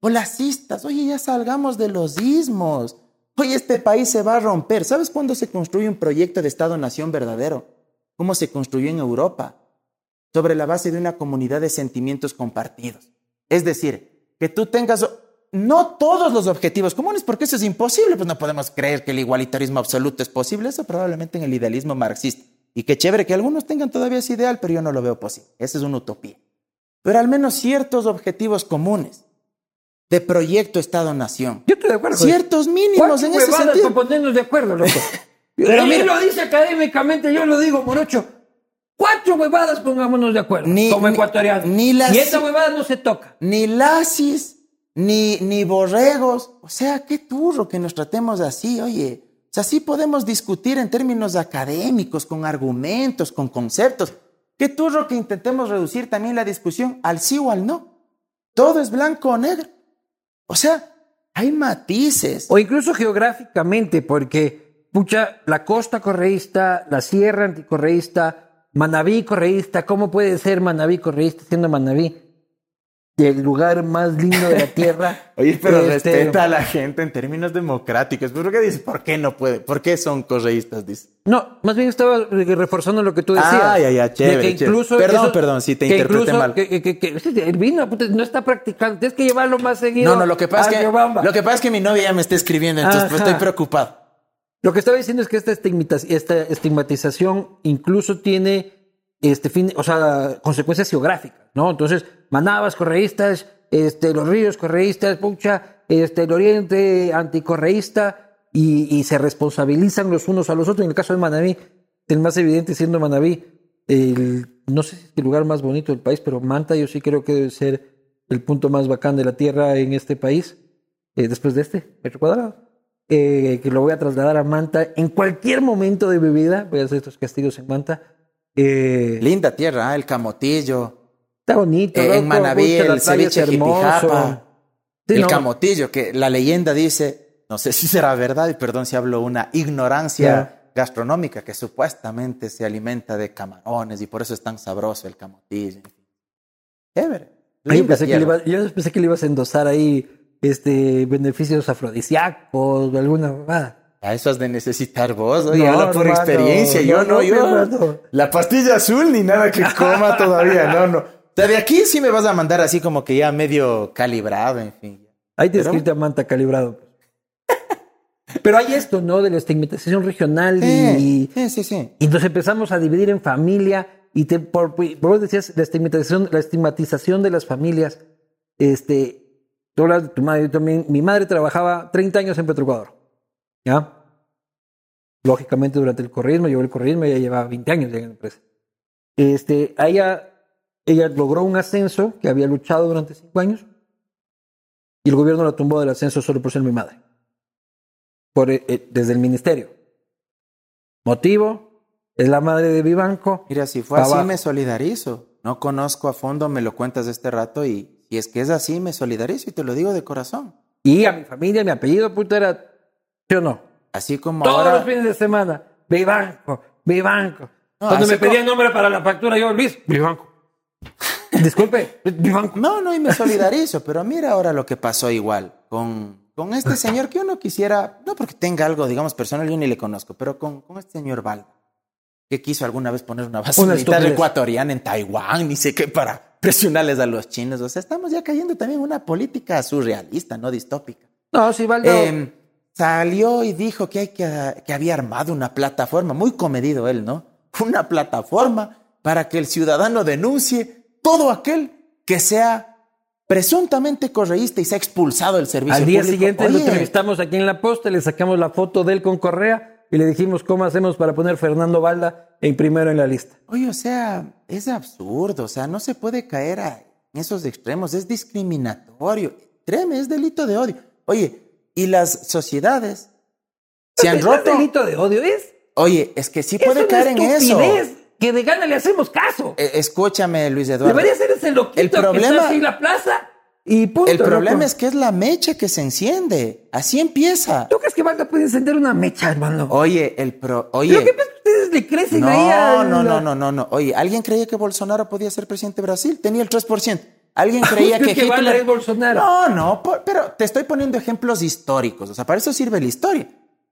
o lacistas. Oye, ya salgamos de los ismos. Oye, este país se va a romper. ¿Sabes cuándo se construye un proyecto de Estado-Nación verdadero? ¿Cómo se construyó en Europa? Sobre la base de una comunidad de sentimientos compartidos. Es decir, que tú tengas no todos los objetivos comunes, porque eso es imposible, pues no podemos creer que el igualitarismo absoluto es posible, eso probablemente en el idealismo marxista. Y qué chévere que algunos tengan todavía ese ideal, pero yo no lo veo posible. Esa es una utopía. Pero al menos ciertos objetivos comunes de proyecto Estado-Nación. Yo estoy de acuerdo. Ciertos mínimos ¿Cuántas en ese sentido. ponernos de acuerdo, loco? <laughs> Pero Él mira- lo dice académicamente, yo lo digo, Morocho. Cuatro huevadas pongámonos de acuerdo Ni- como ecuatorianos. ni las- Y esta huevada no se toca. Ni lacis, ni, ni borregos. O sea, qué turro que nos tratemos así, oye. O sea, sí podemos discutir en términos académicos, con argumentos, con conceptos. Qué turro que intentemos reducir también la discusión al sí o al no. Todo es blanco o negro. O sea, hay matices. O incluso geográficamente, porque, pucha, la costa correísta, la sierra anticorreísta, Manabí correísta, ¿cómo puede ser Manabí correísta siendo Manabí el lugar más lindo de la <laughs> tierra? Oye, pero Este, respeta a la gente en términos democráticos. ¿Por qué dices? ¿Por qué no puede? ¿Por qué son correístas? Dice. No, más bien estaba reforzando lo que tú decías. Ah, ya, ya, chévere, chévere. Perdón, eso- perdón, si te interpreté incluso- mal. Que, que- que- que- el vino puta, no está practicando, tienes que llevarlo más seguido. No, no, lo que pasa es que, Riobamba. lo que pasa es que mi novia ya me está escribiendo, entonces pues, estoy preocupado. Lo que estaba diciendo es que esta, esta estigmatización incluso tiene este fin, o sea, consecuencias geográficas, ¿no? Entonces, manabas correístas, este, los ríos correístas, pucha, este, el Oriente anticorreísta y, y se responsabilizan los unos a los otros. En el caso de Manabí, el más evidente siendo Manabí, el, no sé si es el lugar más bonito del país, pero Manta yo sí creo que debe ser el punto más bacán de la tierra en este país, eh, después de este, metro cuadrado. Eh, que lo voy a trasladar a Manta en cualquier momento de mi vida. Voy a hacer estos castigos en Manta. Eh, Linda tierra, ¿ah? el camotillo. está bonito. Eh, en Manaví, el ceviche hermoso. Sí, el no, camotillo, que la leyenda dice, no sé si será verdad, y perdón si hablo una ignorancia gastronómica, que supuestamente se alimenta de camarones y por eso es tan sabroso el camotillo. Chévere. Linda pensé que le iba- yo pensé que le ibas a endosar ahí este, beneficios afrodisíacos o alguna mamada. A eso has de necesitar vos, oye, No, habla por hermano, experiencia, yo no, yo. La pastilla azul ni nada que coma todavía, no, no. <laughs> O sea, de aquí sí me vas a mandar así como que ya medio calibrado, en fin. Ahí te escrita Manta calibrado. <laughs> Pero hay esto, ¿no? De la estigmatización regional y, Sí, sí, sí, sí. y nos empezamos a dividir en familia y te, por, por vos decías la estigmatización, la estigmatización de las familias. Este, tú hablas de tu madre, yo también. Mi madre trabajaba 30 años en Petroecuador. ¿Ya? Lógicamente durante el correísmo, llevó el correísmo, ella llevaba 20 años en la empresa. Este, a ella, ella logró un ascenso que había luchado durante 5 años y el gobierno la tumbó del ascenso solo por ser mi madre. Por, eh, eh, desde el ministerio. Motivo, es la madre de Vivanco. Mira, si fue así abajo. me solidarizo. No conozco a fondo, me lo cuentas de este rato y si es que es así me solidarizo y te lo digo de corazón. Y a mi familia, mi apellido, puta, era. ¿Sí o no? Así como Todos ahora... los fines de semana. Vivanco, Vivanco. No, Cuando así me pedían nombre para la factura, yo, Luis, Vivanco. <laughs> Disculpe, Vivanco. No, no, y me solidarizo, pero mira ahora lo que pasó igual con, con este señor que uno quisiera, no porque tenga algo, digamos, personal, yo ni le conozco, pero con, con este señor Valda, que quiso alguna vez poner una base Una militar ecuatoriana en Taiwán, ni sé qué, para presionarles a los chinos. O sea, estamos ya cayendo también en una política surrealista, no distópica. No, sí, Valdo. Eh, salió y dijo que, hay que, que había armado una plataforma, muy comedido él, ¿no? <laughs> Una plataforma para que el ciudadano denuncie todo aquel que sea presuntamente correísta y sea expulsado del servicio Al día público. siguiente lo Oye, entrevistamos aquí en la posta, le sacamos la foto de él con Correa y le dijimos cómo hacemos para poner Fernando Valda en primero en la lista. Oye, o sea, es absurdo, o sea, no se puede caer a- en esos extremos, es discriminatorio, créeme, es delito de odio. Oye, y las sociedades se han No es roto. delito de odio, es, Oye, es que sí es puede caer en eso. que de gana le hacemos caso. Eh, escúchame, Luis Eduardo. Debería ser ese loquito El que problema- está así en la plaza y punto. El problema loco. es que es la mecha que se enciende. Así empieza. ¿Tú crees que Valda puede encender una mecha, hermano? Oye, el pro. Que Oye. pasa es que ustedes le crecen No, ahí a no, no, no, no, no. Oye, ¿alguien creía que Bolsonaro podía ser presidente de Brasil? Tenía el 3%. ¿Alguien <laughs> creía ¿Crees que que Hitler... es Bolsonaro? No, no, por- pero te estoy poniendo ejemplos históricos. O sea, para eso sirve la historia.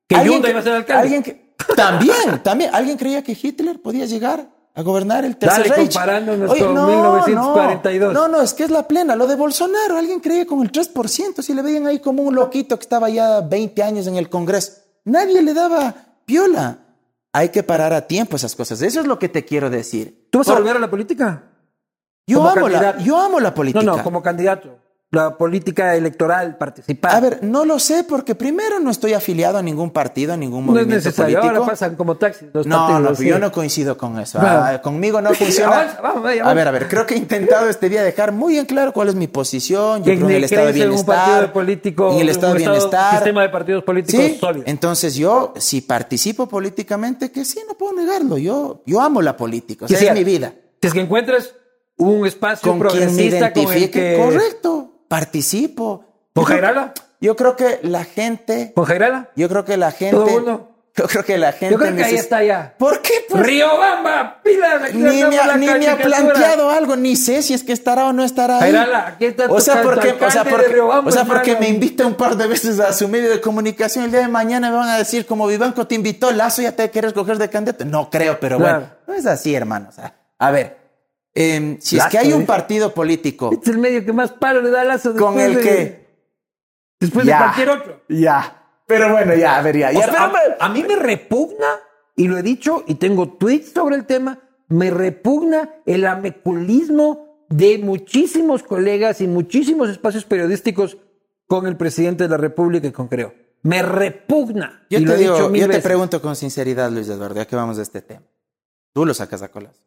Que ¿Alguien Yunda iba a ser alcalde. alguien que- También, también. ¿Alguien creía que Hitler podía llegar a gobernar el Tercer Dale, Reich? comparándonos Oye, con no, 1942. No, no, es que es la plena. Lo de Bolsonaro, alguien creía con el 3%. Si le veían ahí como un loquito que estaba ya 20 años en el Congreso. Nadie le daba piola. Hay que parar a tiempo esas cosas. Eso es lo que te quiero decir. ¿Tú vas a volver a la política? yo, amo la, yo amo la política. No, no, como candidato. La política electoral, participar. A ver, no lo sé porque primero no estoy afiliado a ningún partido, a ningún no es necesario. político. Ahora pasan como taxis los No, partidos. no, sí. yo no coincido con eso. Bueno. Ah, conmigo no <laughs> funciona. Avanza, vamos, vaya, a vamos. ver, a ver, creo que he intentado este día dejar muy en claro cuál es mi posición. Yo creo en el estado de en un bienestar. partido político, en el estado de bienestar. sistema de partidos políticos Sí, sólido. entonces yo, si participo políticamente, que sí, no puedo negarlo. Yo, yo amo la política, o sea, es mi vida. Si es que encuentras un espacio Con quien me progresista con el identifique, que... correcto, participo. ¿Con Yo creo-? Yo creo que la gente, ¿Con Jairala? yo creo que la gente, ¿Todo mundo? yo creo que la gente Yo creo que ahí está ya. ¿Por qué? Pues, Riobamba, aquí ni me, ha, ni me ha planteado algo, ni sé si es que estará o no estará ahí. Jairala, aquí está o sea, porque, o sea, porque, Riobamba, o sea, porque hermano. me invita un par de veces a su medio de comunicación. El día de mañana me van a decir, como Vivanco te invitó, Lazo ya te quieres coger de candidato. No creo, pero Claro. bueno, no es así, hermano. O sea, a ver, em, si es que hay un ¿eh? partido político es el medio que más paro le da a Lazo con el de- que. Después Ya. de cualquier otro. Ya. Pero bueno, ya, a ver, ya. Sea, a, a mí me repugna, y lo he dicho, y tengo tweets sobre el tema, me repugna el ameculismo de muchísimos colegas y muchísimos espacios periodísticos con el presidente de la República y con Creo. Me repugna. Yo y lo te he dicho digo, yo te veces. pregunto con sinceridad, Luis Eduardo, ya que vamos de este tema. Tú lo sacas a colación.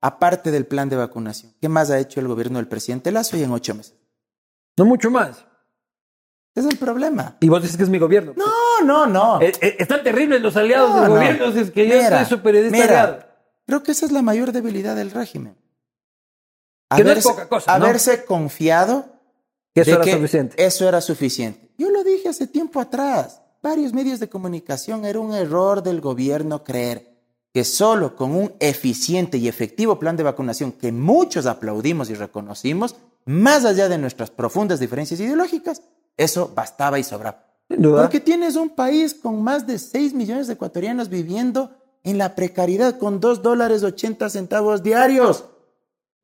Aparte del plan de vacunación, ¿qué más ha hecho el gobierno del presidente Lazo y en ocho meses? No mucho más. Ese es el problema. Y vos dices que es mi gobierno. No, no, no. Eh, eh, están terribles los aliados No, del no. gobierno. Es que yo soy su periodista mira, aliado. Creo que esa es la mayor debilidad del régimen. Que no es poca cosa. Haberse confiado Que eso de era que suficiente. Eso era suficiente. Yo lo dije hace tiempo atrás. Varios medios de comunicación era un error del gobierno creer que solo con un eficiente y efectivo plan de vacunación que muchos aplaudimos y reconocimos, más allá de nuestras profundas diferencias ideológicas, eso bastaba y sobraba. Sin duda. Porque tienes un país con más de 6 millones de ecuatorianos viviendo en la precariedad con 2 dólares 80 centavos diarios.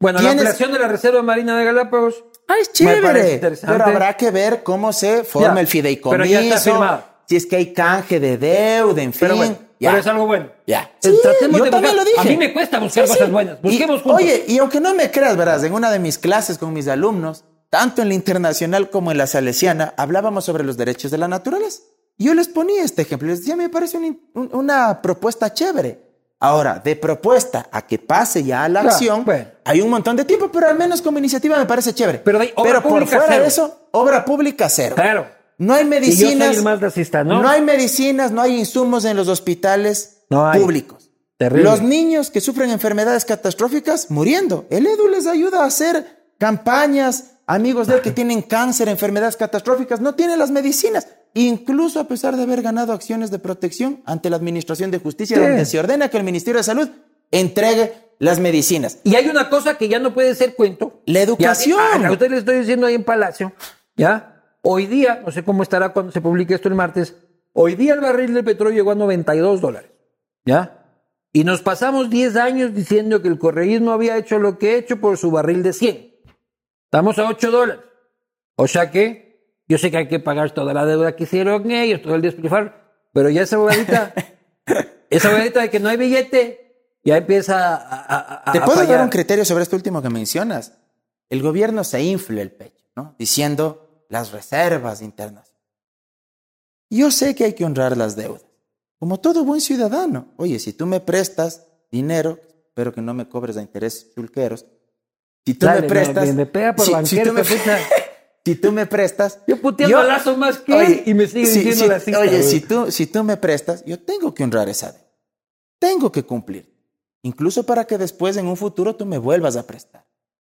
Bueno, la ampliación de la Reserva Marina de Galápagos. Ah, es chévere. Pero habrá que ver cómo se forma Ya, el fideicomiso. pero ya está firmado. Si es que hay canje de deuda, en fin. Bueno, ya. pero es algo bueno. Ya. Sí, tratemos yo de también lo dije. A mí me cuesta buscar Sí, cosas buenas. Busquemos Y, juntos. Oye, y aunque no me creas, verás, en una de mis clases con mis alumnos, tanto en la internacional como en la salesiana, hablábamos sobre los derechos de la naturaleza. Yo les ponía este ejemplo, les decía, me parece un- un- una propuesta chévere. Ahora, de propuesta a que pase ya a la Ya, acción, bueno. hay un montón de tiempo, pero al menos como iniciativa me parece chévere. Pero de Pero por fuera cero. de eso, obra pública cero. Claro. No hay medicinas. más racista, ¿no? hay medicinas, no hay insumos en los hospitales No públicos. Terrible. Los niños que sufren enfermedades catastróficas muriendo. El EDU les ayuda a hacer campañas. Amigos de él que tienen cáncer, enfermedades catastróficas, no tienen las medicinas. Incluso a pesar de haber ganado acciones de protección ante la Administración de Justicia, Sí. donde se ordena que el Ministerio de Salud entregue las medicinas. Y hay una cosa que ya no puede ser cuento. La educación. Ya, a usted le estoy diciendo ahí en Palacio, ¿ya? Hoy día, no sé cómo estará cuando se publique esto el martes, hoy día el barril de petróleo llegó a 92 dólares, ¿ya? Y nos pasamos 10 años diciendo que el correísmo había hecho lo que ha hecho por su barril de 100. Estamos a 8 dólares. O sea que, yo sé que hay que pagar toda la deuda que hicieron ellos, todo el despilfarro, pero ya esa bogadita, <laughs> esa bogadita de que no hay billete, ya empieza a, a- a- ¿Te a puedo dar un criterio sobre esto último que mencionas? El gobierno se infla el pecho, ¿no? Diciendo las reservas internacionales. Yo sé que hay que honrar las deudas, como todo buen ciudadano. Oye, si tú me prestas dinero, espero que no me cobres a intereses chulqueros. Si tú Dale, me prestas, me- me pega por si, tú me, que puta. <laughs> si tú me prestas, Yo puteando Lazo más que él y me sigue si- diciendo si- racista, Oye, güey. si tú, si tú me prestas, yo tengo que honrar esa deuda. Tengo que cumplir. Incluso para que después en un futuro tú me vuelvas a prestar.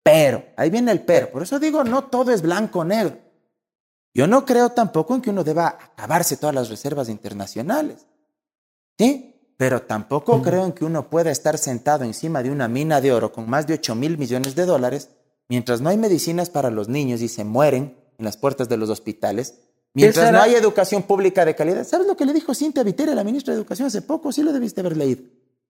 Pero, ahí viene el pero. Por eso digo, no todo es blanco o negro. Yo no creo tampoco en que uno deba acabarse todas las reservas internacionales. ¿Sí? Pero tampoco creo en que uno pueda estar sentado encima de una mina de oro con más de 8 mil millones de dólares mientras no hay medicinas para los niños y se mueren en las puertas de los hospitales, mientras no hay educación pública de calidad. ¿Sabes lo que le dijo Cintia Viteri, la ministra de Educación, hace poco? Sí lo debiste haber leído.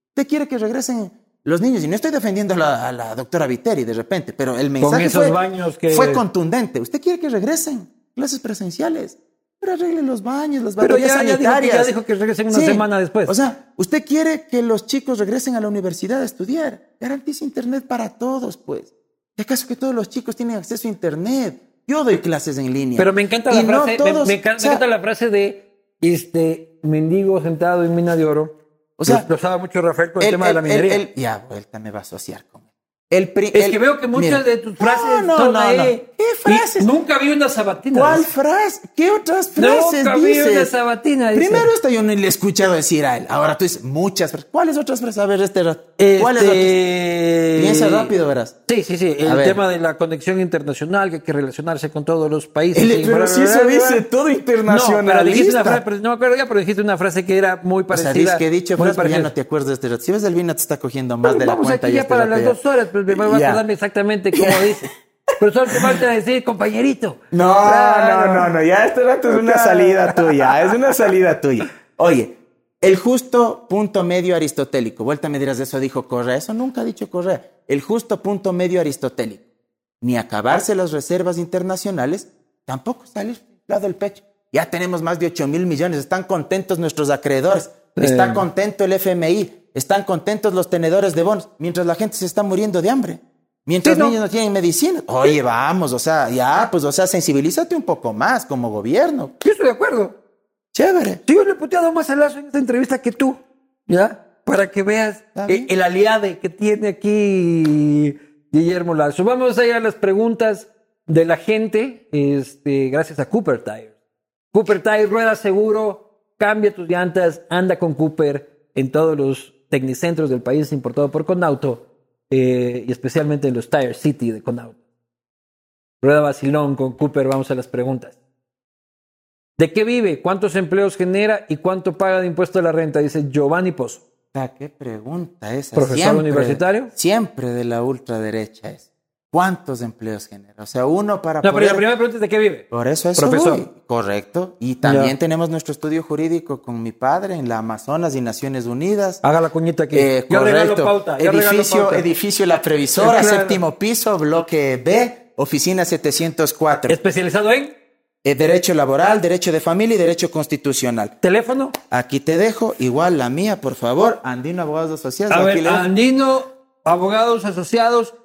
Usted quiere que regresen los niños, y no estoy defendiendo a la, a la doctora Viteri de repente, pero el mensaje esos fue, baños que- fue contundente. Usted quiere que regresen clases presenciales. Pero arregle los baños, las Pero ya- ya dijo que- sanitarias. ya dijo que regresen una semana después. O sea, usted quiere que los chicos regresen a la universidad a estudiar. Garantice internet para todos, pues. ¿Y acaso que todos los chicos tienen acceso a internet? Yo doy clases en línea. Pero me encanta la Y frase, me- todos- me, encanta, o sea, me encanta la frase de este mendigo sentado en mina de oro. O sea, Lo explotaba mucho Rafael con el, el- tema de la minería. el- ya, vuelta me va a asociar con. El pri- es el- que veo que muchas mira. de tus frases No, no, no, ahí. ¿Qué Y frases? Nunca vi una sabatina. ¿Cuál frase? ¿Qué otras frases Nunca vi dices? una sabatina. dice. Primero esta yo no le he escuchado decir a él. Ahora tú dices muchas frases. ¿Cuáles otras frases? A ver, este rato. ¿Cuáles otras? Este... Piensa rápido, verás. Sí, sí, sí. A El ver. tema de la conexión internacional, que hay que relacionarse con todos los países. Y pero bla, eso dice todo No, pero dijiste una frase, pero no me acuerdo ya, pero dijiste una frase que era muy O sea, parecida. dices que he dicho pero ya parecida. no te acuerdas de este rato. Si ves, el vino te está cogiendo más Pues de la vamos cuenta. aquí y ya este para las dos horas, pues me vas a acordarme exactamente cómo <laughs> dice. Pero solo te falta decir, compañerito. No, Claro. no, no, no, ya rato es una Claro. salida tuya, es una salida tuya. Oye, el justo punto medio aristotélico, vuelta me dirás, eso dijo Correa, eso nunca ha dicho Correa, el justo punto medio aristotélico, ni acabarse las reservas internacionales, tampoco salir lado del pecho. Ya tenemos más de 8 mil millones, están contentos nuestros acreedores, está contento el FMI, están contentos los tenedores de bonos, mientras la gente se está muriendo de hambre. Mientras Sí, no. niños no tienen medicina. Oye, vamos, o sea, ya, pues, o sea, sensibilízate un poco más como gobierno. Yo estoy de acuerdo. Chévere. Sí, yo le he puteado más a Lazo en esta entrevista que tú, ¿ya? Para que veas eh, bien. el aliade que tiene aquí Guillermo Lazo. Vamos a ir a las preguntas de la gente, este, gracias a Cooper Tire. Cooper Tire, rueda seguro, cambia tus llantas, anda con Cooper en todos los tecnicentros del país importado por Conauto eh, y especialmente en los Tire City de Conauto. Rueda vacilón con Cooper, vamos a las preguntas. ¿De qué vive? ¿Cuántos empleos genera? ¿Y cuánto paga de impuesto a la renta? Dice Giovanni Pozo. ¿Qué pregunta esa? ¿Profesor universitario? Siempre de la ultraderecha es. ¿Cuántos empleos genera? O sea, uno para No, pero la primera pregunta es ¿de qué vive? Por eso eso Profesor. voy. Correcto. Y también tenemos nuestro estudio jurídico con mi padre en la Amazonas y Naciones Unidas. Haga la cuñita aquí. Eh, yo regalo correcto. pauta. Yo edificio, pauta. edificio La Previsora, <laughs> Claro. séptimo piso, bloque B, oficina 704. Especializado en Eh, derecho laboral, derecho de familia y derecho constitucional. teléfono. Aquí te dejo, igual la mía, por favor. Andino Abogados Asociados. A ver, le. Andino, abogados asociados.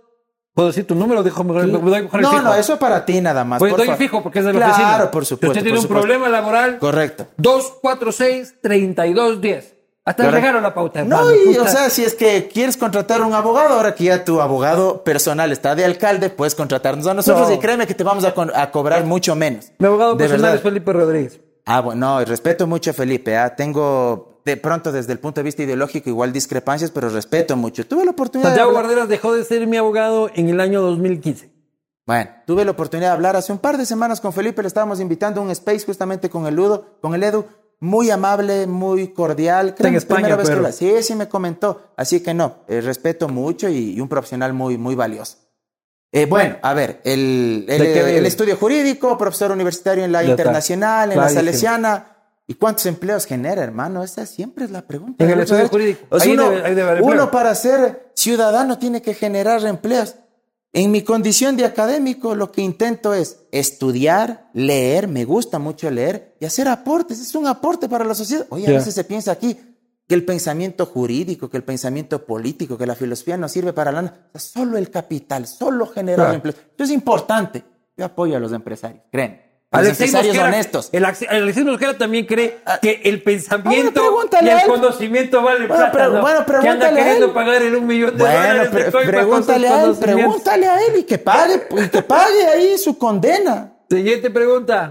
¿Puedo decir tu número? Dejo mejor, No, no, eso para ti nada más. Pues por doy favor. fijo porque es de la claro, oficina. Claro, por Si supuesto. usted tiene un supuesto. problema laboral, Correcto. 246-3210. Hasta le la pauta. No, y, puta. o sea, si es que quieres contratar un abogado, ahora que ya tu abogado personal está de alcalde, puedes contratarnos a nosotros No. y créeme que te vamos a, cobrar mucho menos. Mi abogado de personal verdad. es Felipe Rodríguez. Ah, bueno, no, respeto mucho a Felipe. ah, Tengo de pronto desde el punto de vista ideológico igual discrepancias, pero respeto mucho. Tuve la oportunidad Santiago de Guarderas dejó de ser mi abogado en el año 2015. Bueno, tuve la oportunidad de hablar hace un par de semanas con Felipe, le estábamos invitando a un space justamente con el Ludo, con el Edu, muy amable, muy cordial. Está en España, primera vez que habla. Sí, sí me comentó. Así que no, eh, respeto mucho y, y un profesional muy, muy valioso. Eh, bueno, a ver, el, el, el estudio jurídico, profesor universitario en la internacional, en la salesiana. ¿Y cuántos empleos genera, hermano? Esa siempre es la pregunta. En el estudio jurídico. O sea, uno, debe- uno para ser ciudadano tiene que generar empleos. En mi condición de académico, lo que intento es estudiar, leer, me gusta mucho leer y hacer aportes. Es un aporte para la sociedad. Oye, a veces se piensa aquí que el pensamiento jurídico, que el pensamiento político, que la filosofía no sirve para nada. O sea, solo el capital, solo generar empleos. Esto es importante. Yo apoyo a los empresarios, creen. Alexei Mosquera, honestos. El Alexei Mosquera también cree que el pensamiento Ah, bueno, pregúntale y el conocimiento vale Bueno, plata. ¿no? bueno, que anda pregúntale queriendo él. pagar el un millón de Bueno, dólares pre- de pregúntale a él, pregúntale a él y que pague, y que pague ahí su condena. Siguiente pregunta.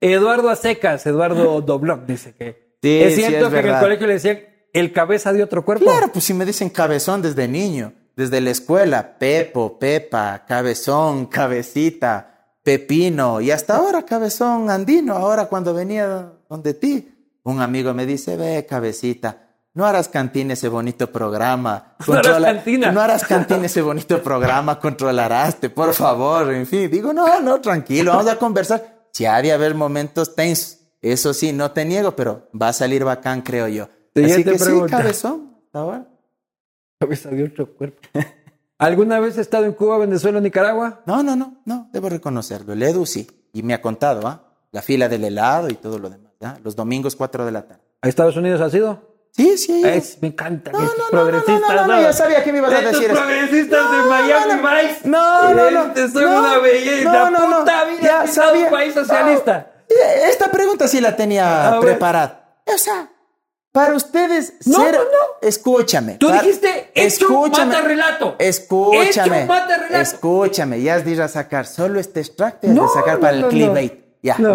Eduardo Acecas, Eduardo Doblón, dice que. Sí, es sí, cierto es que en el colegio le decían el cabeza de otro cuerpo. Claro, pues si me dicen cabezón desde niño, desde la escuela, Pepo, Pepa, cabezón, cabecita, pepino, y hasta ahora cabezón andino, ahora cuando venía donde ti, un amigo me dice, ve cabecita, no harás cantina ese bonito programa. <laughs> No harás cantina. No harás cantina ese bonito programa, controlaraste, por favor, en fin. Digo, no, no, tranquilo, vamos a conversar. Si ha de haber momentos tensos, eso sí, no te niego, pero va a salir bacán, creo yo. Así que sí, pregunta. cabezón, hasta ahora. <laughs> Cabeza de otro cuerpo. ¿Alguna vez has estado en Cuba, Venezuela o Nicaragua? No, no, no, no, debo reconocerlo. El Edu sí. Y me ha contado, ¿ah? La fila del helado y todo lo demás, ¿ah? Los domingos 4 de la tarde. ¿A Estados Unidos has ido? Sí, sí. Es- me encanta No, no, no, no, no, progresistas. no, no, ya sabía que me ibas a decir eso. progresistas de No, Miami no, no. Vice. No, no, no. Este, son no, una belleza. no, no, no. Puta vida, Ya sabía. un país socialista. No. Esta pregunta sí la tenía preparada. O sea, para ustedes No, ser... no, no. Escúchame. Tú para- dijiste, hecho mata relato. Escúchame. Hecho mata relato. Escúchame. Ya has de ir a sacar solo este extracto No, de sacar para el clickbait. Ya, mira,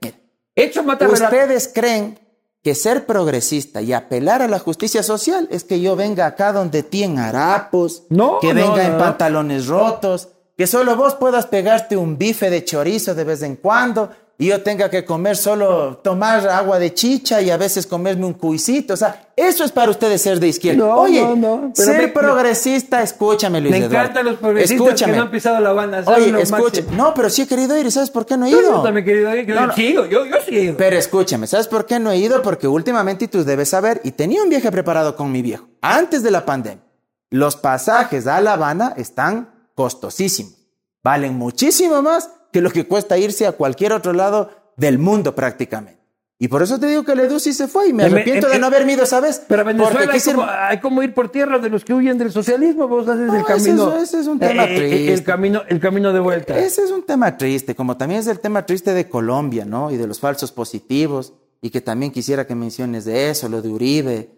mira. Hecho mata relato. ¿Ustedes creen que ser progresista y apelar a la justicia social es que yo venga acá donde ti en harapos, No, que venga no, en no. pantalones rotos, que solo vos puedas pegarte un bife de chorizo de vez en cuando y yo tenga que comer solo, tomar agua de chicha y a veces comerme un cuisito? O sea, eso es para ustedes ser de izquierda. No, Oye, no, no, pero ser me- progresista, escúchame Luis Me encantan los progresistas Escúchame. que no han pisado la banda. Oye, escucha. máximos. No, pero sí he querido ir ¿sabes por qué no he Yo ido? también, querido. Yo, No, sí he yo, yo sí he ido. Pero escúchame, ¿sabes por qué no he ido? Porque últimamente y tú debes saber, y tenía un viaje preparado con mi viejo, antes de la pandemia. Los pasajes a La Habana están costosísimos. Valen muchísimo más que lo que cuesta irse a cualquier otro lado del mundo prácticamente. Y por eso te digo que Edu sí se fue y me En- arrepiento en- de no haber ido esa vez. Pero a Venezuela Porque hay como, hay como ir por tierra de los que huyen del socialismo. Vos haces No, el ese es- camino. ese es un tema eh, eh, triste. el, camino, el camino de vuelta. Ese es un tema triste, como también es el tema triste de Colombia, ¿no? Y de los falsos positivos, y que también quisiera que menciones de eso, lo de Uribe,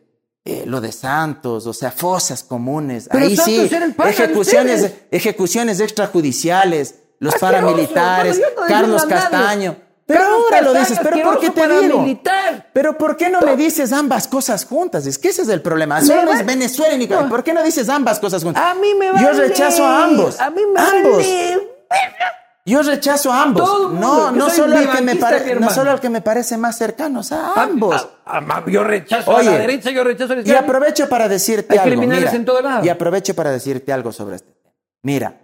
eh, lo de Santos, o sea, fosas comunes. Pero Ahí Santos sí, ejecuciones, ustedes. ejecuciones extrajudiciales, los paramilitares, yo no Carlos. Castaño. Pero Carlos ahora lo Castaño, dices, pero ¿por qué te digo? Pero ¿por qué no me dices ambas cosas juntas? Es que ese es el problema. Solo no es Venezuela y Nicaragua. ¿Por qué no dices ambas cosas juntas? A mí me Yo vale. rechazo a ambos. A mí me ambos. vale. Yo rechazo a ambos. Todo el mundo, no, no solo, al que me pare- no solo al que me parece más cercano, o sea, a ambos. A- a- a- yo rechazo a Oye, la derecha, yo rechazo a la y izquierda. aprovecho para decirte Hay algo. criminales mira, en todo lado. Y aprovecho para decirte algo sobre este tema. Mira,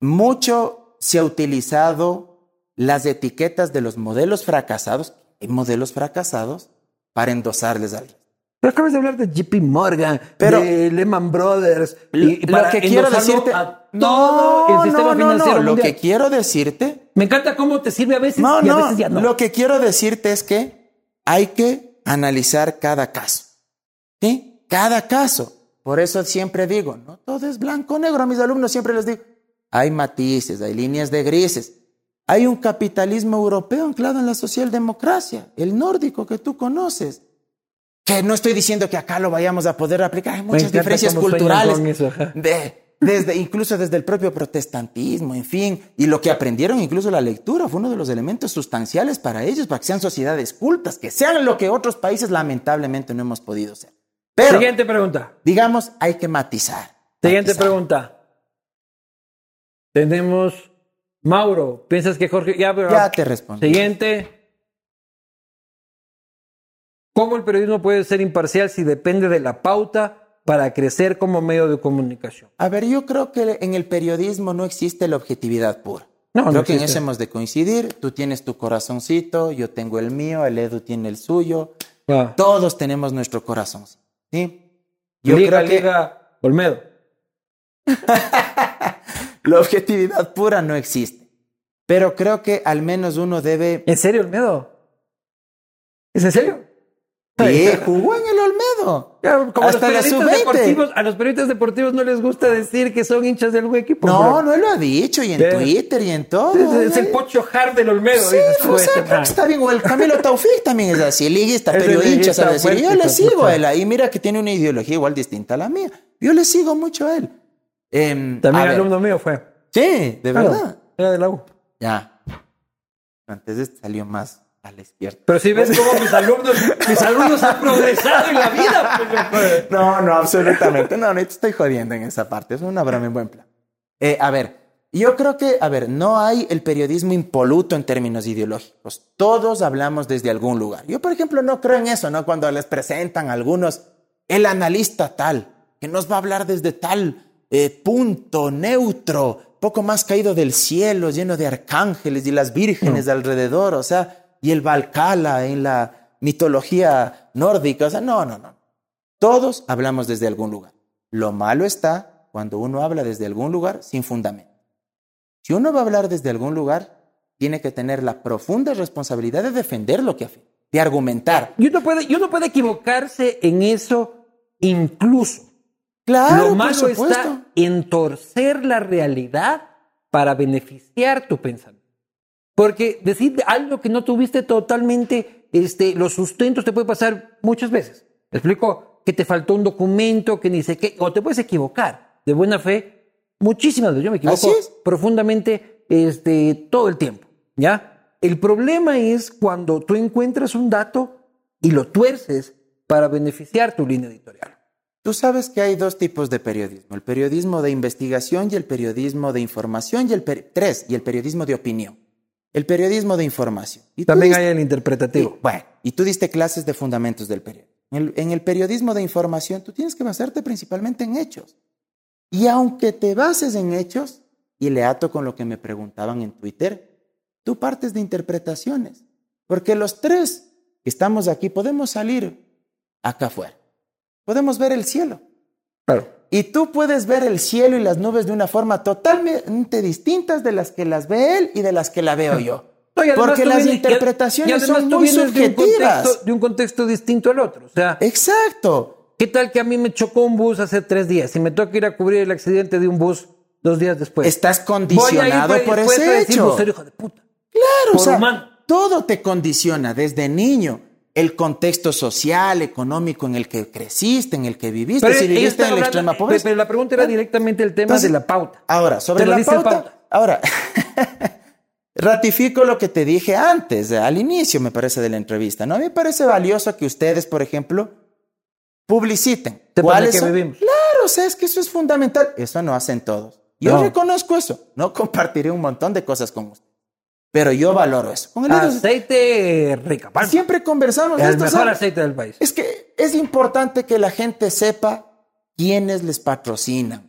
mucho se ha utilizado las etiquetas de los modelos fracasados, y modelos fracasados, para endosarles a alguien. Pero acabas de hablar de JP Morgan, Pero- de Lehman Brothers. Y, y lo para que quiero decirte, a todo el sistema no, no, financiero no, lo mundial. que quiero decirte Me encanta cómo te sirve a veces No, y a no, veces ya no. Lo que quiero decirte es que hay que analizar cada caso. ¿Sí? Cada caso. Por eso siempre digo, no todo es blanco o negro. A mis alumnos siempre les digo, hay matices, hay líneas de grises. Hay un capitalismo europeo anclado en la socialdemocracia, el nórdico que tú conoces. Que no estoy diciendo que acá lo vayamos a poder aplicar. Hay muchas diferencias culturales. eso. De- desde, incluso desde el propio protestantismo, en fin, y lo que aprendieron, incluso la lectura, fue uno de los elementos sustanciales para ellos, para que sean sociedades cultas, que sean lo que otros países lamentablemente no hemos podido ser. Pero, Siguiente pregunta. digamos, hay que matizar. Siguiente matizar. pregunta. Tenemos Mauro. ¿Piensas que Jorge ya, pero- Ya te respondí. Siguiente. ¿Cómo el periodismo puede ser imparcial si depende de la pauta para crecer como medio de comunicación? A ver, yo creo que en el periodismo no existe la objetividad pura. No, creo no que en eso hemos de coincidir. Tú tienes tu corazoncito, yo tengo el mío, el Edu tiene el suyo. Ah. Todos tenemos nuestro corazón. ¿sí? Yo Liga, creo que Liga Olmedo. <laughs> la objetividad pura no existe. Pero creo que al menos uno debe... ¿En serio, Olmedo? ¿Es en serio? Sí, jugó en el Olmedo. Claro, como Hasta los periodistas sub-20. deportivos, a los periodistas deportivos no les gusta decir que son hinchas de algún equipo. No, bro. no él lo ha dicho, y en. Twitter y en todo. Es, es el Pocho Hard del Olmedo. Sí, o sea, este creo que está bien. O el Camilo Taufik también es así, liguista, <laughs> Es pero hincha, fuerte, Yo le sigo a él ahí, mira que tiene una ideología igual distinta a la mía. Yo le sigo mucho a él. A También ver. alumno mío fue. Sí, de Claro, verdad. Era de la U. Ya. Antes salió más a la izquierda. Pero si ves cómo mis alumnos, mis alumnos han progresado en la vida. pues. No, no, absolutamente. No, no te estoy jodiendo en esa parte. Es una broma en buen plan. Eh, a ver, yo creo que, a ver, no hay el periodismo impoluto en términos ideológicos. Todos hablamos desde algún lugar. Yo, por ejemplo, no creo en eso, ¿no? Cuando les presentan a algunos el analista tal, que nos va a hablar desde tal eh, punto neutro, poco más caído del cielo, lleno de arcángeles y las vírgenes de alrededor, o sea, y el Valcala en la mitología nórdica, o sea, no, no, no. Todos hablamos desde algún lugar. Lo malo está cuando uno habla desde algún lugar sin fundamento. Si uno va a hablar desde algún lugar, tiene que tener la profunda responsabilidad de defender lo que afirma, de argumentar. Y uno puede, y uno puede equivocarse en eso incluso. Claro, Lo malo está en torcer la realidad para beneficiar tu pensamiento. Porque decir algo que no tuviste totalmente este, los sustentos te puede pasar muchas veces. ¿Me explico? Que te faltó un documento, que ni sé qué, o te puedes equivocar de buena fe muchísimas veces. Yo me equivoco profundamente este, todo el tiempo. ¿Ya? El problema es cuando tú encuentras un dato y lo tuerces para beneficiar tu línea editorial. Tú sabes que hay dos tipos de periodismo, el periodismo de investigación y el periodismo de información y el tres y el periodismo de opinión. El periodismo de información. Y También diste- hay el interpretativo. y- bueno, y tú diste clases de fundamentos del periodismo. En el, en el periodismo de información tú tienes que basarte principalmente en hechos. Y aunque te bases en hechos, y le ato con lo que me preguntaban en Twitter, tú partes de interpretaciones. Porque los tres que estamos aquí podemos salir acá afuera. Podemos ver el cielo. Claro. Y tú puedes ver el cielo y las nubes de una forma totalmente distintas de las que las ve él y de las que la veo yo. <laughs> No, Porque las vienes- interpretaciones y además son muy vienes de un subjetivas. contexto- De un contexto distinto al otro. O sea, Exacto. ¿qué tal que a mí me chocó un bus hace tres días y me toca ir a cubrir el accidente de un bus dos días después? Estás condicionado por ese decir, hecho. "Vocero, hijo de puta. Claro, por o sea, humano. todo te condiciona desde niño. El contexto social, económico en el que creciste, en el que viviste, Pero si viviste en la extrema pobreza. Pero la pregunta era directamente el tema Entonces, de la pauta. Ahora, sobre Te la pauta, pauta. Ahora, <laughs> ratifico lo que te dije antes, al inicio, me parece, de la entrevista. ¿no? A mí me parece valioso que ustedes, por ejemplo, publiciten. De cuáles son- vivimos. Claro, o sea, es que eso es fundamental. Eso no hacen todos. Yo No. reconozco eso. No <laughs> compartiré un montón de cosas con usted. Pero yo valoro eso. Aceite rica, palma. siempre conversamos de el esto. mejor ¿sabes? aceite del país. Es que es importante que la gente sepa quiénes les patrocinan,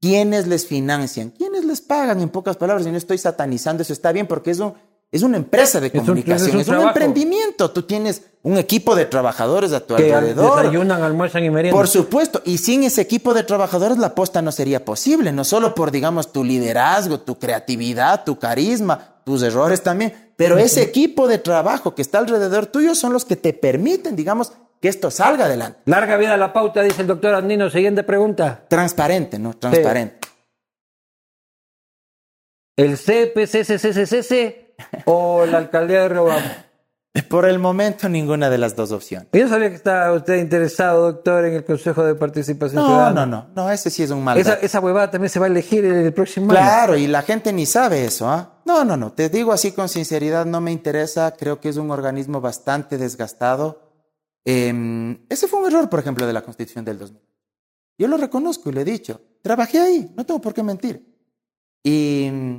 quiénes les financian, quiénes les pagan, en pocas palabras. Y no estoy satanizando eso, está bien porque es, un, es una empresa de un- comunicación, es un es un, trabajo. emprendimiento. Tú tienes un equipo de trabajadores a tu Que alrededor. desayunan, almuerzan y meriendan. Por supuesto, y sin ese equipo de trabajadores la posta no sería posible, no solo por, digamos, tu liderazgo, tu creatividad, tu carisma, tus errores también, pero ese equipo de trabajo que está alrededor tuyo son los que te permiten, digamos, que esto salga adelante. Larga vida la pauta, dice el doctor Andino. Siguiente pregunta. Transparente, ¿no? Transparente. ¿El CPCCCCC o la alcaldía de Riobamba? <laughs> Por el momento, ninguna de las dos opciones. Yo sabía que estaba usted interesado, doctor, en el Consejo de Participación No, Ciudadana. no, no, no, ese sí es un mal Esa, esa huevada también se va a elegir el próximo año. Claro, y la gente ni sabe eso, ¿ah? No, no, no, te digo así con sinceridad, no me interesa, creo que es un organismo bastante desgastado. Eh, ese fue un error, por ejemplo, de la Constitución del 2000. Yo lo reconozco y lo he dicho. Trabajé ahí, no tengo por qué mentir. Y mm,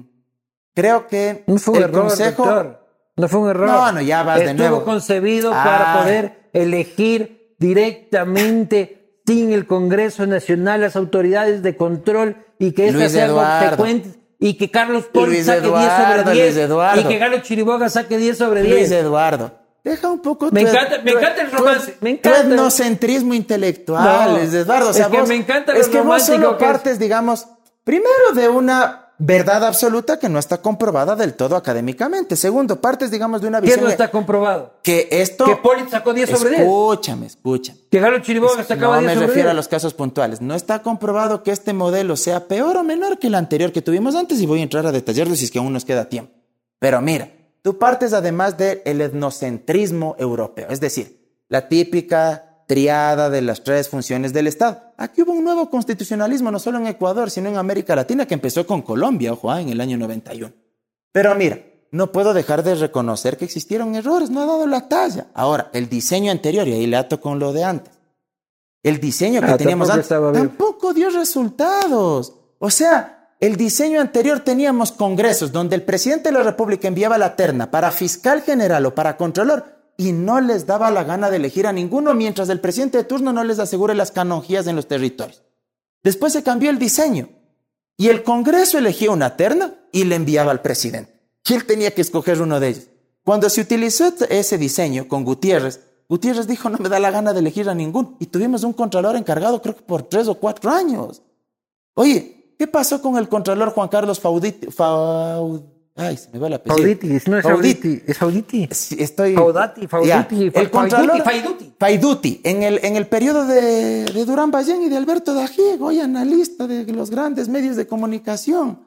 creo que No fue un el error, consejo... doctor. No fue un error. No, no, ya vas de Estuvo nuevo. concebido Ah. para poder elegir directamente sin el Congreso Nacional las autoridades de control y que estas sean consecuentes y que Carlos Pons Luis saque 10 Eduardo, sobre 10 Luis Eduardo. y que Galo Chiriboga saque 10 sobre 10. Luis Eduardo, deja un poco Me tu- encanta- me tu- encanta el tu- romance, me tu encanta. etnocentrismo intelectual, No, Luis Eduardo. O es sea, que vos- me encanta lo Es que vos solo que es. partes, digamos, primero de una verdad absoluta que no está comprobada del todo académicamente. Segundo, partes, digamos, de una ¿Qué visión no está comprobado? que esto... Que Polit sacó 10 sobre 10. Escúchame, escúchame. Que Chiriboga sacaba No 10 me sobre refiero 10. a los casos puntuales. No está comprobado que este modelo sea peor o menor que el anterior que tuvimos antes y voy a entrar a detallarlo si es que aún nos queda tiempo. Pero mira, tú partes además del etnocentrismo europeo, es decir, la típica triada de las tres funciones del Estado. Aquí hubo un nuevo constitucionalismo, no solo en Ecuador, sino en América Latina, que empezó con Colombia, ojo, ah, en el año 91. Pero mira, no puedo dejar de reconocer que existieron errores, no ha dado la talla. Ahora, el diseño anterior, y ahí le ato con lo de antes, el diseño que Ah, teníamos tampoco antes tampoco dio resultados. O sea, el diseño anterior teníamos congresos donde el presidente de la República enviaba la terna para fiscal general o para controlor y no les daba la gana de elegir a ninguno mientras el presidente de turno no les asegure las canonjías en los territorios. Después se cambió el diseño y el Congreso elegía una terna y le enviaba al presidente. Y él tenía que escoger uno de ellos. Cuando se utilizó ese diseño con Gutiérrez, Gutiérrez dijo no me da la gana de elegir a ninguno. Y tuvimos un contralor encargado creo que por tres o cuatro años. Oye, ¿qué pasó con el contralor Juan Carlos Fauditi? Faud... Ay, se me va la apellido. Fauditi, no es Fauditi, es Fauditi. Sí, estoy... Faudati, Fauditi, Ya, Fa- el contralor... Faiduti, Faiduti, en el, en el periodo de, de Durán Ballén y de Alberto Dajiego, hoy analista de los grandes medios de comunicación.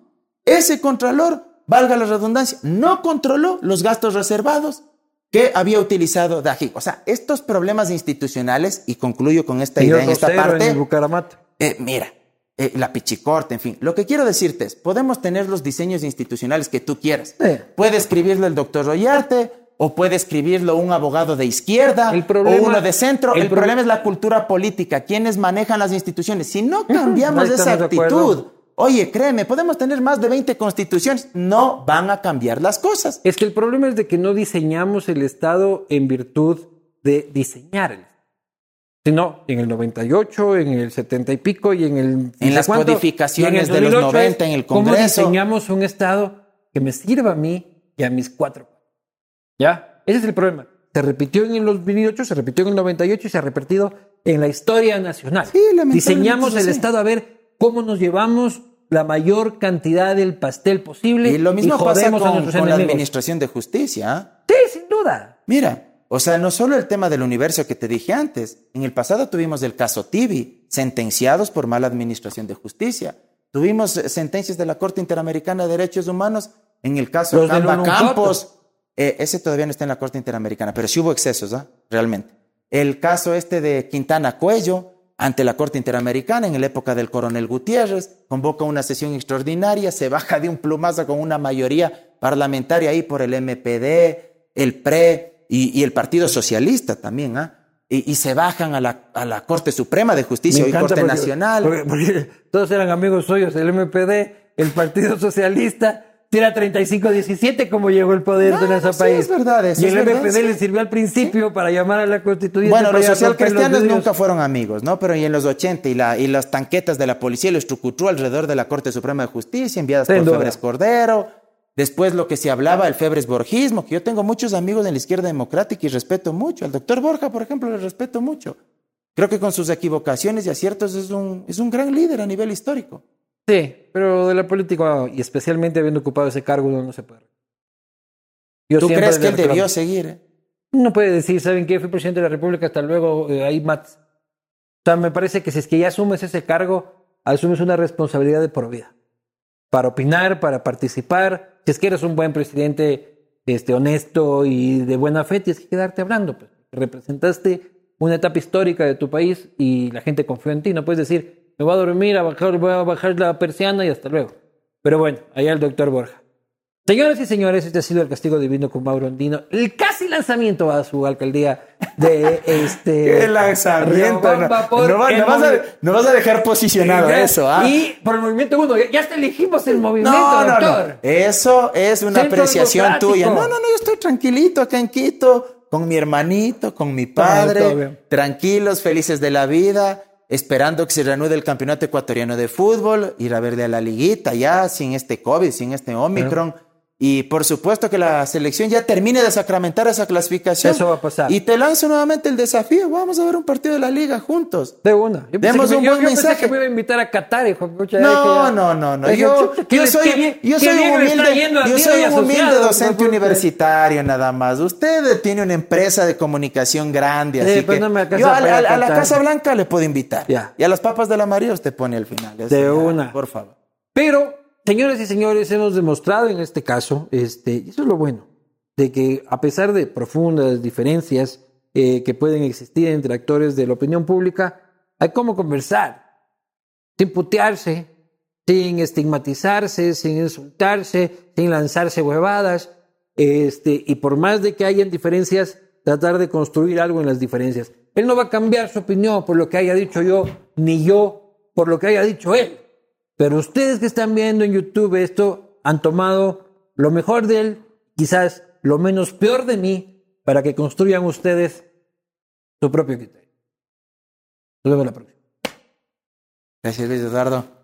Ese contralor, valga la redundancia, no controló los gastos reservados que había utilizado Dajiego. O sea, estos problemas institucionales, y concluyo con esta idea en esta parte, en el Bucaramata. eh, mira, eh, la pichicorte, en fin. Lo que quiero decirte es, podemos tener los diseños institucionales que tú quieras. Sí. Puede escribirlo el doctor Royarte, o puede escribirlo un abogado de izquierda, El problema- o uno de centro. el El, pro- problema es la cultura política, quienes manejan las instituciones. Si no <laughs> cambiamos esa actitud, oye, créeme, podemos tener más de 20 constituciones, no van a cambiar las cosas. Es que el problema es de que no diseñamos el Estado en virtud de diseñar el Estado. Sino en el 98, en el 70 y pico y en el... sé las cuánto, codificaciones y en de los 2008 90 en el ¿Cómo Congreso? diseñamos un Estado que me sirva a mí y a mis cuatro? ¿Ya? Ese es el problema. Se repitió en el 2008, se repitió en el 98 y se ha repetido en la historia nacional. Sí, Diseñamos el. Estado a ver cómo nos llevamos la mayor cantidad del pastel posible Y lo mismo pasa jodemos a con, con la administración de justicia. ¿ah? Sí, sin duda. Mira, o sea, no solo el tema del universo que te dije antes. En el pasado tuvimos el caso Tibi, sentenciados por mala administración de justicia. Tuvimos eh, sentencias de la Corte Interamericana de Derechos Humanos en el caso Los Camba Ununcoto. Campos. Eh, ese todavía no está en la Corte Interamericana, pero sí hubo excesos, ¿ah? Realmente. El caso este de Quintana Cuello ante la Corte Interamericana en la época del coronel Gutiérrez, convoca una sesión extraordinaria, se baja de un plumazo con una mayoría parlamentaria ahí por el MPD, el PRE y, y el Partido Socialista también, ¿ah? Y, y se bajan a la, a la Corte Suprema de Justicia, encanta Corte porque- Nacional. Porque, porque todos eran amigos suyos, el MPD, el Partido Socialista. Era 35-17 como llegó el poder No, de nuestro sí, país. es verdad, eso y el es verdad, MPD sí. le sirvió al principio para llamar a la constituyente. Bueno, los ir a social romper los cristianos vidrios. nunca fueron amigos, ¿no? Pero y en los 80 y, la, y las tanquetas de la policía, los trucutru alrededor de la Corte Suprema de Justicia, enviadas Sin por. Febres Cordero. Después lo que se hablaba, el Febres Borgismo, que yo tengo muchos amigos en la izquierda democrática y respeto mucho. Al doctor Borja, por ejemplo, le respeto mucho. Creo que con sus equivocaciones y aciertos es un, es un gran líder a nivel histórico. Sí, pero de la política, y especialmente habiendo ocupado ese cargo, uno no se puede. Yo ¿Tú crees que él debió seguir? eh? No puede decir, ¿saben qué? Fui presidente de la República, hasta luego, eh, ahí mates. O sea, me parece que si es que ya asumes ese cargo, asumes una responsabilidad de por vida. Para opinar, para participar. Si es que eres un buen presidente, este, honesto y de buena fe, tienes que quedarte hablando. Pues. Representaste una etapa histórica de tu país y la gente confió en ti. No puedes decir, me voy a dormir, a bajar, voy a bajar la persiana y hasta luego. Pero bueno, allá el doctor Borja. Señoras y señores, este ha sido el castigo divino con Mauro Andino. El casi lanzamiento a su alcaldía de <laughs> este. Riobamba por No, vas a, movi- no vas a dejar posicionado eso, ¿ah? Y por el movimiento uno, ya, hasta elegimos el movimiento, No, no, doctor. no. Eso es una Centro apreciación tuya. No, no, no, yo estoy tranquilito acá en Quito, con mi hermanito, con mi padre, tranquilos, felices de la vida, esperando que se reanude el campeonato ecuatoriano de fútbol, ir a verle a la liguita ya, sin este COVID, sin este Omicron. Y por supuesto que la selección ya termine de sacramentar esa clasificación. Eso va a pasar. Y te lanzo nuevamente el desafío. Vamos a ver un partido de la liga juntos. De una. Yo pensé, Demos un yo- buen yo pensé mensaje. que me iba a invitar a Qatar, hijo. No, no, no, no. Yo, yo soy, yo soy un humilde, yo soy un humilde docente universitario nada más. Usted tiene una empresa de comunicación grande, Sí, así pues que no me alcanza yo a, la. Casa Blanca le puedo invitar. Ya. Y a las papas de la María usted pone al final. De una. Por favor. Pero, señores y señores, hemos demostrado en este caso, este, eso es lo bueno, de que a pesar de profundas diferencias eh, que pueden existir entre actores de la opinión pública, hay cómo conversar, sin putearse, sin estigmatizarse, sin insultarse, sin lanzarse huevadas, este, y por más de que hayan diferencias, tratar de construir algo en las diferencias. Él no va a cambiar su opinión por lo que haya dicho yo, ni yo por lo que haya dicho él. Pero ustedes que están viendo en YouTube esto han tomado lo mejor de él, quizás lo menos peor de mí, para que construyan ustedes su propio criterio. Nos vemos la próxima. Gracias, Luis Eduardo.